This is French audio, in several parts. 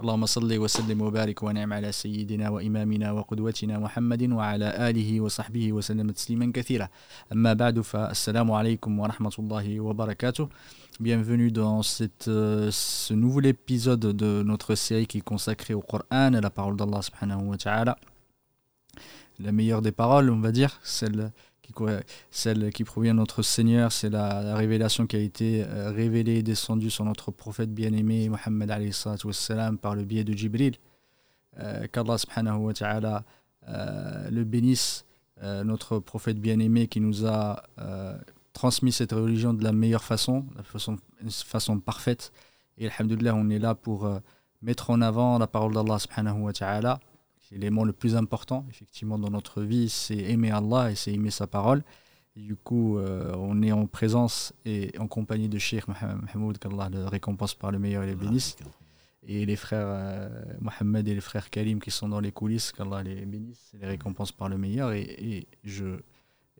اللهم صل وسلم وبارك ونعم على سيدنا وإمامنا وقدوتنا محمد وعلى آله وصحبه وسلم تسليما كثيرا أما بعد فالسلام عليكم ورحمة الله وبركاته Bienvenue dans cette, euh, ce nouvel épisode de notre série qui est consacrée au Coran, la parole d'Allah subhanahu wa ta'ala. La meilleure des paroles, on va dire, celle celle qui provient de notre Seigneur, c'est la, révélation qui a été euh, révélée et descendue sur notre prophète bien-aimé, Mohammed par le biais de Jibril. Euh, Qu'Allah subhanahu wa ta'ala euh, le bénisse, euh, notre prophète bien-aimé qui nous a transmis cette religion de la meilleure façon, de façon, façon parfaite. Et alhamdulillah, on est là pour mettre en avant la parole d'Allah subhanahu wa ta'ala. L'élément le plus important, effectivement, dans notre vie, c'est aimer Allah et c'est aimer sa parole. du coup, euh, on est en présence et en compagnie de Sheikh Mahmoud, qu'Allah le récompense par le meilleur et les bénisse. Et les frères euh, Mohamed et les frères Karim qui sont dans les coulisses, qu'Allah les bénisse et les récompense par le meilleur. Et, et je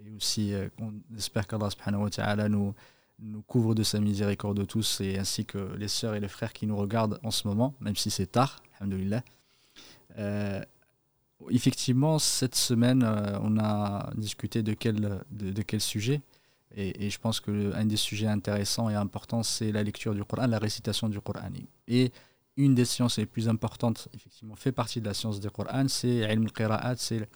et aussi, euh, on espère qu'Allah nous, nous couvre de sa miséricorde de tous, et ainsi que les sœurs et les frères qui nous regardent en ce moment, même si c'est tard, alhamdoulilah. Effectivement, cette semaine, euh, on a discuté de quel, de, quel sujet et, je pense qu'un des sujets intéressants et importants, c'est la lecture du Coran, la récitation du Coran. Et une des sciences les plus importantes, effectivement, fait partie de la science du Coran, c'est al c'est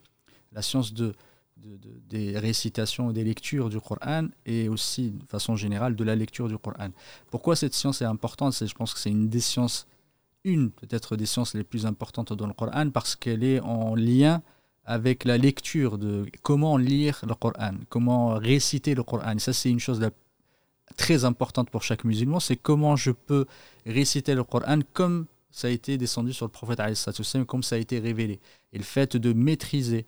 la science de, des récitations, des lectures du Coran et aussi, de façon générale, de la lecture du Coran. Pourquoi cette science est importante? Je pense que c'est une des sciences, une peut-être des sciences les plus importantes dans le Coran parce qu'elle est en lien avec la lecture de comment lire le Coran, comment réciter le Coran. Ça, c'est une chose très importante pour chaque musulman, c'est comment je peux réciter le Coran comme ça a été descendu sur le prophète, comme ça a été révélé. Et le fait de maîtriser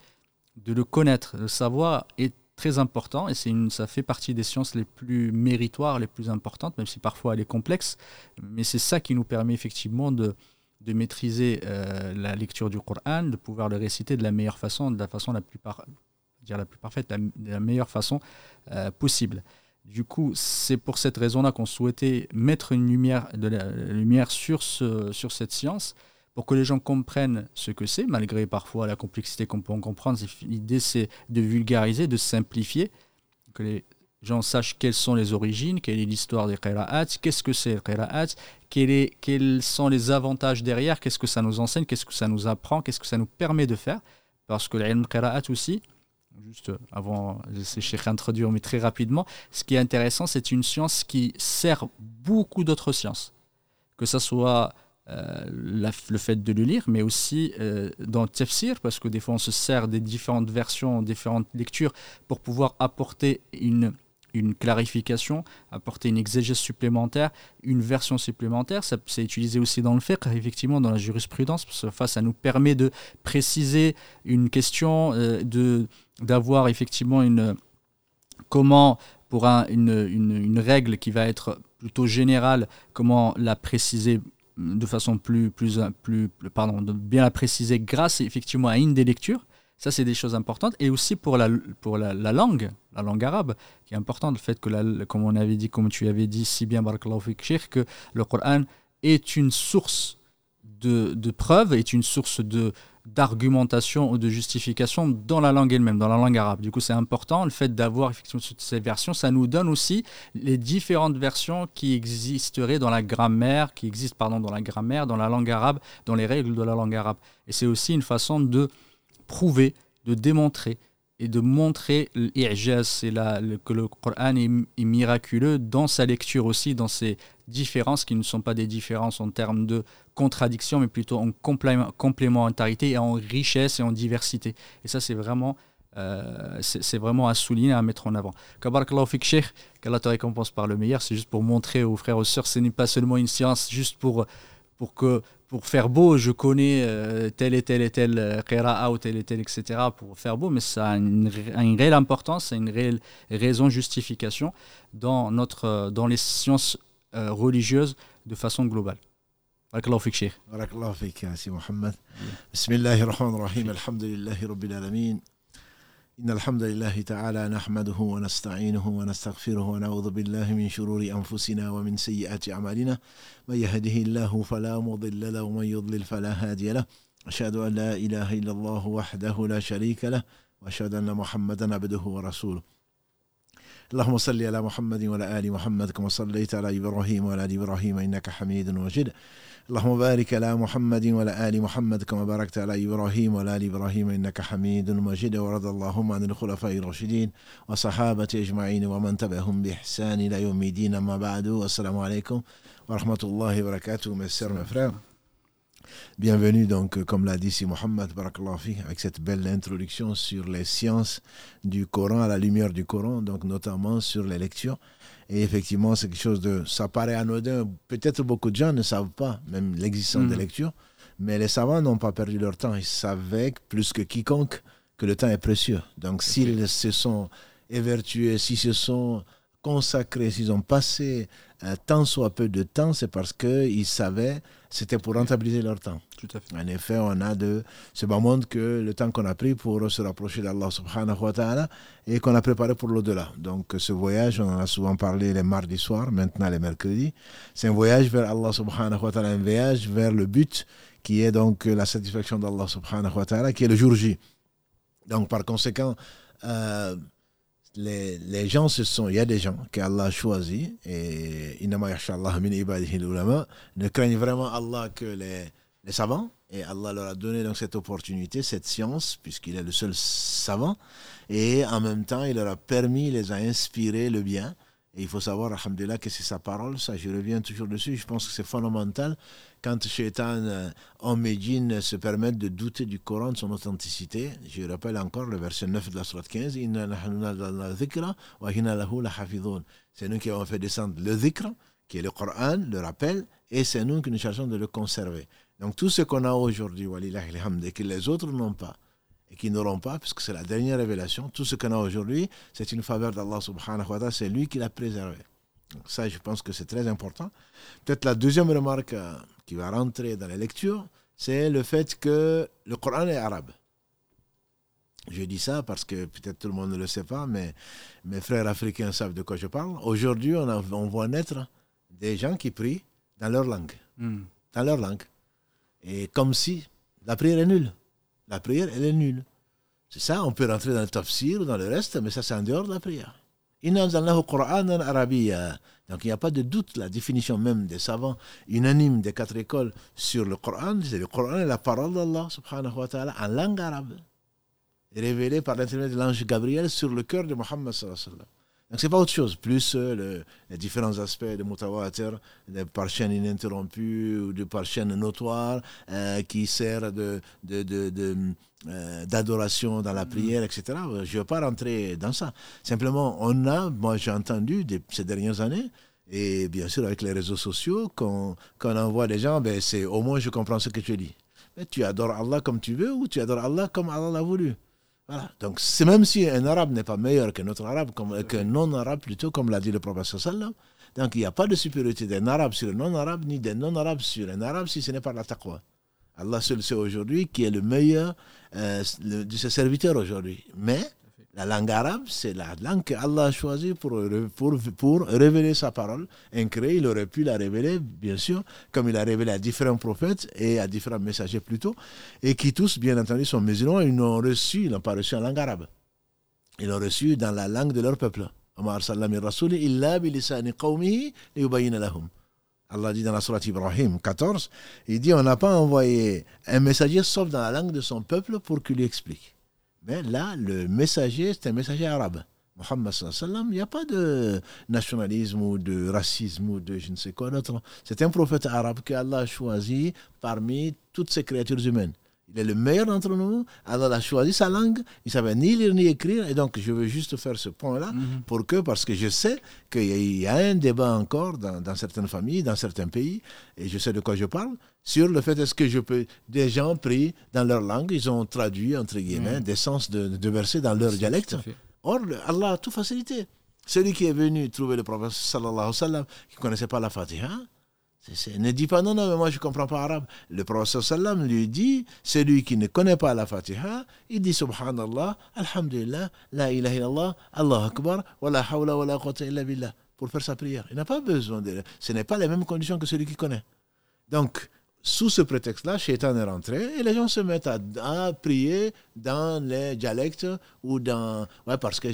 de le connaître, le savoir est très important et c'est une, ça fait partie des sciences les plus méritoires, les plus importantes, même si parfois elle est complexe. Mais c'est ça qui nous permet effectivement de, de maîtriser euh, la lecture du Coran, de pouvoir le réciter de la meilleure façon, de la façon la plus, dire la plus parfaite, de la meilleure façon euh, possible. Du coup, c'est pour cette raison-là qu'on souhaitait mettre une lumière, de la lumière sur, ce, sur cette science pour que les gens comprennent ce que c'est, malgré parfois la complexité qu'on peut en comprendre. L'idée, c'est de vulgariser, de simplifier, que les gens sachent quelles sont les origines, quelle est l'histoire des qira'at, qu'est-ce que c'est le qira'at, quel quels sont les avantages derrière, qu'est-ce que ça nous enseigne, qu'est-ce que ça nous apprend, qu'est-ce que ça nous permet de faire. Parce que l'ilm qira'at aussi, juste avant, j'essaie d'introduire, mais très rapidement, ce qui est intéressant, c'est une science qui sert beaucoup d'autres sciences. Que ce soit euh, le fait de le lire, mais aussi euh, dans le tafsir, parce que des fois on se sert des différentes versions, différentes lectures pour pouvoir apporter une, une clarification, apporter une exégèse supplémentaire, une version supplémentaire. Ça c'est utilisé aussi dans le fiqh, effectivement, dans la jurisprudence, parce que ça nous permet de préciser une question, euh, de d'avoir effectivement une comment pour un, une, une, règle qui va être plutôt générale, comment la préciser de façon plus, plus, plus, pardon, de bien la préciser grâce effectivement à une des lectures. Ça, c'est des choses importantes. Et aussi pour la, pour la, langue, la langue arabe, qui est importante, le fait que, la, comme on avait dit, comme tu avais dit si bien, que le Coran est une source de, de preuves, est une source de, d'argumentation ou de justification dans la langue elle-même, dans la langue arabe. Du coup, c'est important le fait d'avoir effectivement toutes ces versions. Ça nous donne aussi les différentes versions qui existeraient dans la grammaire, qui existent pardon dans la grammaire, dans la langue arabe, dans les règles de la langue arabe. Et c'est aussi une façon de prouver, de démontrer et de montrer que le Coran est, miraculeux dans sa lecture aussi, dans ses différences qui ne sont pas des différences en termes de contradiction, mais plutôt en complémentarité et en richesse et en diversité. Et ça, c'est vraiment, euh, vraiment à souligner, à mettre en avant. Kabarakallahu fik sheikh, qu'Allah te récompense par le meilleur, c'est juste pour montrer aux frères et aux sœurs, ce n'est pas seulement une science juste pour, pour que pour faire beau, je connais euh, telle et telle et telle euh, qira'a ou telle et telle, etc. pour faire beau, mais ça a une, réelle importance, c'est une réelle raison, justification dans, notre, dans les sciences religieuses de façon globale. بارك الله فيك شيخ بارك الله فيك يا سي محمد بسم الله الرحمن الرحيم الحمد لله رب العالمين إن الحمد لله تعالى نحمده ونستعينه ونستغفره ونعوذ بالله من شرور أنفسنا ومن سيئات أعمالنا. من يهده الله فلا مضل له ومن يضلل فلا هادي له. أشهد أن لا إله إلا الله وحده لا شريك له وأشهد أن محمدا عبده ورسوله. اللهم صل على محمد وعلى آل محمد كما صليت على إبراهيم وعلى آل إبراهيم إنك حميد مجيد. اللهم بارك على محمد وعلى آل محمد كما باركت على إبراهيم وعلى آل إبراهيم إنك حميد مجيد ورد اللهم عن الخلفاء الراشدين وصحابة أجمعين ومن تبعهم بإحسان إلى يوم الدين أما بعد والسلام عليكم ورحمة الله وبركاته mes sœurs mes frères Bienvenue donc, comme l'a dit si Mohamed Barakalafi, avec cette belle introduction sur les sciences du Coran à la lumière du Coran, donc notamment sur les lectures. Et effectivement, c'est quelque chose de. Ça paraît anodin. Peut-être beaucoup de gens ne savent pas même l'existence des mm. lectures. Mais les savants n'ont pas perdu leur temps. Ils savaient plus que quiconque que le temps est précieux. Donc s'ils se sont évertués, s'ils se sont consacrés, s'ils ont passé euh, tant soit peu de temps, c'est parce qu'ils savaient, c'était pour rentabiliser leur temps. Tout à fait. En effet, on a de ce bas monde que le temps qu'on a pris pour se rapprocher d'Allah subhanahu wa ta'ala et qu'on a préparé pour l'au-delà. Donc ce voyage, on en a souvent parlé les mardis soirs, maintenant les mercredis, c'est un voyage vers Allah subhanahu wa ta'ala, un voyage vers le but qui est donc la satisfaction d'Allah subhanahu wa ta'ala, qui est le jour J. Donc par conséquent, euh, les, les, gens se sont, il y a des gens qu'Allah a choisi et ne craignent vraiment Allah que les, les, savants et Allah leur a donné donc cette opportunité, cette science puisqu'il est le seul savant. Et en même temps il leur a permis, il les a inspirés le bien. Et il faut savoir, alhamdulillah, que c'est sa parole, ça je reviens toujours dessus, je pense que c'est fondamental quand Shaitan euh, en Médine se permet de douter du Coran, de son authenticité. Je rappelle encore le verset 9 de la Sourate 15, c'est nous qui avons fait descendre le dhikr, qui est le Coran, le rappel, et c'est nous qui nous chargeons de le conserver. Donc tout ce qu'on a aujourd'hui, et que les autres n'ont pas, et qui n'auront pas, puisque c'est la dernière révélation. Tout ce qu'on a aujourd'hui, c'est une faveur d'Allah subhanahu wa ta'ala, c'est lui qui l'a préservé. Donc ça, je pense que c'est très important. Peut-être la deuxième remarque euh, qui va rentrer dans les lectures, c'est le fait que le Coran est arabe. Je dis ça parce que peut-être tout le monde ne le sait pas, mais mes frères africains savent de quoi je parle. Aujourd'hui, on, on, voit naître des gens qui prient dans leur langue. Hmm. Dans leur langue. Et comme si la prière est nulle la prière, elle est nulle. C'est ça, on peut rentrer dans le tafsir ou dans le reste, mais ça, c'est en dehors de la prière. Donc, il n'y a pas de doute, la définition même des savants unanimes des quatre écoles sur le Coran, c'est le Coran est la parole d'Allah, subhanahu wa ta'ala, en langue arabe, révélée par l'intermédiaire de l'ange Gabriel sur le cœur de Mohammed sallallahu alayhi wa sallam. Donc c'est pas autre chose, plus euh, les différents aspects de mutawatir, de par chaîne ininterrompue ou de par chaîne notoire, euh, qui sert de, euh, d'adoration dans la mm. prière, etc. Je ne vais pas rentrer dans ça. Simplement, on a, moi j'ai entendu ces dernières années, et bien sûr avec les réseaux sociaux, quand, quand on envoie des gens, ben, c'est au moins je comprends ce que tu dis. Mais tu adores Allah comme tu veux ou tu adores Allah comme Allah l'a voulu? Voilà. Donc, c'est même si un arabe n'est pas meilleur qu'un autre arabe, qu'un non-arabe plutôt, comme l'a dit le prophète sallam, donc il n'y a pas de supériorité d'un arabe sur un non-arabe, ni d'un non-arabe sur un arabe, si ce n'est pas la taqwa. Allah seul sait aujourd'hui qui est le meilleur euh, de ses serviteurs aujourd'hui. Mais la langue arabe, c'est la langue qu'Allah a choisie pour, révéler sa parole. Incré, il aurait pu la révéler, bien sûr, comme il a révélé à différents prophètes et à différents messagers plutôt, et qui tous, bien entendu, sont musulmans, ils n'ont reçu, ils n'ont pas reçu en langue arabe. Ils l'ont reçu dans la langue de leur peuple. Allah dit dans la Surah Ibrahim 14, il dit on n'a pas envoyé un messager sauf dans la langue de son peuple pour qu'il lui explique. Mais là, le messager, c'est un messager arabe. Mohammed il n'y a pas de nationalisme ou de racisme ou de je ne sais quoi d'autre. C'est un prophète arabe que Allah a choisi parmi toutes ces créatures humaines. Il est le meilleur d'entre nous. Allah a choisi sa langue. Il ne savait ni lire ni écrire. Et donc, je veux juste faire ce point-là mhm. pour que, parce que je sais qu'il y, a un débat encore dans, dans, certaines familles, dans certains pays, et je sais de quoi je parle, sur le fait est-ce que je peux. Des gens prient dans leur langue, ils ont traduit, entre guillemets, des sens de, de versets dans leur dialecte. Or, Allah a tout facilité. Celui qui est venu trouver le prophète, sallallahu alayhi wa sallam, qui ne connaissait pas la Fatiha, ne dis pas non, non, mais moi je ne comprends pas arabe. Le sallam lui dit, celui qui ne connaît pas la Fatiha, il dit Subhanallah, Alhamdulillah, La ilaha illallah, Allah Akbar, wa la hawla wa la quwwata illa billah, pour faire sa prière. Il n'a pas besoin de. Ce n'est pas les mêmes conditions que celui qui connaît. Donc, sous ce prétexte-là, Shaitan est rentré et les gens se mettent à, prier dans les dialectes ou dans. Ouais, parce que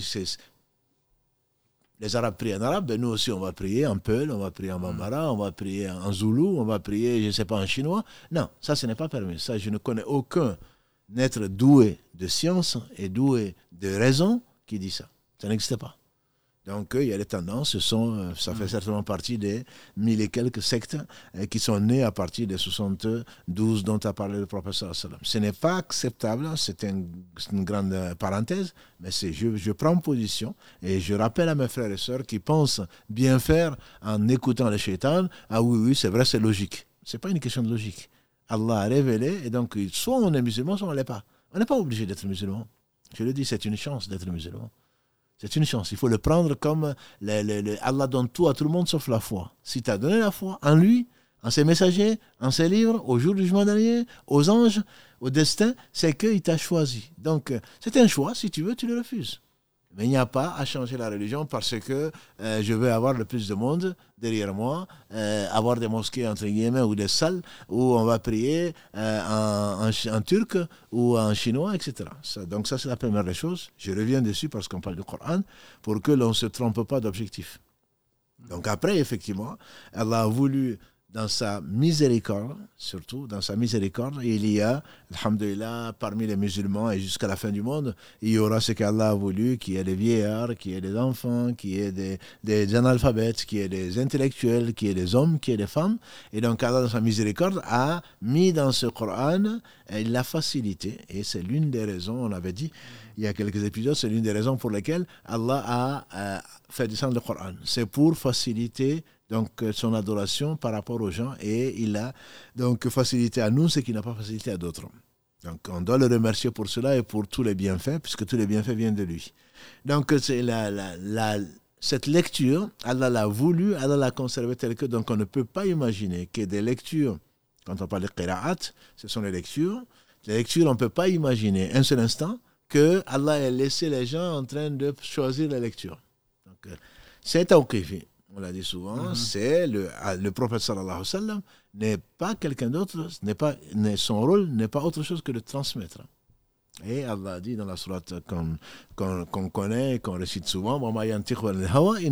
les Arabes prient en arabe, ben nous aussi on va prier en Peul, on va prier en Bambara, on va prier en Zoulou, on va prier, je ne sais pas, en chinois. Non, ça ce n'est pas permis. Ça, je ne connais aucun être doué de science et doué de raison qui dit ça. Ça n'existe pas. Donc, il y a des tendances, ce sont, euh, ça fait mm. certainement partie des mille et quelques sectes euh, qui sont nées à partir des 72 dont a parlé le professeur Salam. Ce n'est pas acceptable, c'est une, grande euh, parenthèse, mais je, je prends position et je rappelle à mes frères et sœurs qui pensent bien faire en écoutant le shaitan, ah oui, oui, c'est vrai, c'est logique. Ce n'est pas une question de logique. Allah a révélé, et donc soit on est musulman, soit on ne l'est pas. On n'est pas obligé d'être musulman. Je le dis, c'est une chance d'être musulman. C'est une chance. Il faut le prendre comme Allah donne tout à tout le monde sauf la foi. Si tu as donné la foi en lui, en ses messagers, en ses livres, au jour du jugement dernier, aux anges, au destin, c'est qu'il t'a choisi. Donc, c'est un choix. Si tu veux, tu le refuses. Mais il n'y a pas à changer la religion parce que euh, je veux avoir le plus de monde derrière moi, euh, avoir des mosquées entre guillemets ou des salles où on va prier euh, en, turc ou en chinois, etc. donc ça c'est la première des choses. Je reviens dessus parce qu'on parle du Coran pour que l'on ne se trompe pas d'objectif. Donc après, effectivement, elle a voulu dans sa miséricorde, surtout dans sa miséricorde, il y a, alhamdulillah, parmi les musulmans et jusqu'à la fin du monde, il y aura ce qu'Allah a voulu, qu'il y ait des vieillards, qu'il y ait des enfants, qu'il y ait des, des analphabètes, qu'il y ait des intellectuels, qu'il y ait des hommes, qu'il y ait des femmes. Et donc Allah, dans sa miséricorde, a mis dans ce Coran la facilité. Et c'est l'une des raisons, on avait dit il y a quelques épisodes, c'est l'une des raisons pour lesquelles Allah a euh, fait descendre le Coran. C'est pour faciliter donc euh, son adoration par rapport aux gens et il a donc facilité à nous ce qu'il n'a pas facilité à d'autres. Donc on doit le remercier pour cela et pour tous les bienfaits, puisque tous les bienfaits viennent de lui. Donc c'est la, cette lecture, Allah l'a voulu, Allah l'a conservée telle que, donc on ne peut pas imaginer que des lectures, quand on parle de qira'at, ce sont les lectures, les lectures, on ne peut pas imaginer un seul instant que Allah ait laissé les gens en train de choisir la lecture. Donc euh, c'est tawqifi on l'a dit souvent, mhm. c'est le, ah, le prophète sallallahu alayhi wa sallam n'est pas quelqu'un d'autre, n'est pas, son rôle n'est pas autre chose que de transmettre. Et Allah dit dans la sourate qu'on qu connaît, qu'on récite souvent, il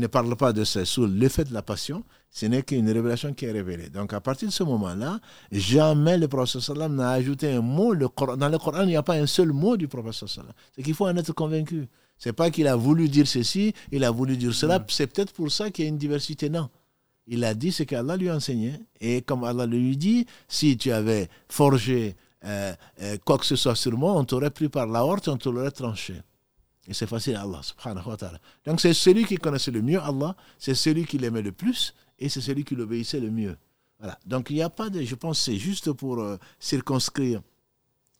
ne parle pas de ça sous l'effet de la passion, ce n'est qu'une révélation qui est révélée. Donc à partir de ce moment-là, jamais le prophète sallam n'a ajouté un mot. Le dans le Coran, il n'y a pas un seul mot du prophète sallam. C'est qu'il faut en être convaincu. C'est pas qu'il a voulu dire ceci, il a voulu dire cela. Mm. C'est peut-être pour ça qu'il y a une diversité. Non. Il a dit ce qu'Allah lui a enseigné. Et comme Allah lui dit, si tu avais forgé euh, euh, quoi que ce soit sur moi, on t'aurait pris par la horte, on t'aurait tranché. Et c'est facile à Allah, subhanahu wa ta'ala. Donc c'est celui qui connaissait le mieux Allah, c'est celui qui l'aimait le plus, et c'est celui qui l'obéissait le mieux. Voilà. Donc il n'y a pas de. Je pense c'est juste pour euh, circonscrire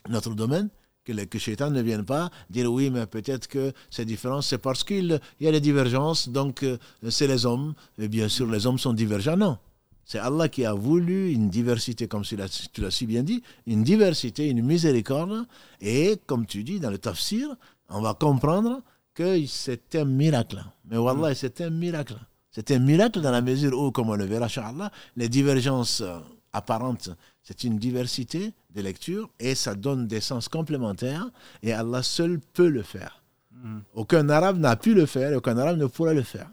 notre domaine que le que Shaitan ne vienne pas dire oui, mais peut-être que c'est différent, c'est parce qu'il y a des divergences, donc euh, c'est les hommes, et bien sûr les hommes sont divergents. Non, c'est Allah qui a voulu une diversité, comme tu l'as si bien dit, une diversité, une miséricorde, et comme tu dis dans le tafsir, on va comprendre que c'est un miracle. Mais Wallah, mm. c'est un miracle. C'est un miracle dans la mesure où, comme on le verra, Allah, les divergences euh, apparentes c'est une diversité de lectures et ça donne des sens complémentaires et Allah seul peut le faire. Hmm. Aucun arabe n'a pu le faire et aucun arabe ne pourra le faire.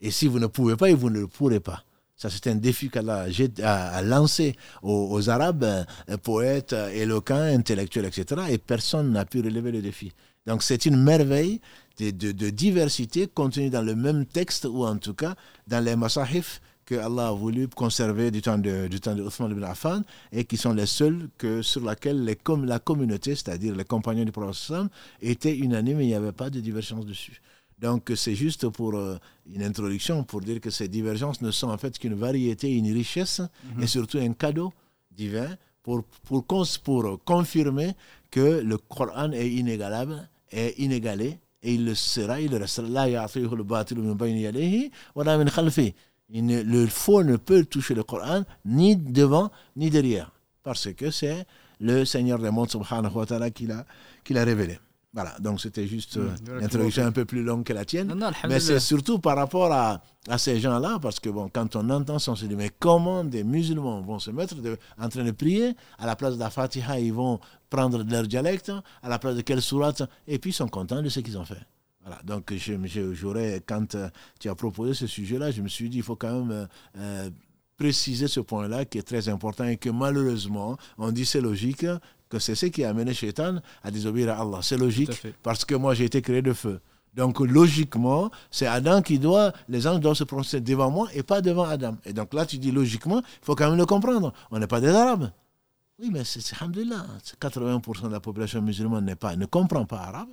Et si vous ne pouvez pas, vous ne le pourrez pas. Ça, c'est un défi qu'Allah a, lancé aux, Arabes, euh, poètes, éloquents, intellectuels, etc. Et personne n'a pu relever le défi. Donc, c'est une merveille de, de, diversité contenue dans le même texte, ou en tout cas dans les masahif que Allah a voulu conserver du temps de, du temps de ibn Affan et qui sont les seuls que, sur les, comme la communauté, c'est-à-dire les compagnons du prophète étaient unanimes et il n'y avait pas de divergence dessus. Donc c'est juste pour euh, une introduction pour dire que ces divergences ne sont en fait qu'une variété, une richesse mhm. et surtout un cadeau divin pour, pour, pour confirmer que le Coran est inégalable, est inégalé et il le sera, il le restera. Le faux ne peut toucher le Coran ni devant ni derrière, parce que c'est le Seigneur des mondes, subhanahu wa ta'ala, qui l'a révélé. Voilà, donc c'était juste euh, une introduction un peu plus longue que la tienne. mais c'est surtout par rapport à, à ces gens-là, parce que bon, quand on entend ça, on se dit, mais comment des musulmans vont se mettre en train de prier, à la place de la Fatiha, ils vont prendre leur dialecte, à la place de quelle sourate, et puis ils sont contents de ce qu'ils ont fait. Voilà, donc j'aurais, quand euh, tu as proposé ce sujet-là, je me suis dit, il faut quand même euh, préciser ce point-là qui est très important et que malheureusement, on dit c'est logique, que c'est ce qui a amené Shaitan à désobéir à Allah. C'est logique parce que moi j'ai été créé de feu. Donc logiquement, c'est Adam qui doit, les anges doivent se prononcer devant moi et pas devant Adam. Et donc là, tu dis logiquement, il faut quand même le comprendre. On n'est pas des Arabes. Oui, mais c'est, 80% de la population musulmane n'est pas, ne comprend pas arabe.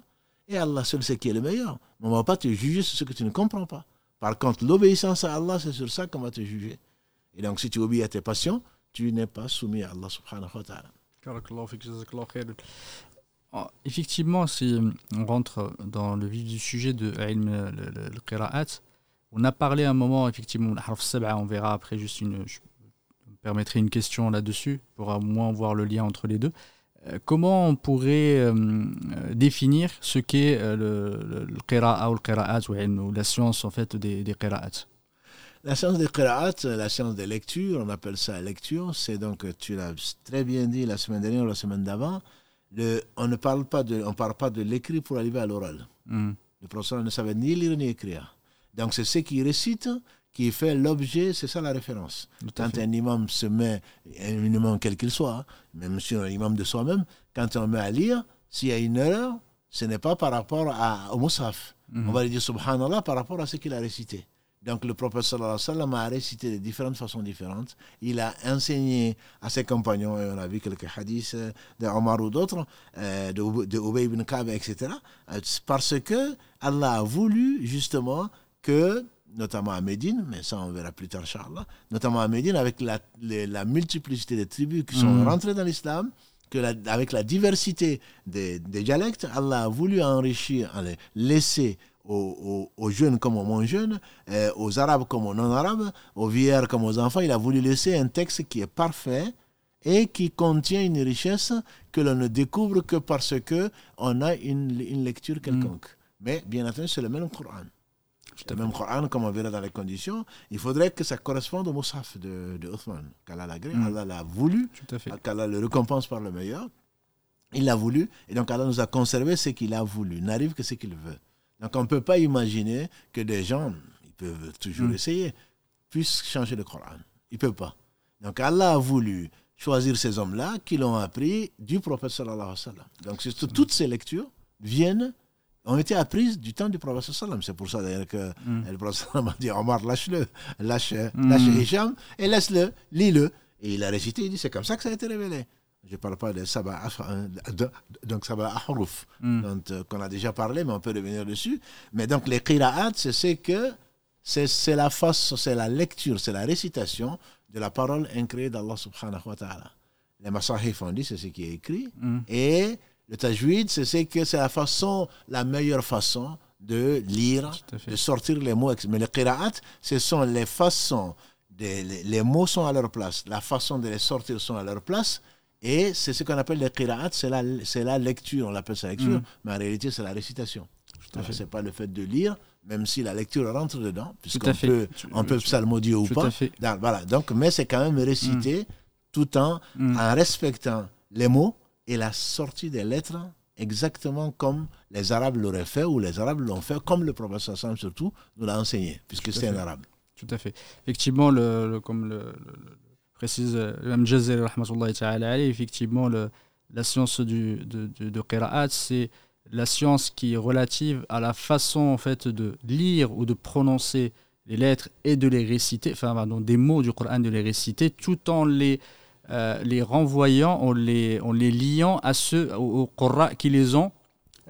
Et Allah seul sait qui est le meilleur. On ne va pas te juger sur ce que tu ne comprends pas. Par contre, l'obéissance à Allah, c'est sur ça qu'on va te juger. Et donc, si tu obéis à tes passions, tu n'es pas soumis à Allah subhanahu wa ta'ala. Ah, effectivement, si on rentre dans le vif du sujet de le qira'at, on a parlé un moment, effectivement, on verra après juste une. Je permettrai une question là-dessus pour au moins voir le lien entre les deux. Euh, comment on pourrait euh, définir ce qu'est euh, le, le qira'a ou le qira'at ou la science en fait des, des qira'at la science des qira'at, la science des lectures, on appelle ça lecture, c'est donc, tu l'as très bien dit la semaine dernière ou la semaine d'avant, on ne parle pas de, on parle pas de l'écrit pour arriver à l'oral. Hmm. Le professeur ne savait ni lire ni écrire. Donc c'est ce qui récite qui fait l'objet, c'est ça la référence. Quand un imam se met, un imam quel qu'il soit, même si on est imam de soi-même, quand on met à lire, s'il y a une erreur, ce n'est pas par rapport à, au Moussaf. Hmm. On va lui dire subhanallah par rapport à ce qu'il a récité. Donc le prophète sallallahu alayhi wa sallam a récité de différentes façons différentes. Il a enseigné à ses compagnons, et on a vu quelques hadiths de Omar ou d'autres, euh, de, de Ubay ibn Ka'b, etc. Euh, parce que Allah a voulu justement que, notamment à Médine, mais ça on verra plus tard, Inch'Allah, notamment à Médine, avec la, la multiplicité des tribus qui sont mm. rentrées dans l'islam, que avec la diversité des, des, dialectes, Allah a voulu enrichir, laisser aux, jeunes comme aux moins jeunes, euh, aux arabes comme aux non-arabes, aux vieillards comme aux enfants. Il a voulu laisser un texte qui est parfait et qui contient une richesse que l'on ne découvre que parce que on a une, lecture quelconque. Mm. Mais bien entendu, c'est le même Coran. Le même Coran, comme on verra dans les conditions, il faudrait que ça corresponde au Moussaf de, de Othman, qu'Allah l'a mm. Allah l'a voulu, qu'Allah le récompense par le meilleur. Il l'a voulu, et donc Allah nous a conservé ce qu'il a voulu. N'arrive que ce qu'il veut. Donc on ne peut pas imaginer que des gens, ils peuvent toujours hmm. essayer, puissent changer le Coran. Ils ne peuvent pas. Donc Allah a voulu choisir ces hommes-là qui l'ont appris du prophète sallallahu alayhi wa sallam. Donc toutes ces lectures viennent, ont été apprises du temps du prophète C'est pour ça d'ailleurs que hmm. le prophète a dit Omar, lâche-le, lâche, hmm. lâche Hicham et laisse-le, lis-le. Et il a récité, il dit c'est comme ça que ça a été révélé. Je ne parle pas de Sabah, donc Sabah Ahruf, mm. euh, qu'on a déjà parlé, mais on peut revenir dessus. Mais donc les qira'at, c'est que c'est la face, c'est la lecture, c'est la récitation de la parole incréée d'Allah subhanahu wa ta'ala. Les masahif, on dit, c'est ce qui est écrit. Mm. Et le tajwid, c'est que c'est la façon, la meilleure façon de lire, de sortir les mots. Mais les qira'at, ce sont les façons, les, les mots sont à leur place, la façon de les sortir sont à leur place et c'est ce qu'on appelle les qira'at, c'est la, la lecture, on l'appelle ça lecture, mm. mais en réalité c'est la récitation. Ce n'est pas le fait de lire, même si la lecture rentre dedans, puisqu'on peut, on peut psalmodier ou pas. voilà. Donc, mais c'est quand même récité mm. tout en, mm. en respectant les mots et la sortie des lettres exactement comme les Arabes l'auraient fait ou les Arabes l'ont fait, comme le professeur Sam surtout nous l'a enseigné, puisque c'est un Arabe. Tout à fait. Effectivement, le, comme le précise l'imam Jazel, effectivement, le, la science du, de, de, de Qira'at, c'est la science qui est relative à la façon en fait de lire ou de prononcer les lettres et de les réciter, enfin pardon, des mots du Coran, de les réciter, tout en les, euh, les renvoyant, en les, en les liant à ceux, au Qur'an qui les ont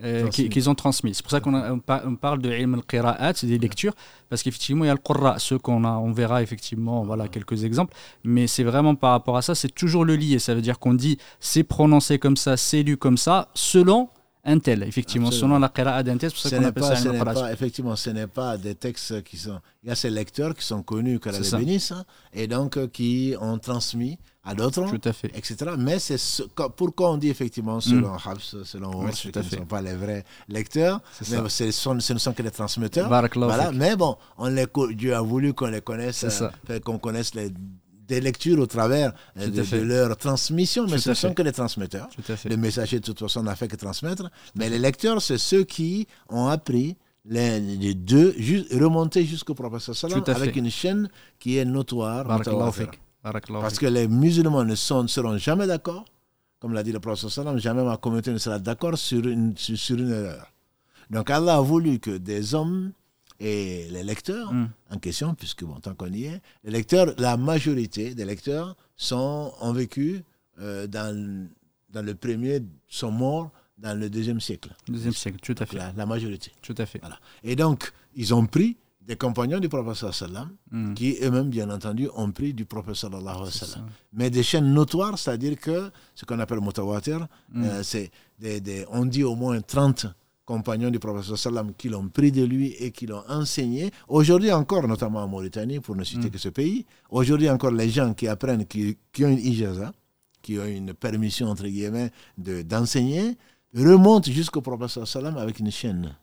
euh, qu'ils ont transmis. C'est pour ça qu'on on parle de ilm al-qira'at, c'est des lectures, parce qu'effectivement, il y a le qurra, ceux qu'on a, on verra effectivement, voilà quelques exemples, mais c'est vraiment par rapport à ça, c'est toujours le lié. Ça veut dire qu'on dit c'est prononcé comme ça, c'est lu comme ça, selon un tel, effectivement, selon la qira'a d'un tel, c'est pour ça qu'on appelle pas, ça pas, Effectivement, ce n'est pas des textes qui sont... Il y a ces lecteurs qui sont connus, bénisse, hein, et donc euh, qui ont transmis à d'autres, etc. Mais c'est ce, pourquoi on dit effectivement selon mm. selon Walsh, qui ne sont pas les vrais lecteurs, mais ce, sont, ce ne sont que les transmetteurs. Voilà. Mais bon, on les, Dieu a voulu qu'on les connaisse, euh, qu'on connaisse les des lectures au travers euh, de, leur transmission, mais ce ne sont que les transmetteurs. Les messagers, de toute façon, n'a fait que transmettre. Mais les lecteurs, c'est ceux qui ont appris les, deux, remonter jusqu'au professeur Salam avec une chaîne qui est notoire. Parce que les musulmans ne, sont, seront jamais d'accord, comme l'a dit le Salam, jamais ma communauté ne sera d'accord sur une, sur une erreur. Donc Allah a voulu que des hommes et les lecteurs mm. en question, puisque bon, tant qu'on y est, les lecteurs, la majorité des lecteurs sont, ont vécu euh, dans, dans le premier, sont morts dans le deuxième siècle. Deuxième siècle, tout à fait. La, majorité. Tout à fait. Voilà. Et donc, ils ont pris des compagnons du professeur sallam, mm. qui eux-mêmes, bien entendu, ont pris du professeur sallallahu sallam. Mais des chaînes notoires, c'est-à-dire que ce qu'on appelle mutawatir, mm. euh, c'est des, des, on dit au moins 30 compagnons du professeur Salam qui l'ont pris de lui et qui l'ont enseigné. Aujourd'hui encore, notamment en Mauritanie, pour ne citer mm. que ce pays, aujourd'hui encore, les gens qui apprennent, qui, ont une ijaza, qui ont une permission, entre guillemets, d'enseigner, remontent jusqu'au professeur Salam avec une chaîne.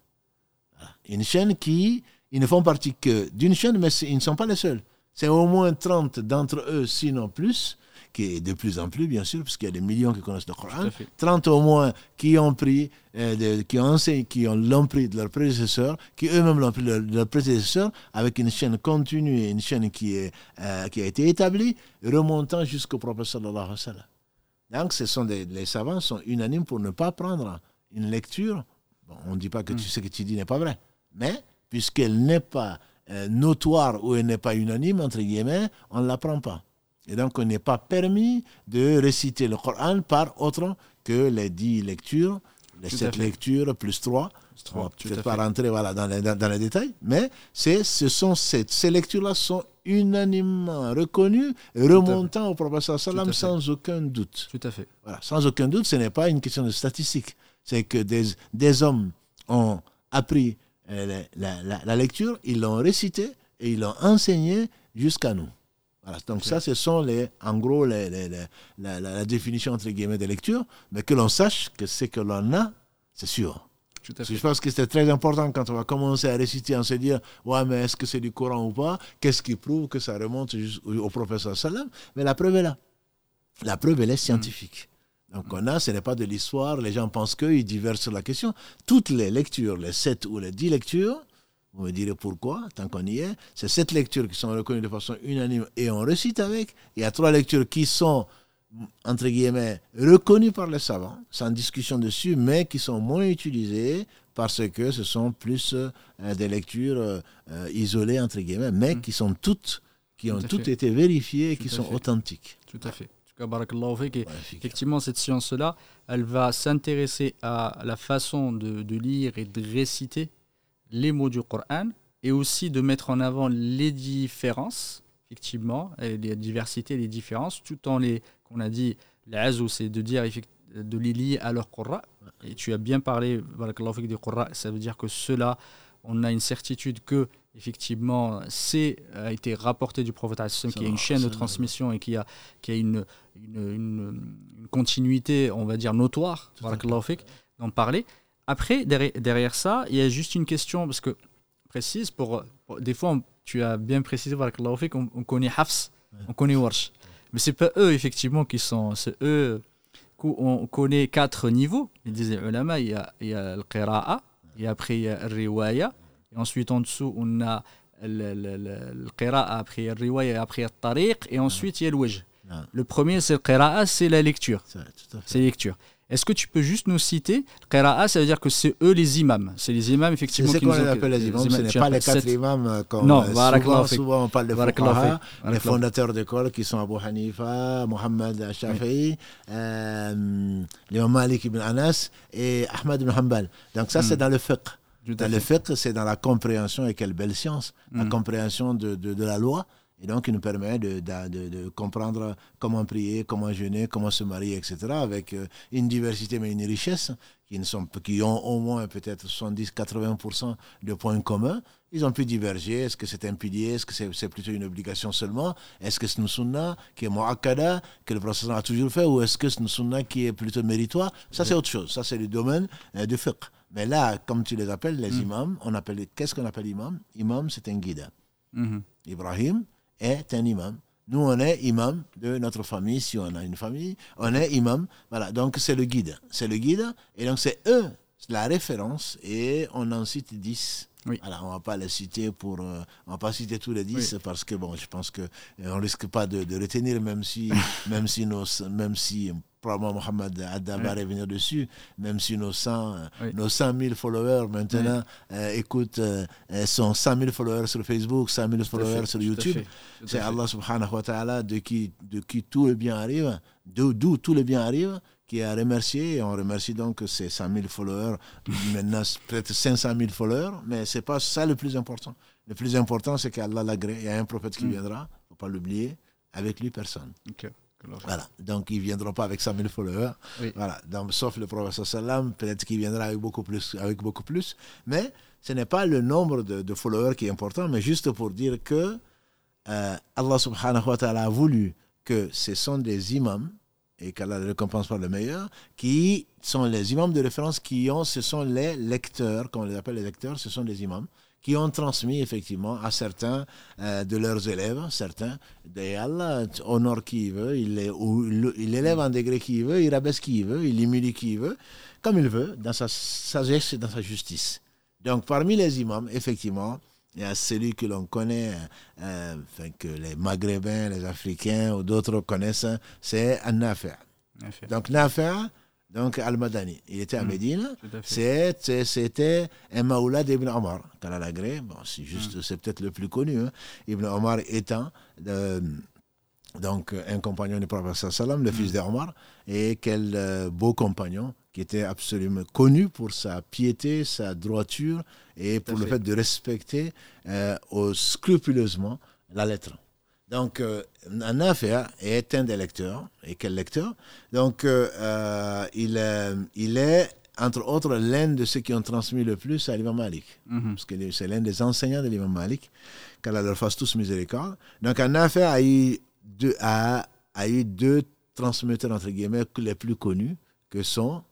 Une chaîne qui, ils ne font partie que d'une chaîne, mais ils ne sont pas les seuls. C'est au moins 30 d'entre eux, sinon plus, qui est de plus en plus, bien sûr, parce qu'il y a des millions qui connaissent le Coran. 30 au moins qui ont pris, euh, qui ont enseigné, qui l'ont pris de leurs prédécesseurs, qui eux-mêmes l'ont pris de leurs prédécesseurs, avec une chaîne continue et une chaîne qui, est, euh, qui a été établie, remontant jusqu'au prophète sallallahu alayhi wa sallam. Donc, ce sont des, les savants sont unanimes pour ne pas prendre une lecture. Bon, on ne dit pas que tu, hmm. ce que tu dis n'est pas vrai, mais puisqu'elle n'est pas euh, notoire ou elle n'est pas unanime, entre guillemets, on ne la prend pas. Et donc, on n'est pas permis de réciter le Coran par autre que les dix lectures, les sept lectures plus trois. On ne peut pas rentrer voilà, dans, les, dans, les détails, mais ce sont ces, ces lectures-là sont unanimement reconnues, remontant au professeur Salam sans aucun doute. Tout à fait. Voilà, sans aucun doute, ce n'est pas une question de statistique. C'est que des, des hommes ont appris la, la, la lecture, ils l'ont récité et ils l'ont enseigné jusqu'à nous. Donc ça, ce sont les, en gros les, la, définition entre guillemets de lecture, mais que l'on sache que ce que l'on a, c'est sûr. Je pense que c'est très important quand on va commencer à réciter, on se dire, ouais, mais est-ce que c'est du Coran ou pas? Qu'est-ce qui prouve que ça remonte au professeur Salam Mais la preuve est là. La preuve, elle est scientifique. Donc on a, ce n'est pas de l'histoire, les gens pensent qu'ils divergent sur la question. Toutes les lectures, les sept ou les dix lectures, vous me direz pourquoi, tant qu'on y est. C'est cette lecture qui sont reconnues de façon unanime et on récite avec. Il y a trois lectures qui sont, entre guillemets, reconnues par les savants, sans discussion dessus, mais qui sont moins utilisées parce que ce sont plus euh, des lectures euh, isolées, entre guillemets, mais mmh. qui sont toutes, qui ont toutes été vérifiées et qui sont authentiques. Tout à fait. Effectivement, cette science-là, elle va s'intéresser à la façon de, de, lire et de réciter les mots du Coran et aussi de mettre en avant les différences, effectivement, et les diversités, les différences, tout en les, qu'on a dit, l'azou, c'est de dire de les lier à leur Coran. Et tu as bien parlé, du Coran, ça veut dire que cela, on a une certitude que effectivement, c'est a été rapporté du prophète qui a une chaîne de transmission et qui a, qui a une, une, continuité, on va dire, notoire, d'en parler. Après, derrière, ça, il y a juste une question, parce que précise, pour, des fois, tu as bien précisé, on, on connaît Hafs, on connaît Warsh. Mais c'est pas eux, effectivement, qui sont. C'est eux. On connaît quatre niveaux. Ils disaient ulama, il y a, il y a le qira'a, et après il y a le riwaya, et ensuite en dessous on a le qira'a, après le riwaya, après le tariq, et ensuite il y a le wajh. Le premier, c'est le qira'a, c'est la lecture. C'est lecture. Est-ce que tu peux juste nous citer Qira'a, ça veut dire que c'est eux les imams. C'est les imams, effectivement. C'est ce qu'on appelle les imams. Ce n'est pas les quatre imams comme non, euh, souvent, souvent, on parle de fuqaha, les fondateurs d'école qui sont Abu Hanifa, Mohamed Shafi'i, euh, l'imam Malik ibn Anas et Ahmad ibn Hanbal. Donc ça, c'est hmm. dans le fiqh. Dans le fiqh, c'est dans la compréhension, et quelle belle science, la hmm. compréhension de, de, de la loi Et donc, il nous permet de, de, de, comprendre comment prier, comment jeûner, comment se marier, etc. avec euh, une diversité mais une richesse qui, ne sont, qui ont au moins peut-être 70-80% de points communs. Ils ont pu diverger. Est-ce que c'est un pilier? Est-ce que c'est plutôt une obligation seulement? Est-ce que c'est une sunna qui est mu'akkada, que le professeur a toujours fait Ou est-ce que c'est une sunna qui est plutôt méritoire? Ça, c'est autre chose. Ça, c'est le domaine euh, du fiqh. Mais là, comme tu les appelles, les mm. imams, on appelle, qu'est-ce qu'on appelle imam? Imam, c'est un guide. Mm-hmm. Ibrahim, est un imam. Nous, on est imam de notre famille, si on a une famille, on est imam. Voilà, donc c'est le guide. C'est le guide, et donc c'est eux, la référence, et on en cite 10. Oui. Alors, on ne va pas les citer pour. Euh, on va pas citer tous les 10 parce que, bon, je pense qu'on ne risque pas de, de, retenir, même si, même si, nos, même si probablement Mohamed Adda va revenir dessus, même si nos 100, nos 100 000 followers maintenant euh, écoutent, euh, sont 100 000 followers sur Facebook, 100 000 followers sur YouTube. C'est Allah subhanahu wa ta'ala de qui, de qui tout le bien arrive, d'où tout le bien arrive, qui a remercié, et on remercie donc ces 100 000 followers, maintenant peut-être 500 000 followers, mais ce n'est pas ça le plus important. Le plus important, c'est qu'Allah l'agrée, il y a un prophète qui mm. viendra, il ne faut pas l'oublier, avec lui personne. Voilà. Donc, ils ne viendront pas avec 100 000 followers. Voilà. Donc, sauf le prophète sallam, peut-être qu'il viendra avec beaucoup plus. Avec beaucoup plus. Mais ce n'est pas le nombre de, followers qui est important, mais juste pour dire que euh, Allah subhanahu wa ta'ala a voulu que ce sont des imams, et qu'Allah ne récompense pas le meilleur, qui sont les imams de référence qui ont, ce sont les lecteurs, comme on les appelle les lecteurs, ce sont des imams qui ont transmis effectivement à certains euh, de leurs élèves, certains, Allah honore qui il veut, il, il, élève en degré qui veut, il rabaisse qui veut, il humilie qui veut, comme il veut, dans sa sagesse et dans sa justice. Donc parmi les imams, effectivement, il y a celui que l'on connaît, euh, enfin, que les Maghrébins, les Africains ou d'autres connaissent, c'est An-Nafi'. Donc Nafi' donc Al-Madani. Il était à hmm. Médine. C'était un Maoula d'Ibn Omar, Kalalagré. Bon, c'est juste, hmm. c'est peut-être le plus connu. Hein. Ibn Omar étant euh, donc un compagnon du prophète sallam, le fils hmm. d'Omar, et quel euh, beau compagnon qui était absolument connu pour sa piété, sa droiture et pour le fait de respecter euh, scrupuleusement la lettre. Donc, euh, affaire est un des lecteurs. Et quel lecteur? Donc, euh, euh, il, il est, entre autres, l'un de ceux qui ont transmis le plus à l'imam Malik. Mhm. Parce que c'est l'un des enseignants de l'imam Malik. Qu'Allah leur fasse tous miséricorde. Donc, affaire a eu deux, a, a eu deux transmetteurs, entre guillemets, les plus connus, que sont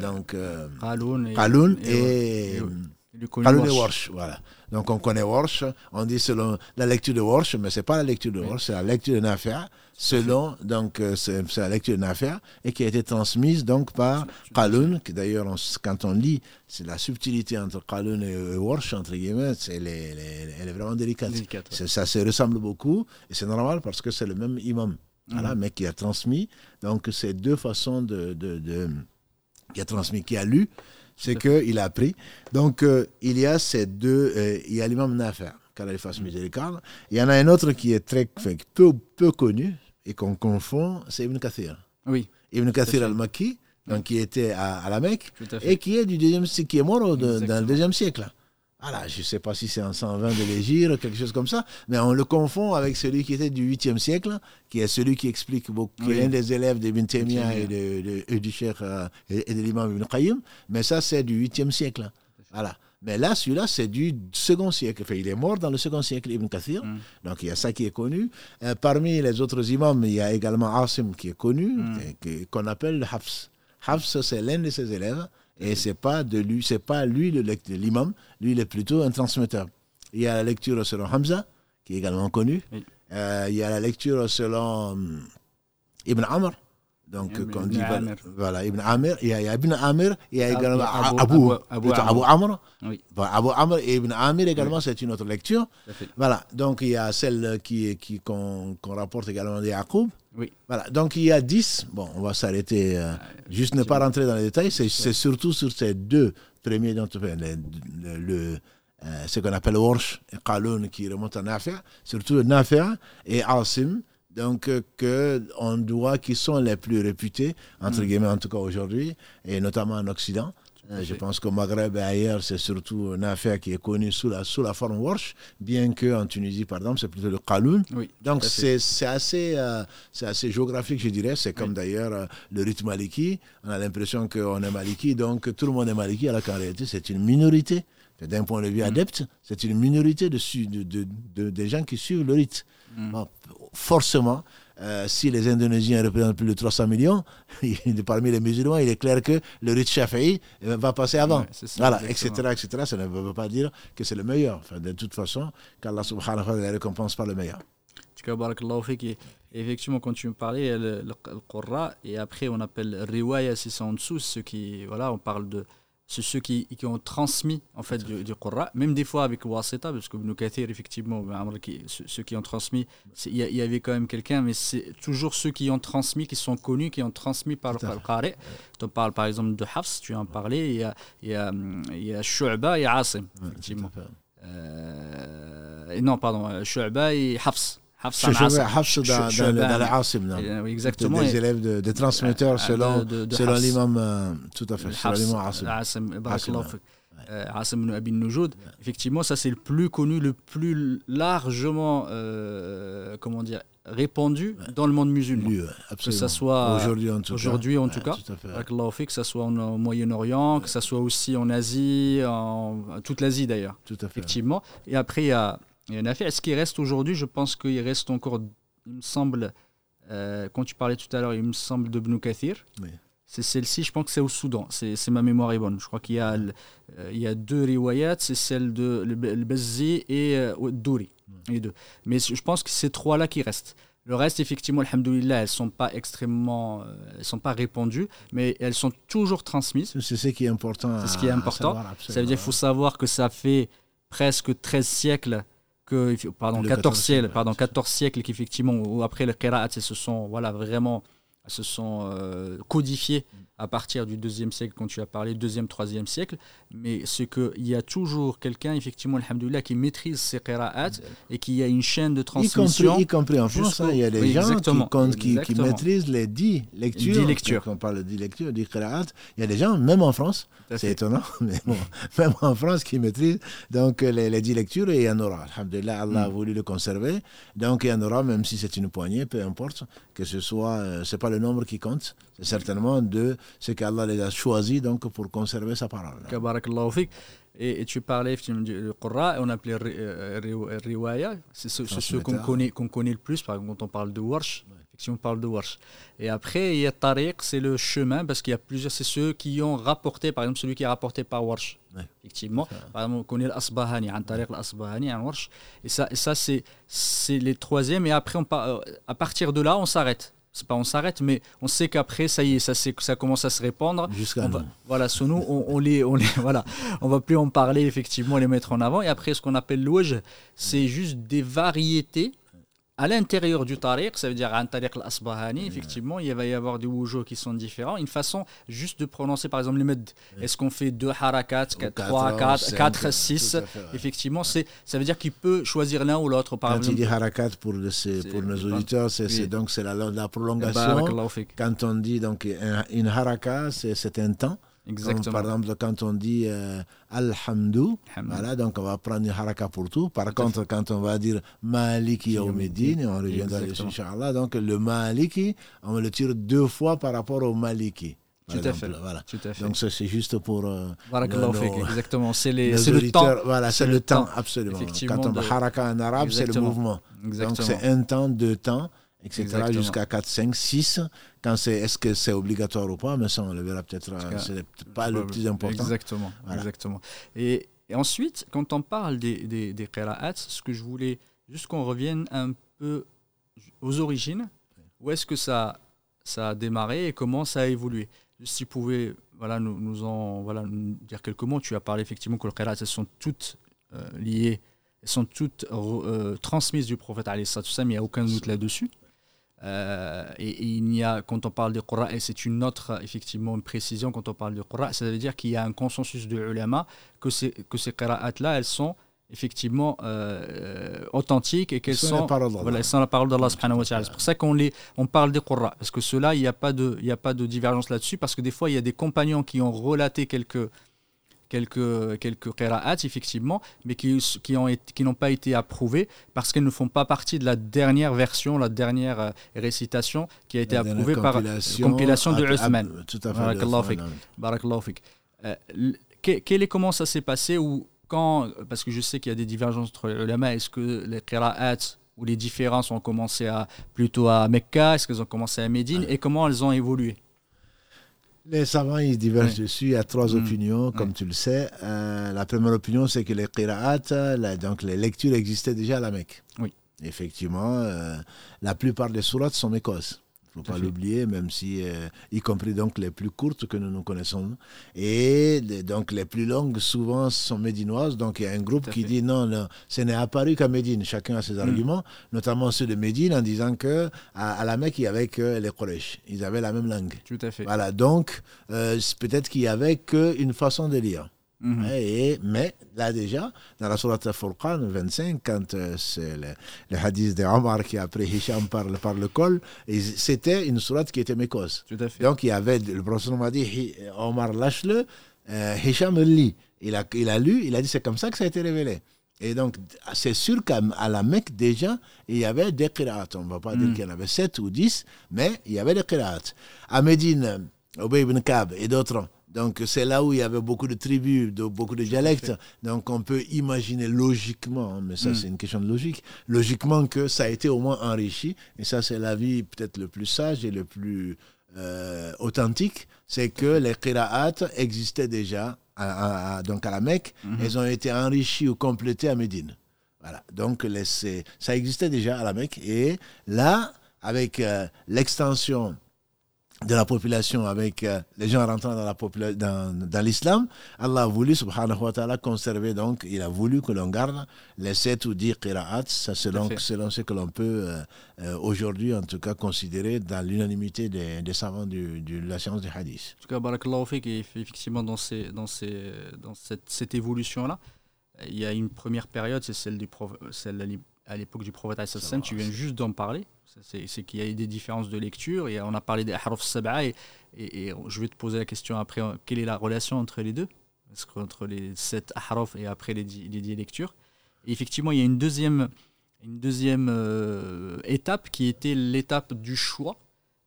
donc, Kaloun et, et, et Warsh. Voilà. Donc on connaît Warsh, on dit selon la lecture de Warsh, mais ce n'est pas la lecture de Warsh, c'est la lecture de Nafer, selon, donc euh, c'est la lecture de Nafer, et qui a été transmise donc par Qalun, qui d'ailleurs, quand on lit, c'est la subtilité entre Qalun et Warsh, entre guillemets, elle est vraiment délicate. Ça se ressemble beaucoup, et c'est normal parce que c'est le même imam, voilà, mhm. mais qui a transmis, donc ces deux façons de, de, de qui a transmis, qui a lu, c'est qu'il a appris. Donc, euh, il y a ces deux, euh, il y a l'imam Nafer, qu'Allah fasse miséricorde. Il y en a un autre qui est très peu, peu connu et qu'on confond, c'est Ibn Kathir. Oui. Ibn Kathir al-Makki, donc qui était à, la Mecque et qui est du deuxième, qui est mort dans le deuxième siècle. Voilà, je ne sais pas si c'est en 120 de l'Égir, quelque chose comme ça, mais on le confond avec celui qui était du 8e siècle, qui est celui qui explique beaucoup, qui est un des élèves d'Ibn Taymiyyah et, de, et, du Cheikh euh, et, de l'imam Ibn Qayyim, mais ça c'est du 8e siècle. Voilà. Mais là, celui-là, c'est du second siècle. Enfin, il est mort dans le second siècle, Ibn Kathir. Mm. Donc, il y a ça qui est connu. Euh, parmi les autres imams, il y a également Asim qui est connu, mm. qu'on appelle le Hafs. Hafs, c'est l'un de ses élèves. Et c'est pas de lui, c'est pas lui l'imam, lui il est plutôt un transmetteur. Il y a la lecture selon Hamza, qui est également connu. Euh, il y a la lecture selon hum, Ibn Amr, donc Ibn, dit, voilà, Ibn Amir, il y a, Ibn Amir, il y a également Abu, Abu, Abu, Amr. Abu Amr et Ibn Amir également, c'est une autre lecture. Voilà, donc il y a celle qui, qui, qu'on, rapporte également de Yaqub. Oui. Voilà, donc il y a 10. Bon, on va s'arrêter, euh, ah, juste ne pas rentrer dans les détails. C'est surtout sur ces deux premiers, dont, le, le euh, ce qu'on appelle Warsh et Qaloun qui remonte à Nafia, surtout Nafia et Asim, donc euh, que on doit, qui sont les plus réputés, entre mm. guillemets en tout cas aujourd'hui, et notamment en Occident. Euh, je pense qu'au Maghreb et ailleurs, c'est surtout un affaire qui est connu sous la, sous la forme Warsh, bien qu'en Tunisie, par exemple, c'est plutôt le Kaloun. Oui, Donc c'est assez, euh, c'est assez géographique, je dirais. C'est comme d'ailleurs euh, le rythme maliki. On a l'impression qu'on est maliki, donc tout le monde est maliki, alors qu'en réalité, c'est une minorité. D'un point de vue mm. adepte, c'est une minorité de, de, de, des gens qui suivent le rite. Mm. forcément, euh, si les Indonésiens représentent plus de 300 millions, parmi les musulmans, il est clair que le rite Shafi'i euh, va passer avant. voilà, etc., etc. Ça ne veut pas dire que c'est le meilleur. Enfin, de toute façon, qu'Allah subhanahu wa ta'ala récompense pas le meilleur. Effectivement, quand tu me parlais, le, le, Qurra, et après on appelle Riwaya, c'est en dessous, ceux qui, voilà, on parle de c'est ceux qui, qui, ont transmis en fait du, du Qur'an, même des fois avec Wasita, parce que Ibn Kathir, effectivement, ben, ceux qui ont transmis, il y, avait quand même quelqu'un, mais c'est toujours ceux qui ont transmis, qui sont connus, qui ont transmis par le Qari. Tu parles par exemple de Hafs, tu en parlais, il y a, il y a, il y a Shu'ba et Asim, effectivement. Euh, et non, pardon, Shu'ba et Hafs. Hafs dans, dans, les Oui, exactement. Des élèves, de, des transmetteurs selon, selon l'imam, euh, tout à fait, selon l'imam Asim. Asim Abi Noujoud. Effectivement, ça c'est le plus connu, le plus largement, euh, comment dire, répandu dans le monde musulman. Lui, que ça soit aujourd'hui en tout aujourd'hui cas, en tout cas que ça soit au Moyen-Orient, que ça soit aussi en Asie, en toute l'Asie d'ailleurs. Tout à fait. Effectivement. Et après il y a il y a affaire. Est-ce qu'il reste aujourd'hui? Je pense qu'il reste encore, il me semble, euh, quand tu parlais tout à l'heure, il me semble de Bnou Kathir. C'est celle-ci, je pense que c'est au Soudan. C'est ma mémoire est bonne. Je crois qu'il y, a, euh, il y a deux riwayats, c'est celle de le, Bazzi et euh, Douri. Les deux. Mais je pense que c'est trois-là qui restent. Le reste, effectivement, alhamdoulilah, elles ne sont pas extrêmement, euh, elles sont pas répandues, mais elles sont toujours transmises. C'est ce qui est important. C'est ce qui est important. ça veut dire qu'il faut savoir que ça fait presque 13 siècles que, pardon, 14 siècles, pardon, 14 siècles qu'effectivement, après le qira'at, se sont voilà, vraiment se sont euh, codifiés à partir du deuxième siècle, quand tu as parlé, deuxième, troisième siècle. Mais c'est qu'il y a toujours quelqu'un, effectivement, alhamdoulilah, qui maîtrise ces qira'at et qui a une chaîne de transmission. Y compris, en France, hein, il y a des gens qui, qui, maîtrisent les dix lectures. Dix lectures. Quand on parle de dix lectures, dix qira'at, il y a des gens, même en France, c'est étonnant, mais bon, même en France, qui maîtrisent donc, les, les dix lectures et il y en aura. Alhamdoulilah, Allah a mm. voulu le conserver. Donc il y en aura, même si c'est une poignée, peu importe, que ce soit, euh, c'est pas le nombre qui compte, c'est certainement de ce qu'Allah les a choisis donc, pour conserver sa parole. Et, et, tu parlais du Qur'an, on appelait euh, Riwaya, c'est ce, qu'on connaît, qu'on connaît le plus, par exemple quand on parle de Warsh, effectivement on parle de Warsh. Et après, il y a Tariq, c'est le chemin, parce qu'il y a plusieurs, c'est ceux qui ont rapporté, par exemple celui qui est rapporté par Warsh. Effectivement, par exemple on connaît l'Asbahani, un Tariq l'Asbahani, un Warsh. Et ça, et ça c'est les troisièmes, et après, on, euh, à partir de là, on s'arrête c'est pas on s'arrête, mais on sait qu'après, ça y est, ça, ça commence à se répandre. Jusqu'à voilà, sur nous, on, on, les, on les, voilà, on va plus en parler effectivement, les mettre en avant. Et après, ce qu'on appelle l'ouaj, c'est juste des variétés à l'intérieur du tariq, ça veut dire un tariq al-asbahani, effectivement, il va y avoir des wujou qui sont différents. Une façon juste de prononcer, par exemple, les med. Est-ce qu'on fait deux harakat, trois, quatre, quatre, six Effectivement, c'est, ça veut dire qu'il peut choisir l'un ou l'autre. Quand exemple, il dit harakat pour, pour nos auditeurs, c'est, donc c'est la, la prolongation. Quand on dit donc une haraka, c'est un temps. Exactement. par exemple, quand on dit euh, Alhamdou, voilà, donc on va prendre une haraka pour tout. Par contre, quand on va dire Maliki Yawmiddin, on reviendra dessus, Inch'Allah. Donc le Maliki, on le tire deux fois par rapport au Maliki. Tout à, fait. Voilà. Donc ça c'est juste pour euh, exactement c'est le temps voilà c'est le, temps, absolument quand on dit haraka en arabe c'est le mouvement donc c'est un temps deux temps etc. jusqu'à 4, 5, 6. Quand c'est, est-ce que c'est obligatoire ou pas Mais ça, on le verra peut-être. Euh, c'est pas le plus important. Exactement. exactement. Et, ensuite, quand on parle des, des, des ce que je voulais juste qu'on revienne un peu aux origines. Où est-ce que ça, ça a démarré et comment ça a évolué? Si vous pouvez voilà, nous, nous en voilà, dire quelques mots. Tu as parlé effectivement que les qira'at, elles sont toutes euh, liées, elles sont toutes euh, transmises du prophète, mais il n'y a aucun doute là-dessus. Euh, et, il n'y a, quand on parle du Qur'an, et c'est une autre, effectivement, une précision quand on parle du Qur'an, ça veut dire qu'il y a un consensus de ulama que ces, que ces qira'at-là, elles sont effectivement euh, authentiques et qu'elles sont, voilà, sont la parole d'Allah subhanahu wa ta'ala. C'est pour ça qu'on les, on parle des Qurra, parce que cela, il n'y a, pas de, il a pas de divergence là-dessus, parce que des fois, il y a des compagnons qui ont relaté quelques, quelques, quelques qira'at, effectivement, mais qui, qui, ont qui n'ont pas été approuvées parce qu'elles ne font pas partie de la dernière version, la dernière euh, récitation qui a été approuvée par la compilation de Uthman. Tout à fait. Barakallahu fik. Euh, quel est, comment ça s'est passé ou quand, parce que je sais qu'il y a des divergences entre les ulama, est-ce que les qira'at ou les différences ont commencé à, plutôt à Mecca, est-ce qu'elles ont commencé à Médine, et comment elles ont évolué? Les savants, ils divergent dessus. Il y a trois mm. opinions, comme tu le sais. Euh, la première opinion, c'est que les qira'at, donc les lectures existaient déjà à la Mecque. Oui. Effectivement, euh, la plupart des sourates sont mécoses faut pas l'oublier, même si, euh, y compris donc les plus courtes que nous nous connaissons. Et donc les plus longues, souvent, sont médinoises. Donc il y a un groupe qui dit non, non, ce n'est apparu qu'à Médine. Chacun a ses mm. arguments, notamment ceux de Médine, en disant que à, la Mecque, il y avait que les Quraysh. Ils avaient la même langue. Tout à fait. Voilà, donc euh, peut-être qu'il y avait qu'une façon de lire. Mhm. Et, mais là déjà, dans la Sourate Furqan 25, quand euh, c'est le, hadith de Omar qui a pris Hisham par, par le col, c'était une sourate qui était mécose. Donc il y avait, le professeur m'a dit, Omar lâche-le, euh, Hisham lit. Il a, il a lu, il a dit c'est comme ça que ça a été révélé. Et donc, c'est sûr qu'à la Mecque, déjà, il y avait des qira'at. On ne va pas dire mhm. qu'il y en avait 7 ou 10, mais il y avait des qira'at. À Médine, Obey ibn Kab et d'autres, donc c'est là où il y avait beaucoup de tribus, de, beaucoup de dialectes. Donc on peut imaginer logiquement, hein, mais ça hmm. c'est une question de logique, logiquement que ça a été au moins enrichi. Et ça c'est l'avis peut-être le plus sage et le plus euh, authentique, c'est que les qira'at existaient déjà à, donc à la Mecque. Hmm. Elles ont été enrichies ou complétées à Médine. Voilà. Donc les, ça existait déjà à la Mecque. Et là, avec euh, l'extension de la population avec euh, les gens rentrant dans, la dans, dans l'islam, Allah a voulu, subhanahu wa ta'ala, conserver, donc il a voulu que l'on garde les sept ou dix qira'at, selon, selon ce que l'on peut euh, euh, aujourd'hui, en tout cas, considérer dans l'unanimité des, des, savants de la science du hadith. En tout cas, barakallahu fik, effectivement, dans, ces, dans, ces, dans cette, cette évolution-là, il y a une première période, c'est celle, du celle à l'époque du prophète, tu viens juste d'en parler c'est qu'il y a eu des différences de lecture. Et on a parlé des harf sab'a et, je vais te poser la question après quelle est la relation entre les deux? Entre les sept harf et après les dix, les lectures. Et effectivement, il y a une deuxième, une deuxième euh, étape qui était l'étape du choix.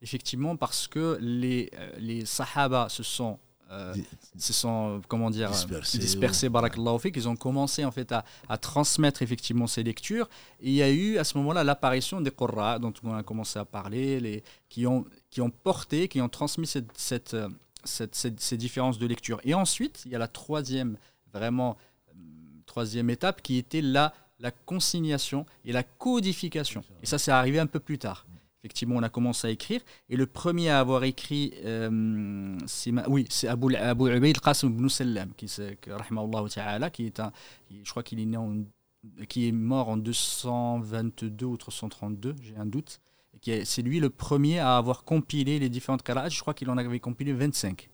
Effectivement, parce que les, euh, les sahaba se sont euh, se sont comment dire dispersés, dispersés ouais. ils ont commencé en fait à, à, transmettre effectivement ces lectures. Et il y a eu à ce moment-là l'apparition des Qurra dont on a commencé à parler les, qui, ont, qui ont porté qui ont transmis cette, cette, cette, ces différences de lecture. Et ensuite il y a la troisième vraiment euh, troisième étape qui était la, la consignation et la codification. Et ça c'est arrivé un peu plus tard Effectivement, on a commencé à écrire. Et le premier à avoir écrit, euh, c'est oui, c'est Abu, Abu Ubaid Qasim ibn Sallam, qui, qui est un, je crois qu'il est qui est mort en 222 ou 332, j'ai un doute. C'est lui le premier à avoir compilé les différentes qira'at. Je crois qu'il en avait compilé 25.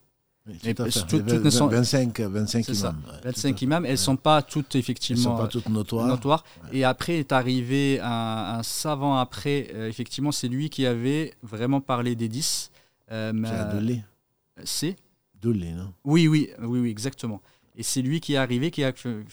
25, 25 imams. 25 imams, elles ne sont pas toutes effectivement sont pas toutes notoires. Et après est arrivé un, savant après, euh, effectivement, c'est lui qui avait vraiment parlé des 10. Euh, c'est Doulé, non? Oui, oui, oui, oui, exactement. Et c'est lui qui est arrivé, qui a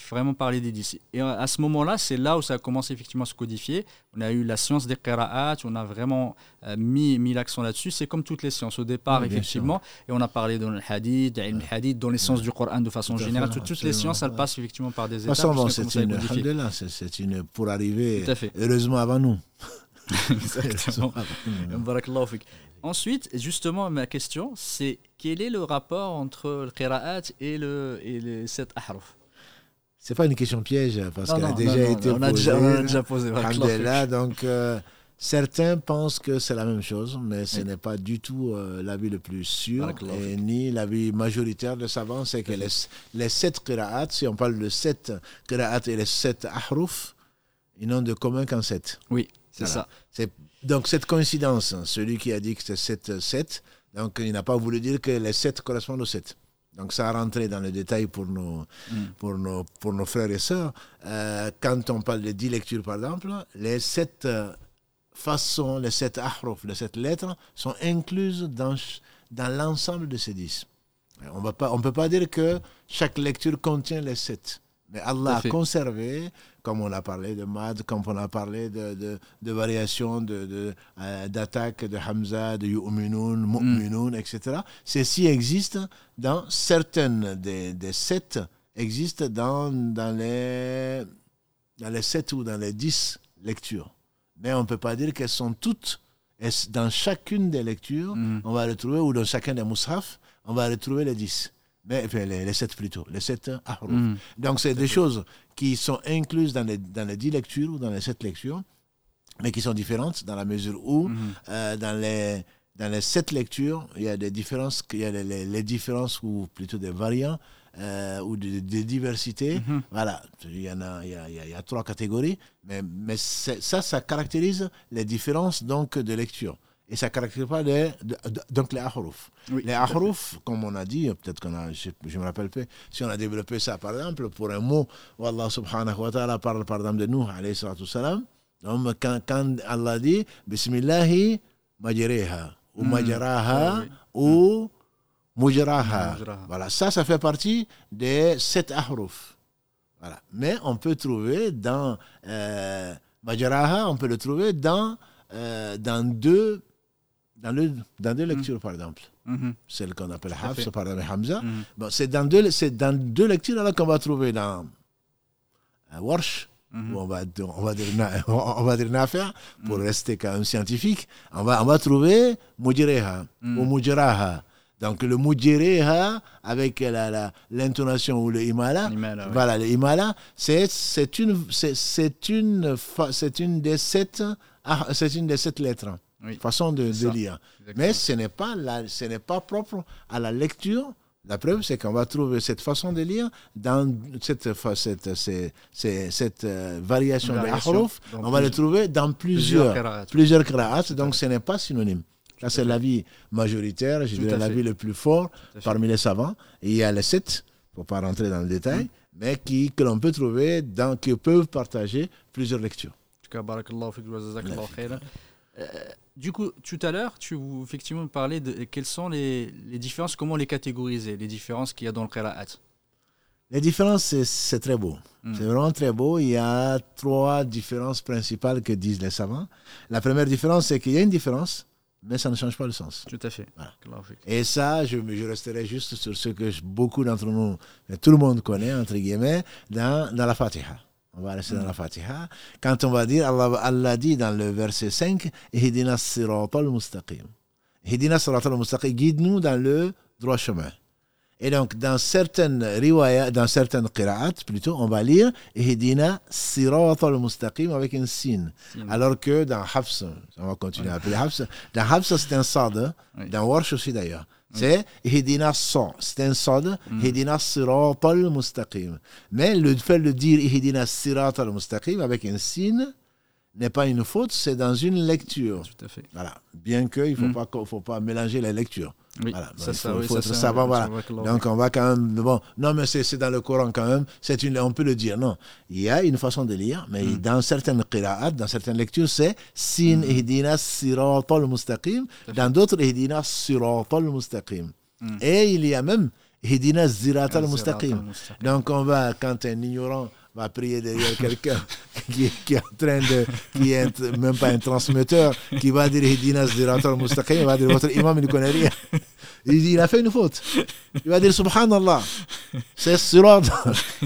vraiment parlé des dix. Et à ce moment-là, c'est là où ça a commencé effectivement à se codifier. On a eu la science des qira'at, on a vraiment euh, mis, mis l'accent là-dessus. C'est comme toutes les sciences au départ, effectivement. Et on a parlé dans le hadith, dans, hadith, dans les sciences du Coran de façon générale. toutes, les sciences, elles passent effectivement par des étapes. c'est une, c'est une, pour arriver, heureusement avant nous. Exactement. Ensuite, justement, ma question, c'est quel est le rapport entre le qira'at et, le, et les sept ahruf? C'est pas une question piège, parce qu'elle a déjà été on posée. A déjà, on a déjà posé. Là, donc, euh, certains pensent que c'est la même chose, mais ce n'est pas du tout euh, l'avis le plus sûr, et ni l'avis majoritaire de savants, c'est que les, les sept qira'at, si on parle de sept qira'at et les sept ahruf, ils n'ont de commun qu'en sept. Oui, c'est ça. Donc cette coïncidence, celui qui a dit que c'est 7, 7, donc il n'a pas voulu dire que les 7 correspondent aux 7. Donc ça a rentré dans le détail pour nos, Mm. pour nos, pour nos frères et sœurs. Euh, quand on parle de dix lectures, par exemple, les sept euh, façons, les sept ahruf, les sept lettres sont incluses dans, dans l'ensemble de ces dix. On ne peut pas dire que chaque lecture contient les sept. Mais Allah a conservé, comme on a parlé de Mad, comme on a parlé de, de, de variations de, de, euh, d'attaques de Hamza, de Yu'minun, Mu'minun, etc. Ceci existe dans certaines des, des sept, existent dans, dans, les, dans les sept ou dans les dix lectures. Mais on ne peut pas dire qu'elles sont toutes. Et dans chacune des lectures, Mm. on va retrouver, ou dans chacun des mushaf, on va retrouver les dix. Mais, enfin, les, les sept plutôt, les sept ahruf. Mm. Donc, c'est des choses qui sont incluses dans les, dans les dix lectures ou dans les sept lectures, mais qui sont différentes dans la mesure où, Mhm. euh, dans, les, dans les sept lectures, il y a des différences, il y a les, les- les différences ou plutôt des variants euh, ou des, des diversités. Mhm. Voilà, il y en a, il y a, il y a- trois catégories, mais, mais ça, ça caractérise les différences donc de lecture. Et ça ne caractérise pas les, donc les ahruf. Oui, Les comme on a dit, peut-être qu'on a, je ne me rappelle pas, si on a développé ça par exemple pour un mot où Allah subhanahu wa ta'ala parle par exemple de nous, alayhi salatu salam, donc quand, quand Allah dit Bismillahi majreha ou majraha Oui, oui. ou mujraha. Mujraha. Voilà, ça, ça fait partie des sept ahruf. Voilà. Mais on peut trouver dans euh, majraha, on peut le trouver dans, euh, dans deux dans, le, dans deux lectures, par exemple. Mhm. Celle qu'on appelle Hafs, par exemple Hamza. Mhm. Bon, c'est dans deux, c'est dans deux lectures alors qu'on va trouver dans euh, Warsh, Mhm. où on va, on va dire, on va dire Nafi', pour rester quand même scientifique, on va, on va trouver Mujireha ou Mujiraha. Donc le Mujireha, avec la- la- l'intonation ou le Imala, L'imala, ouais. voilà, le Imala, c'est une, c'est- une, c'est une des sept, ah, c'est une des sept lettres, Oui. façon de, lire. Exactement. Mais ce n'est pas, la- ce n'est pas propre à la lecture. La preuve, c'est qu'on va trouver cette façon de lire dans cette, cette, c'est- cette euh, variation de ahruf. On va le trouver dans plusieurs plusieurs, qira'at, donc ce n'est pas synonyme. Ça, c'est l'avis majoritaire, je dirais l'avis le plus fort parmi les savants. Et il y a les sept, pour pas rentrer dans le détail, mais qui, que l'on peut trouver, dans, qui peuvent partager plusieurs lectures. En tout cas, barakallahu Euh, Du coup, tout à l'heure, tu effectivement parlais de quelles sont les, les différences, comment les catégoriser, les différences qu'il y a dans le qira'at. Les différences, c'est- très beau. Mm. C'est vraiment très beau. Il y a trois différences principales que disent les savants. La première différence, c'est qu'il y a une différence, mais ça ne change pas le sens. Tout à fait. Voilà. Et ça, je, je resterai juste sur ce que je- beaucoup d'entre nous, tout le monde connaît, entre guillemets, dans, dans la Fatiha. On va rester dans la Fatiha. Quand on va dire, Allah, Allah dit dans le verset 5, Ihdina siratal mustaqim. Ihdina siratal mustaqim, guide-nous dans le droit chemin. Et donc, dans certaines riwayas, dans certaines qira'at, plutôt, on va lire Ihdina siratal mustaqim avec un signe. Signe. Alors que dans Hafs, on va continuer à appeler Hafs, dans Hafs, c'est un sad, dans Warsh aussi d'ailleurs. C'est Ihdina sa, c'est un sad, Ihdina siratal mustaqim. Mais le fait de dire Ihdina siratal mustaqim avec un signe n'est pas une faute, c'est dans une lecture. Tout à fait. Voilà. Bien qu'il ne faut, Mm. pas, faut pas mélanger les lectures. Oui, Voilà. ça, il ça, faut, oui, faut ça, être ça, savant, voilà. barakallahu Donc on va quand même. Bon, non, mais c'est dans le Coran quand même. C'est une, on peut le dire. Non, il y a une façon de lire, mais Mm. dans certaines qira'at, dans certaines lectures, c'est sin ihdina siratal mustaqim. Dans d'autres, ihdina siratal mustaqim. Mm. Et il y a même ihdina ziratal mustaqim. Donc on va, quand un ignorant va prier derrière quelqu'un qui, est- qui est en train de, qui est même pas un transmetteur, qui va dire Hidina Ziratal Mustaqim, il va dire votre imam il ne connaît rien. Il, dit, il a fait une faute. Il va dire Subhanallah. C'est surat.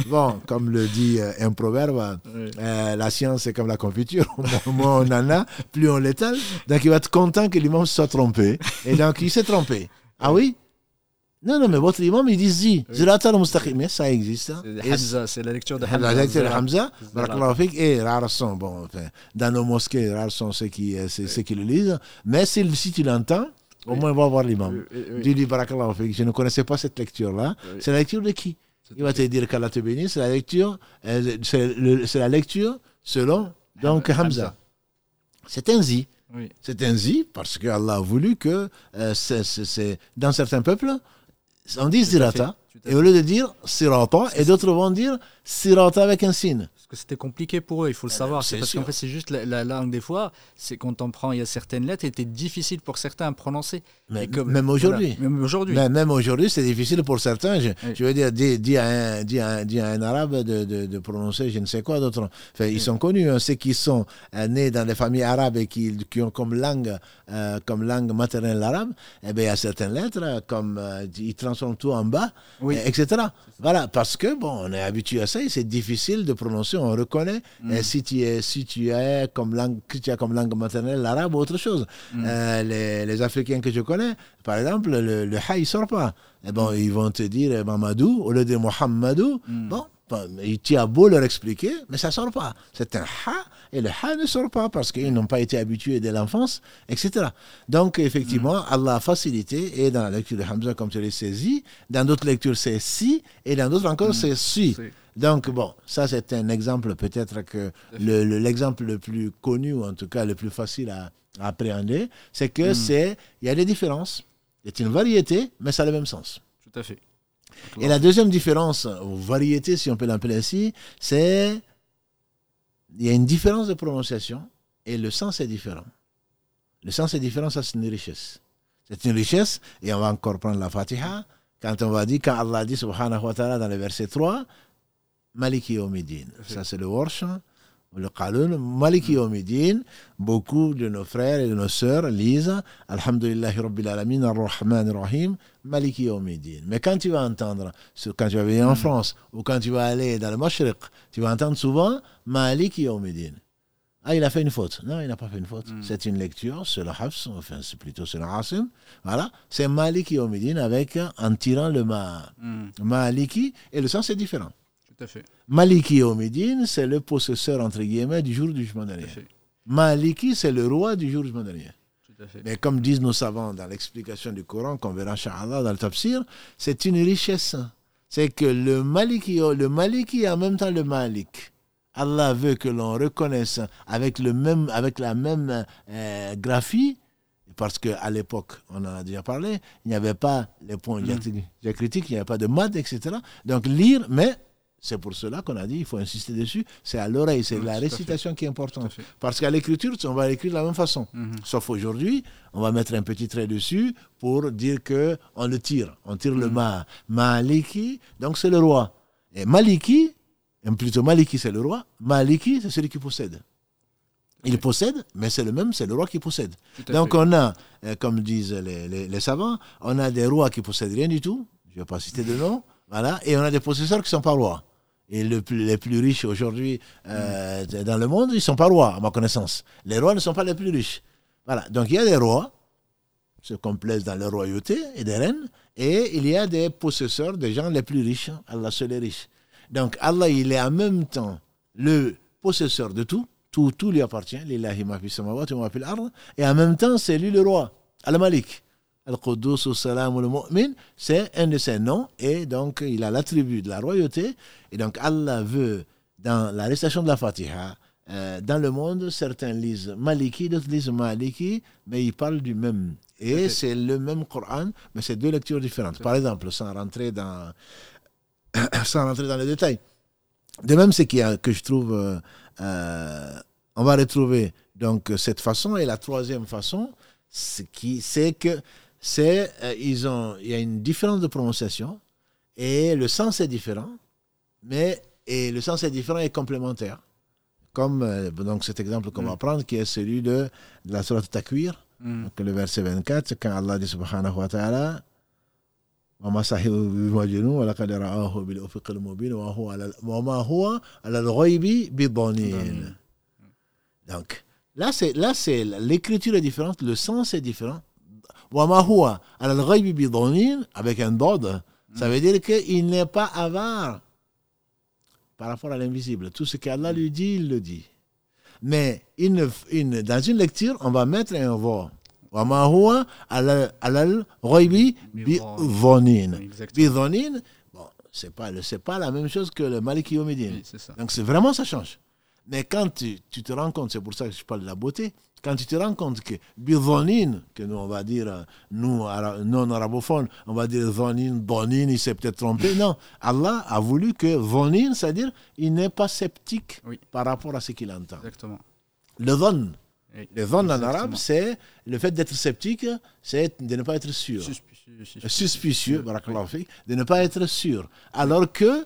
Bon, comme le dit euh, un proverbe, Oui. euh, la science c'est comme la confiture. Moins- Moins on en a, plus on l'étale. Donc il va être content que l'imam soit trompé. Et donc il s'est trompé. Ah oui? Non, non, mais votre imam il dit Zi, Ziratal Mustaqim. Mais ça existe. hein. C'est la lecture de la Hamza. lecture de. Hamza, barakallahu fik, et rares sont, bon, enfin, dans nos mosquées, rares sont ceux qui, euh, ceux, ceux qui le lisent, mais si, tu l'entends, au moins va voir l'imam. Tu dis barakallahu fik, je ne connaissais pas cette lecture-là. C'est la lecture de qui? Il va te dire qu'Allah te bénisse, c'est la lecture, euh, c'est la lecture selon donc Hamza. C'est un zi. C'est un zi parce que Allah a voulu que euh, c'est- dans certains peuples, On dit à et au lieu de dire sirata, et d'autres vont dire sirata avec un signe. Parce que c'était compliqué pour eux, il faut le savoir. C'est parce qu'en fait, c'est juste la, la langue des fois, c'est quand on prend, il y a certaines lettres, étaient difficiles pour certains à prononcer. Mais comme- même aujourd'hui. voilà, même aujourd'hui. Même aujourd'hui, c'est difficile pour certains. Je, Oui. je veux dire, dis, dis à, un, dis à un- dis à un arabe de, de, de prononcer je ne sais quoi d'autre. Enfin, Ils sont connus, hein, ceux qui sont euh, nés dans des familles arabes et qui, qui ont comme langue, euh, comme langue maternelle l'arabe. Eh bien, il y a certaines lettres, euh, comme euh, ils transforment tout en bas, Oui. etc. Voilà, parce que bon, on est habitué à ça et c'est difficile de prononcer. On reconnaît Mm. euh, si tu es, si tu es comme langue, tu as comme langue maternelle l'arabe ou autre chose. Mm. Euh, les, les Africains que je connais, par exemple, le, le ha, il sort pas. Eh bon, ils vont te dire Mamadou au lieu de Mohamedou. Mm. Bon, tu as beau leur expliquer, mais ça sort pas. C'est un ha et le ha ne sort pas parce qu'ils n'ont pas été habitués dès l'enfance, etc. Donc, effectivement, Allah a facilité et dans la lecture de Hamza, comme tu l'as saisi, dans d'autres lectures, c'est si et dans d'autres encore, c'est si. Donc, bon, ça, c'est un exemple, peut-être que le- le- l'exemple le, plus connu, ou en tout cas le plus facile à, à appréhender, c'est que c'est, il y a des différences. C'est une variété, mais ça a le même sens. Tout à fait. Et la deuxième différence, ou variété, si on peut l'appeler ainsi, c'est, il y a une différence de prononciation et le sens est différent. Le sens est différent, ça c'est une richesse. C'est une richesse, et on va encore prendre la Fatiha, quand on va dire, quand Allah dit, subhanahu wa ta'ala, dans le verset 3, Maliki Yawmiddin. Ça, c'est le Warsh, le Qalun. Maliki Yawmiddin. Beaucoup de nos frères et de nos sœurs lisent Alhamdulillahi Rabbil Alamin, Ar-Rahman Ar-Rahim, Maliki Yawmiddin. Mais quand tu vas entendre, quand tu vas venir en France ou quand tu vas aller dans le Mashriq, tu vas entendre souvent Maliki Yawmiddin. Ah, il a fait une faute. Non, il n'a pas fait une faute. C'est une lecture sur le Hafs, enfin, c'est plutôt sur le Asim. Voilà. C'est Maliki Yawmiddin avec, en tirant le Ma. Mm, Maliki, et le sens est différent. Tout à fait. Maliki Omidine, c'est le possesseur, entre guillemets, du jour du jugement dernier. Maliki, c'est le roi du jour du jugement dernier. Mais comme disent nos savants dans l'explication du Coran, qu'on verra Inch'Allah dans le tafsir, c'est une richesse. C'est que le Maliki, le Maliki est en même temps le Malik. Allah veut que l'on reconnaisse avec, le même, avec la même euh, graphie, parce qu'à l'époque, on en a déjà parlé, il n'y avait pas les points diacritiques, diacritiques, il n'y avait pas de maths, etc. Donc lire, mais c'est pour cela qu'on a dit, il faut insister dessus, c'est à l'oreille, c'est Oui, la récitation qui est importante. Parce qu'à l'écriture, on va l'écrire de la même façon. Mhm. Sauf aujourd'hui, on va mettre un petit trait dessus pour dire que on le tire. On tire le ma. Maliki, donc c'est le roi. Et Maliki, plutôt Maliki c'est le roi, Maliki c'est celui qui possède. Il possède, mais c'est le même, c'est le roi qui possède. Donc fait. on a, euh, comme disent les, les- les savants, on a des rois qui possèdent rien du tout, je ne vais pas citer de nom, voilà, et on a des possesseurs qui ne sont pas rois. Et plus- les plus riches aujourd'hui euh, dans le monde, ils ne sont pas rois, à ma connaissance. Les rois ne sont pas les plus riches. Voilà, donc il y a des rois, se complaisent dans leur royauté et des reines, et il y a des possesseurs, des gens les plus riches. Allah seul est riche. Donc Allah, il est en même temps le possesseur de tout, tout, tout lui appartient, et en même temps, c'est lui le roi, Al-Malik. Al-Quddus, Salam, le Mu'min, c'est un de ses noms, et donc il a l'attribut de la royauté, et donc Allah veut, dans la récitation de la Fatiha, euh, dans le monde, certains lisent Maliki, d'autres lisent Maliki, mais ils parlent du même. Et c'est le même Coran, mais c'est deux lectures différentes. Par exemple, sans rentrer dans, sans rentrer dans les détails. De même, ce qui a- que je trouve, euh, euh, on va retrouver donc cette façon et la troisième façon, ce qui, c'est que c'est, euh, ils ont, il y a une différence de prononciation et le sens est différent, mais et le sens est différent et complémentaire. Comme euh, donc cet exemple qu'on va Mm. prendre, qui est celui de, de la sourate Takwir, Mm. donc le verset 24, quand Allah dit subhanahu wa ta'ala, وما صاحبه بمجنون ولقد رآه بالأفق المبين وهو على وما هو على الغيب بضنين. Donc là c'est là c'est l'écriture est différente, le sens est différent. avec un dod, ça veut dire qu'il n'est pas avare par rapport à l'invisible. Tout ce qu'Allah lui dit, il le dit. Mais dans une lecture, on va mettre un va. Bon, c'est pas, c'est pas la même chose que le Maliki Donc c'est vraiment ça change. Mais quand tu, tu te rends compte, c'est pour ça que je parle de la beauté, quand tu te rends compte que bidhonin, que nous on va dire, nous non arabophones, on va dire zonin, donin, il s'est peut-être trompé. Non, Allah a voulu que zonin, c'est-à-dire il n'est pas sceptique Oui. par rapport à ce qu'il entend. Exactement. Le zon, Oui. le zon en arabe, c'est le fait d'être sceptique, c'est de ne pas être sûr. Suspicieux, suspicieux. Suspicieux, fik, de ne pas être sûr. Alors que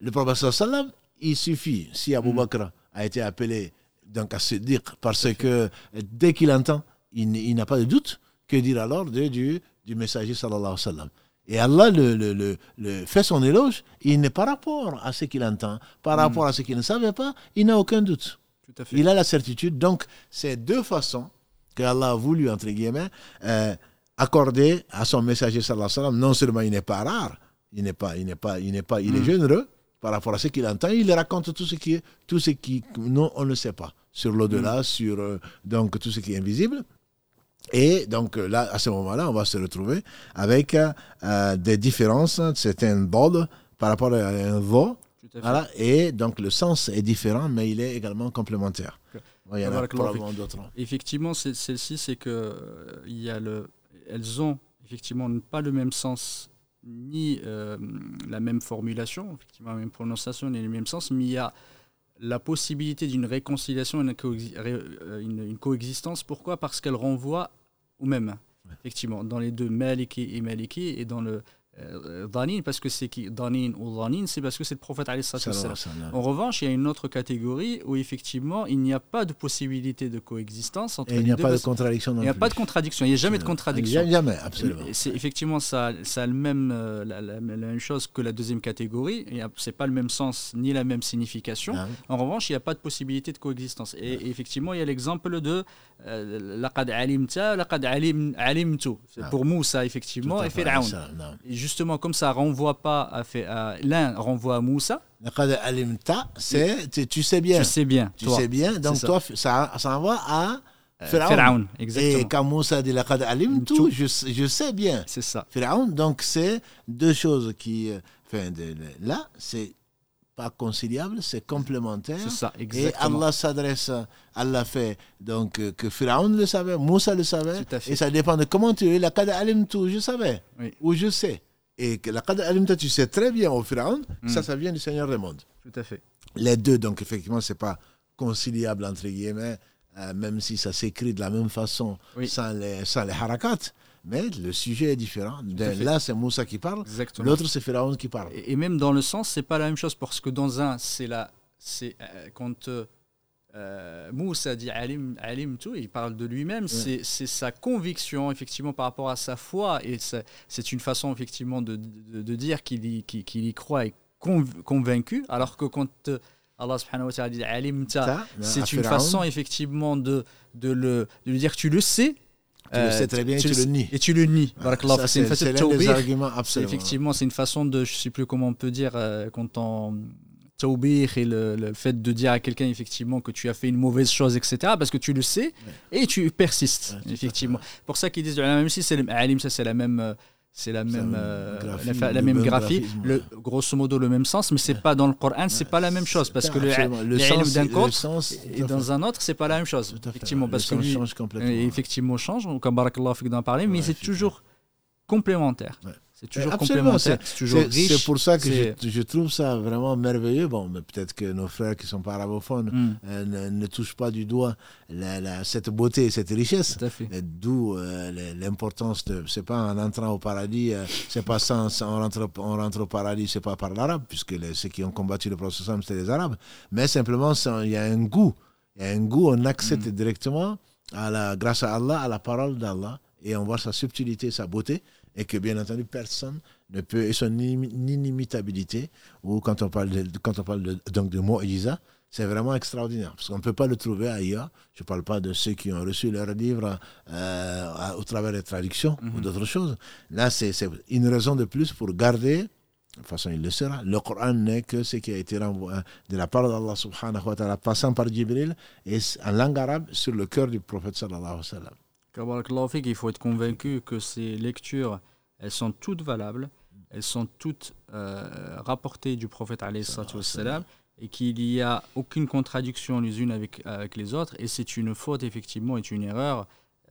le prophète sallam, il suffit, si Abu Mm. Bakr a été appelé donc à Siddiq, parce que dès qu'il entend, il, n'a pas de doute, que dire alors de- du, du messager sallallahu alayhi wa sallam? Et Allah le, le- le- le- fait son éloge, il n'est par rapport à ce qu'il entend, par Mm. rapport à ce qu'il ne savait pas, il n'a aucun doute. Tout à fait. Il a la certitude. Donc, c'est deux façons que Allah a voulu, entre guillemets, euh, accorder à son messager, sallallahu alayhi wa sallam. Non seulement il n'est pas rare, il n'est pas, il n'est pas, il n'est pas, il est Mm. généreux par rapport à ce qu'il entend. Il raconte tout ce qui est, tout ce qui, non, on ne sait pas sur l'au-delà, sur euh, donc tout ce qui est invisible. Et donc euh, là, à ce moment-là, on va se retrouver avec euh, des différences. C'est un bod par rapport à un fait. Voilà, et donc le sens est différent, mais il est également complémentaire. Il y en a probablement d'autres. Effectivement, c'est- celle-ci, c'est que il y a le, elles ont effectivement pas le même sens ni euh, la même formulation, effectivement la même prononciation ni le même sens, mais il y a la possibilité d'une réconciliation, une, coexi- euh, une- une coexistence. Pourquoi? Parce qu'elles renvoient au même. Effectivement, dans les deux Maliki et Maliki et dans le euh, Dhanin, parce que c'est qui ou Dhanin, c'est parce que c'est le prophète. En revanche, il y a une autre catégorie où effectivement il n'y a pas de possibilité de coexistence entre Et il n'y a deux pas de contradiction il n'y a pas de contradiction, il n'y a jamais de contradiction. Jamais, jamais, absolument. C'est effectivement ça, ça a le même, euh, la, la- la même chose que la deuxième catégorie. C'est pas le même sens ni la même signification. Ah, En revanche, il n'y a pas de possibilité de coexistence. Et, et effectivement, il y a l'exemple de euh, laqad alimta, laqad alim, alimtu. Ah. Pour Moussa, effectivement, et Pharaon. Et justement, comme ça renvoie pas à, fait- à- l'un renvoie à Moussa, Laqad alimta, c'est tu- tu sais bien. tu sais bien. Tu toi. sais bien, donc ça. toi, ça, ça envoie à Euh, Pharaon. Et quand Moussa dit laqad alimtu, Tout. je, sais- je sais bien. C'est ça. Pharaon, donc c'est deux choses qui. euh, Enfin, de- là, c'est pas conciliable, c'est complémentaire. C'est ça, Et exactement. Allah s'adresse, Allah fait donc euh, que Pharaon le savait, Moussa le savait, Tout à fait. et ça dépend de comment tu es. La Qad alimtu, je savais, Oui. ou je sais. Et que la Qad alimtu, tu sais très bien au Pharaon, Mm. ça, ça vient du Seigneur des mondes. Tout à fait. Les deux, donc effectivement, c'est pas conciliable entre guillemets, euh, même si ça s'écrit de la même façon Oui. sans, les, sans les harakats. Mais le sujet est différent. Là, c'est Moussa qui parle, l'autre, c'est Pharaon qui parle. Et, et même dans le sens, c'est pas la même chose parce que dans un, c'est la, c'est euh, quand euh, euh, Moussa dit alim, alim tout, il parle de lui-même. C'est, c'est sa conviction effectivement par rapport à sa foi et c'est une façon effectivement de, de, de dire qu'il y, croit et conv- convaincu. Alors que quand euh, Allah subhanahu wa ta'ala dit alim ta, à c'est une façon effectivement de, de, le, de lui dire que tu le sais. Tu le sais très bien et tu le nies. Et tu le nies. C'est une façon de effectivement, c'est une façon de, je sais plus comment on peut dire, euh, quand on tawbih et le, le fait de dire à quelqu'un effectivement que tu as fait une mauvaise chose, etc. Parce que tu le sais et tu persistes, Ouais, effectivement. Pour ça qu'ils disent, même si c'est le alim, ça c'est la même. euh, C'est la même, euh, la, fa- le la même même graphie, le, grosso modo le même sens, mais c'est pas dans le Coran, c'est pas la même chose parce que le, le sens, d'un côté et dans un autre, c'est pas la même chose, fait. effectivement, parce que change complètement. effectivement change, comme barakallahu fik d'en parler, mais c'est toujours complémentaire. C'est toujours Absolument, complémentaire, c'est toujours riche. c'est pour ça que je, je trouve ça vraiment merveilleux. Bon, mais peut-être que nos frères qui sont pas arabophones Hmm, euh, ne, ne touchent pas du doigt la- la- cette beauté, cette richesse. Et D'où euh, l'importance de. C'est pas en entrant au paradis, euh, c'est pas sans, sans- on, rentre, on rentre au paradis, c'est pas par l'arabe, puisque les- ceux qui ont combattu le prophète c'était les arabes. Mais simplement, il y a un goût. Il y a un goût, on accède Mm. directement, à la, grâce à Allah, à la parole d'Allah, et on voit sa subtilité, sa beauté, et que bien entendu, personne ne peut, et son imi- inimitabilité, ou quand on parle de, quand on parle de, donc de c'est vraiment extraordinaire, parce qu'on ne peut pas le trouver ailleurs. Je ne parle pas de ceux qui ont reçu leur livre euh, au travers des traductions ou Mhm. d'autres choses. Là, c'est c'est une raison de plus pour garder, de toute façon, il le sera. Le Coran n'est que ce qui a été renvoyé de la part d'Allah subhanahu wa ta'ala, passant par Jibril, et en langue arabe, sur le cœur du prophète sallallahu alayhi wa sallam. Il faut être convaincu que ces lectures, elles sont toutes valables, elles sont toutes euh, rapportées du prophète et qu'il n'y a aucune contradiction les unes avec, avec les autres. Et c'est une faute, effectivement, et une erreur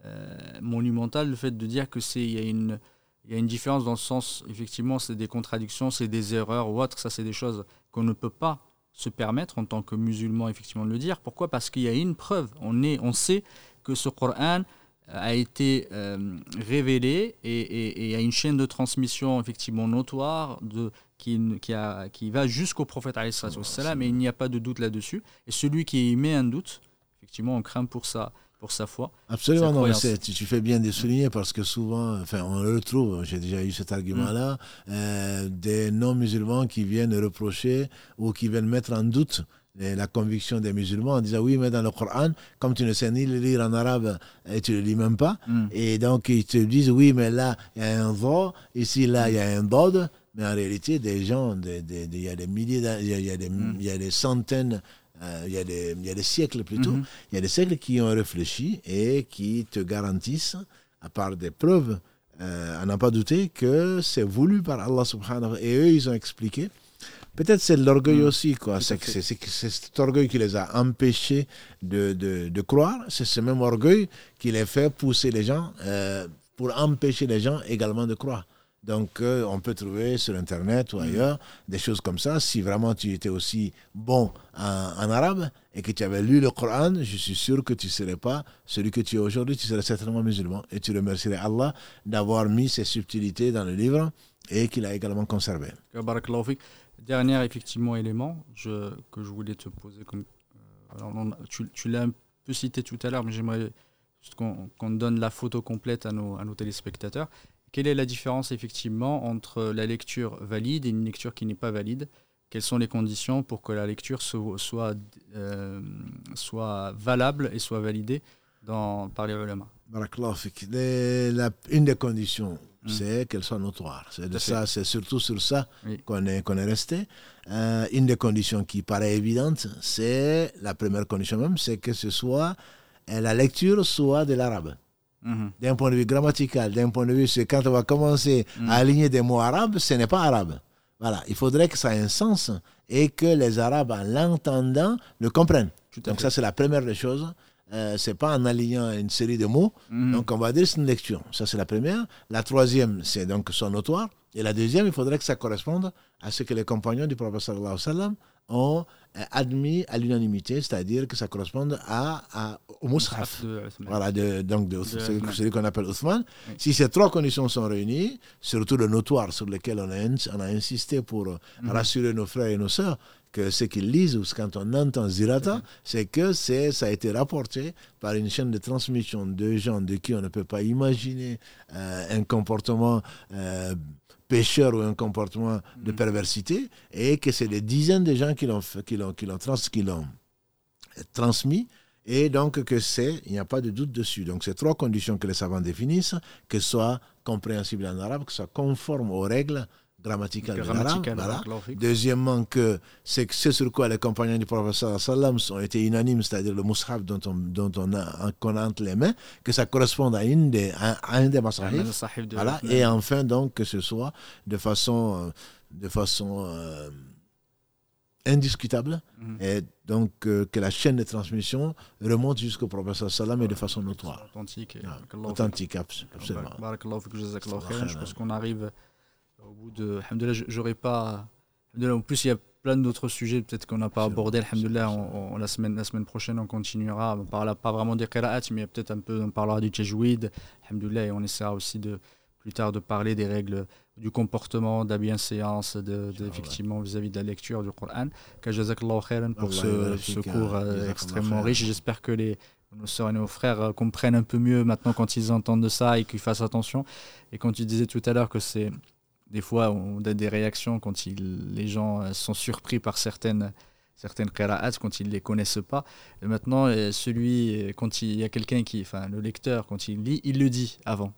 euh, monumentale, le fait de dire que c'est il y a une il y a une différence dans le sens, effectivement, c'est des contradictions, c'est des erreurs ou autres. Ça, c'est des choses qu'on ne peut pas se permettre en tant que musulman, effectivement, de le dire. Pourquoi? Parce qu'il y a une preuve. On, est, on sait que ce Coran a été euh, révélé et, il y a une chaîne de transmission effectivement notoire de, qui, qui, a, qui va jusqu'au prophète mais il n'y a pas de doute là-dessus. Et celui qui met un doute, effectivement, on craint pour sa, pour sa foi. Absolument, non, tu, tu, fais bien de souligner parce que souvent, enfin, on le retrouve, j'ai déjà eu cet argument-là, mm. euh, des non-musulmans qui viennent reprocher ou qui viennent mettre en doute la conviction des musulmans en disant oui mais dans le Coran comme tu ne sais ni le lire en arabe et tu le lis même pas mm. et donc ils te disent oui mais là il y a un vo ici là il y a un bod mais en réalité des gens il y a des milliers il y, a des, mm. il y a des centaines euh, il, y a des, il y a des siècles plutôt, mm-hmm. il y a des siècles qui ont réfléchi et qui te garantissent, à part des preuves, euh, à n'en pas douter, que c'est voulu par Allah subhanahu wa ta'ala. Et eux, ils ont expliqué Peut-être c'est l'orgueil mm. aussi, quoi. C'est cet orgueil qui les a empêchés de, de, de croire. C'est ce même orgueil qui les fait pousser les gens, euh, pour empêcher les gens également de croire. Donc, euh, on peut trouver sur Internet ou mm. ailleurs des choses comme ça. Si vraiment tu étais aussi bon en, en, arabe et que tu avais lu le Coran, je suis sûr que tu ne serais pas celui que tu es aujourd'hui. Tu serais certainement musulman. Et tu remercierais Allah d'avoir mis ces subtilités dans le livre et qu'il a également conservé. Dernier effectivement élément je, que je voulais te poser, comme, euh, tu, tu l'as un peu cité tout à l'heure, mais j'aimerais qu'on donne la photo complète à nos, à nos, téléspectateurs. Quelle est la différence effectivement entre la lecture valide et une lecture qui n'est pas valide? Quelles sont les conditions pour que la lecture soit, euh, soit valable et soit validée dans, par les ulama Une des conditions Mm. c'est qu'elle soit notoire. C'est de ça, c'est surtout sur ça qu'on est, qu'on est resté. Euh, une des conditions qui paraît évidente, c'est la première condition même, c'est que ce soit euh, la lecture soit de l'arabe. Mm-hmm. D'un point de vue grammatical, d'un point de vue, c'est quand on va commencer mm. à aligner des mots arabes, ce n'est pas arabe. Voilà, il faudrait que ça ait un sens et que les Arabes, en l'entendant, le comprennent. Donc ça, c'est la première des choses. Euh, c'est pas en alignant une série de mots. Mhm. Donc, on va dire c'est une lecture. Ça, c'est la première. La troisième, c'est donc son notoire. Et la deuxième, il faudrait que ça corresponde à ce que les compagnons du prophète sallallahu sallam ont euh, admis à l'unanimité, c'est-à-dire que ça corresponde à, au mushaf. Voilà, de, donc de, celui qu'on appelle Othman. Si ces trois conditions sont réunies, surtout le notoire sur lequel on a, on a insisté pour mhm. rassurer nos frères et nos sœurs, que ce qu'ils lisent ou quand on entend Zirata, c'est que c'est, ça a été rapporté par une chaîne de transmission de gens de qui on ne peut pas imaginer euh, un comportement euh, pécheur ou un comportement de mm. perversité, et que c'est des dizaines de gens qui l'ont, qui l'ont, qui l'ont, trans, qui l'ont transmis. Et donc que c'est, il n'y a pas de doute dessus. Donc c'est trois conditions que les savants définissent, que ce soit compréhensible en arabe, que ce soit conforme aux règles grammatical, voilà. Deuxièmement, que c'est ce sur quoi les compagnons du professeur sallam ont été unanimes, c'est-à-dire le mushaf dont on, dont on a entre les mains, que ça corresponde à, une des, à, un des voilà. Et enfin, donc, que ce soit de façon, euh, de façon euh, indiscutable, mhm. et donc euh, que la chaîne de transmission remonte jusqu'au professeur sallam et de façon notoire. Authentique. authentique, absolument. Je pense qu'on arrive au bout de. j'aurais pas. En plus, il y a plein d'autres sujets peut-être qu'on n'a pas abordé. Alhamdulillah, on, la, semaine, la semaine prochaine, on continuera. On ne parlera pas vraiment des qira'at, mais peut-être un peu, on parlera du tajwid. Alhamdulillah, et on essaiera aussi de, plus tard de parler des règles du comportement, de la bienséance, de, effectivement vis-à-vis de la lecture du Coran. Kajazakallahu khairan pour ce, ce cours euh, extrêmement riche. J'espère que les, nos soeurs et nos frères euh, comprennent un peu mieux maintenant quand ils entendent de ça et qu'ils fassent attention. Et quand tu disais tout à l'heure que c'est des fois, on a des réactions quand les gens euh, sont surpris par certaines certaines quand ils ne les connaissent pas. Et maintenant, euh, celui, euh, quand il y a quelqu'un qui, enfin, le lecteur, quand il lit, il le dit avant.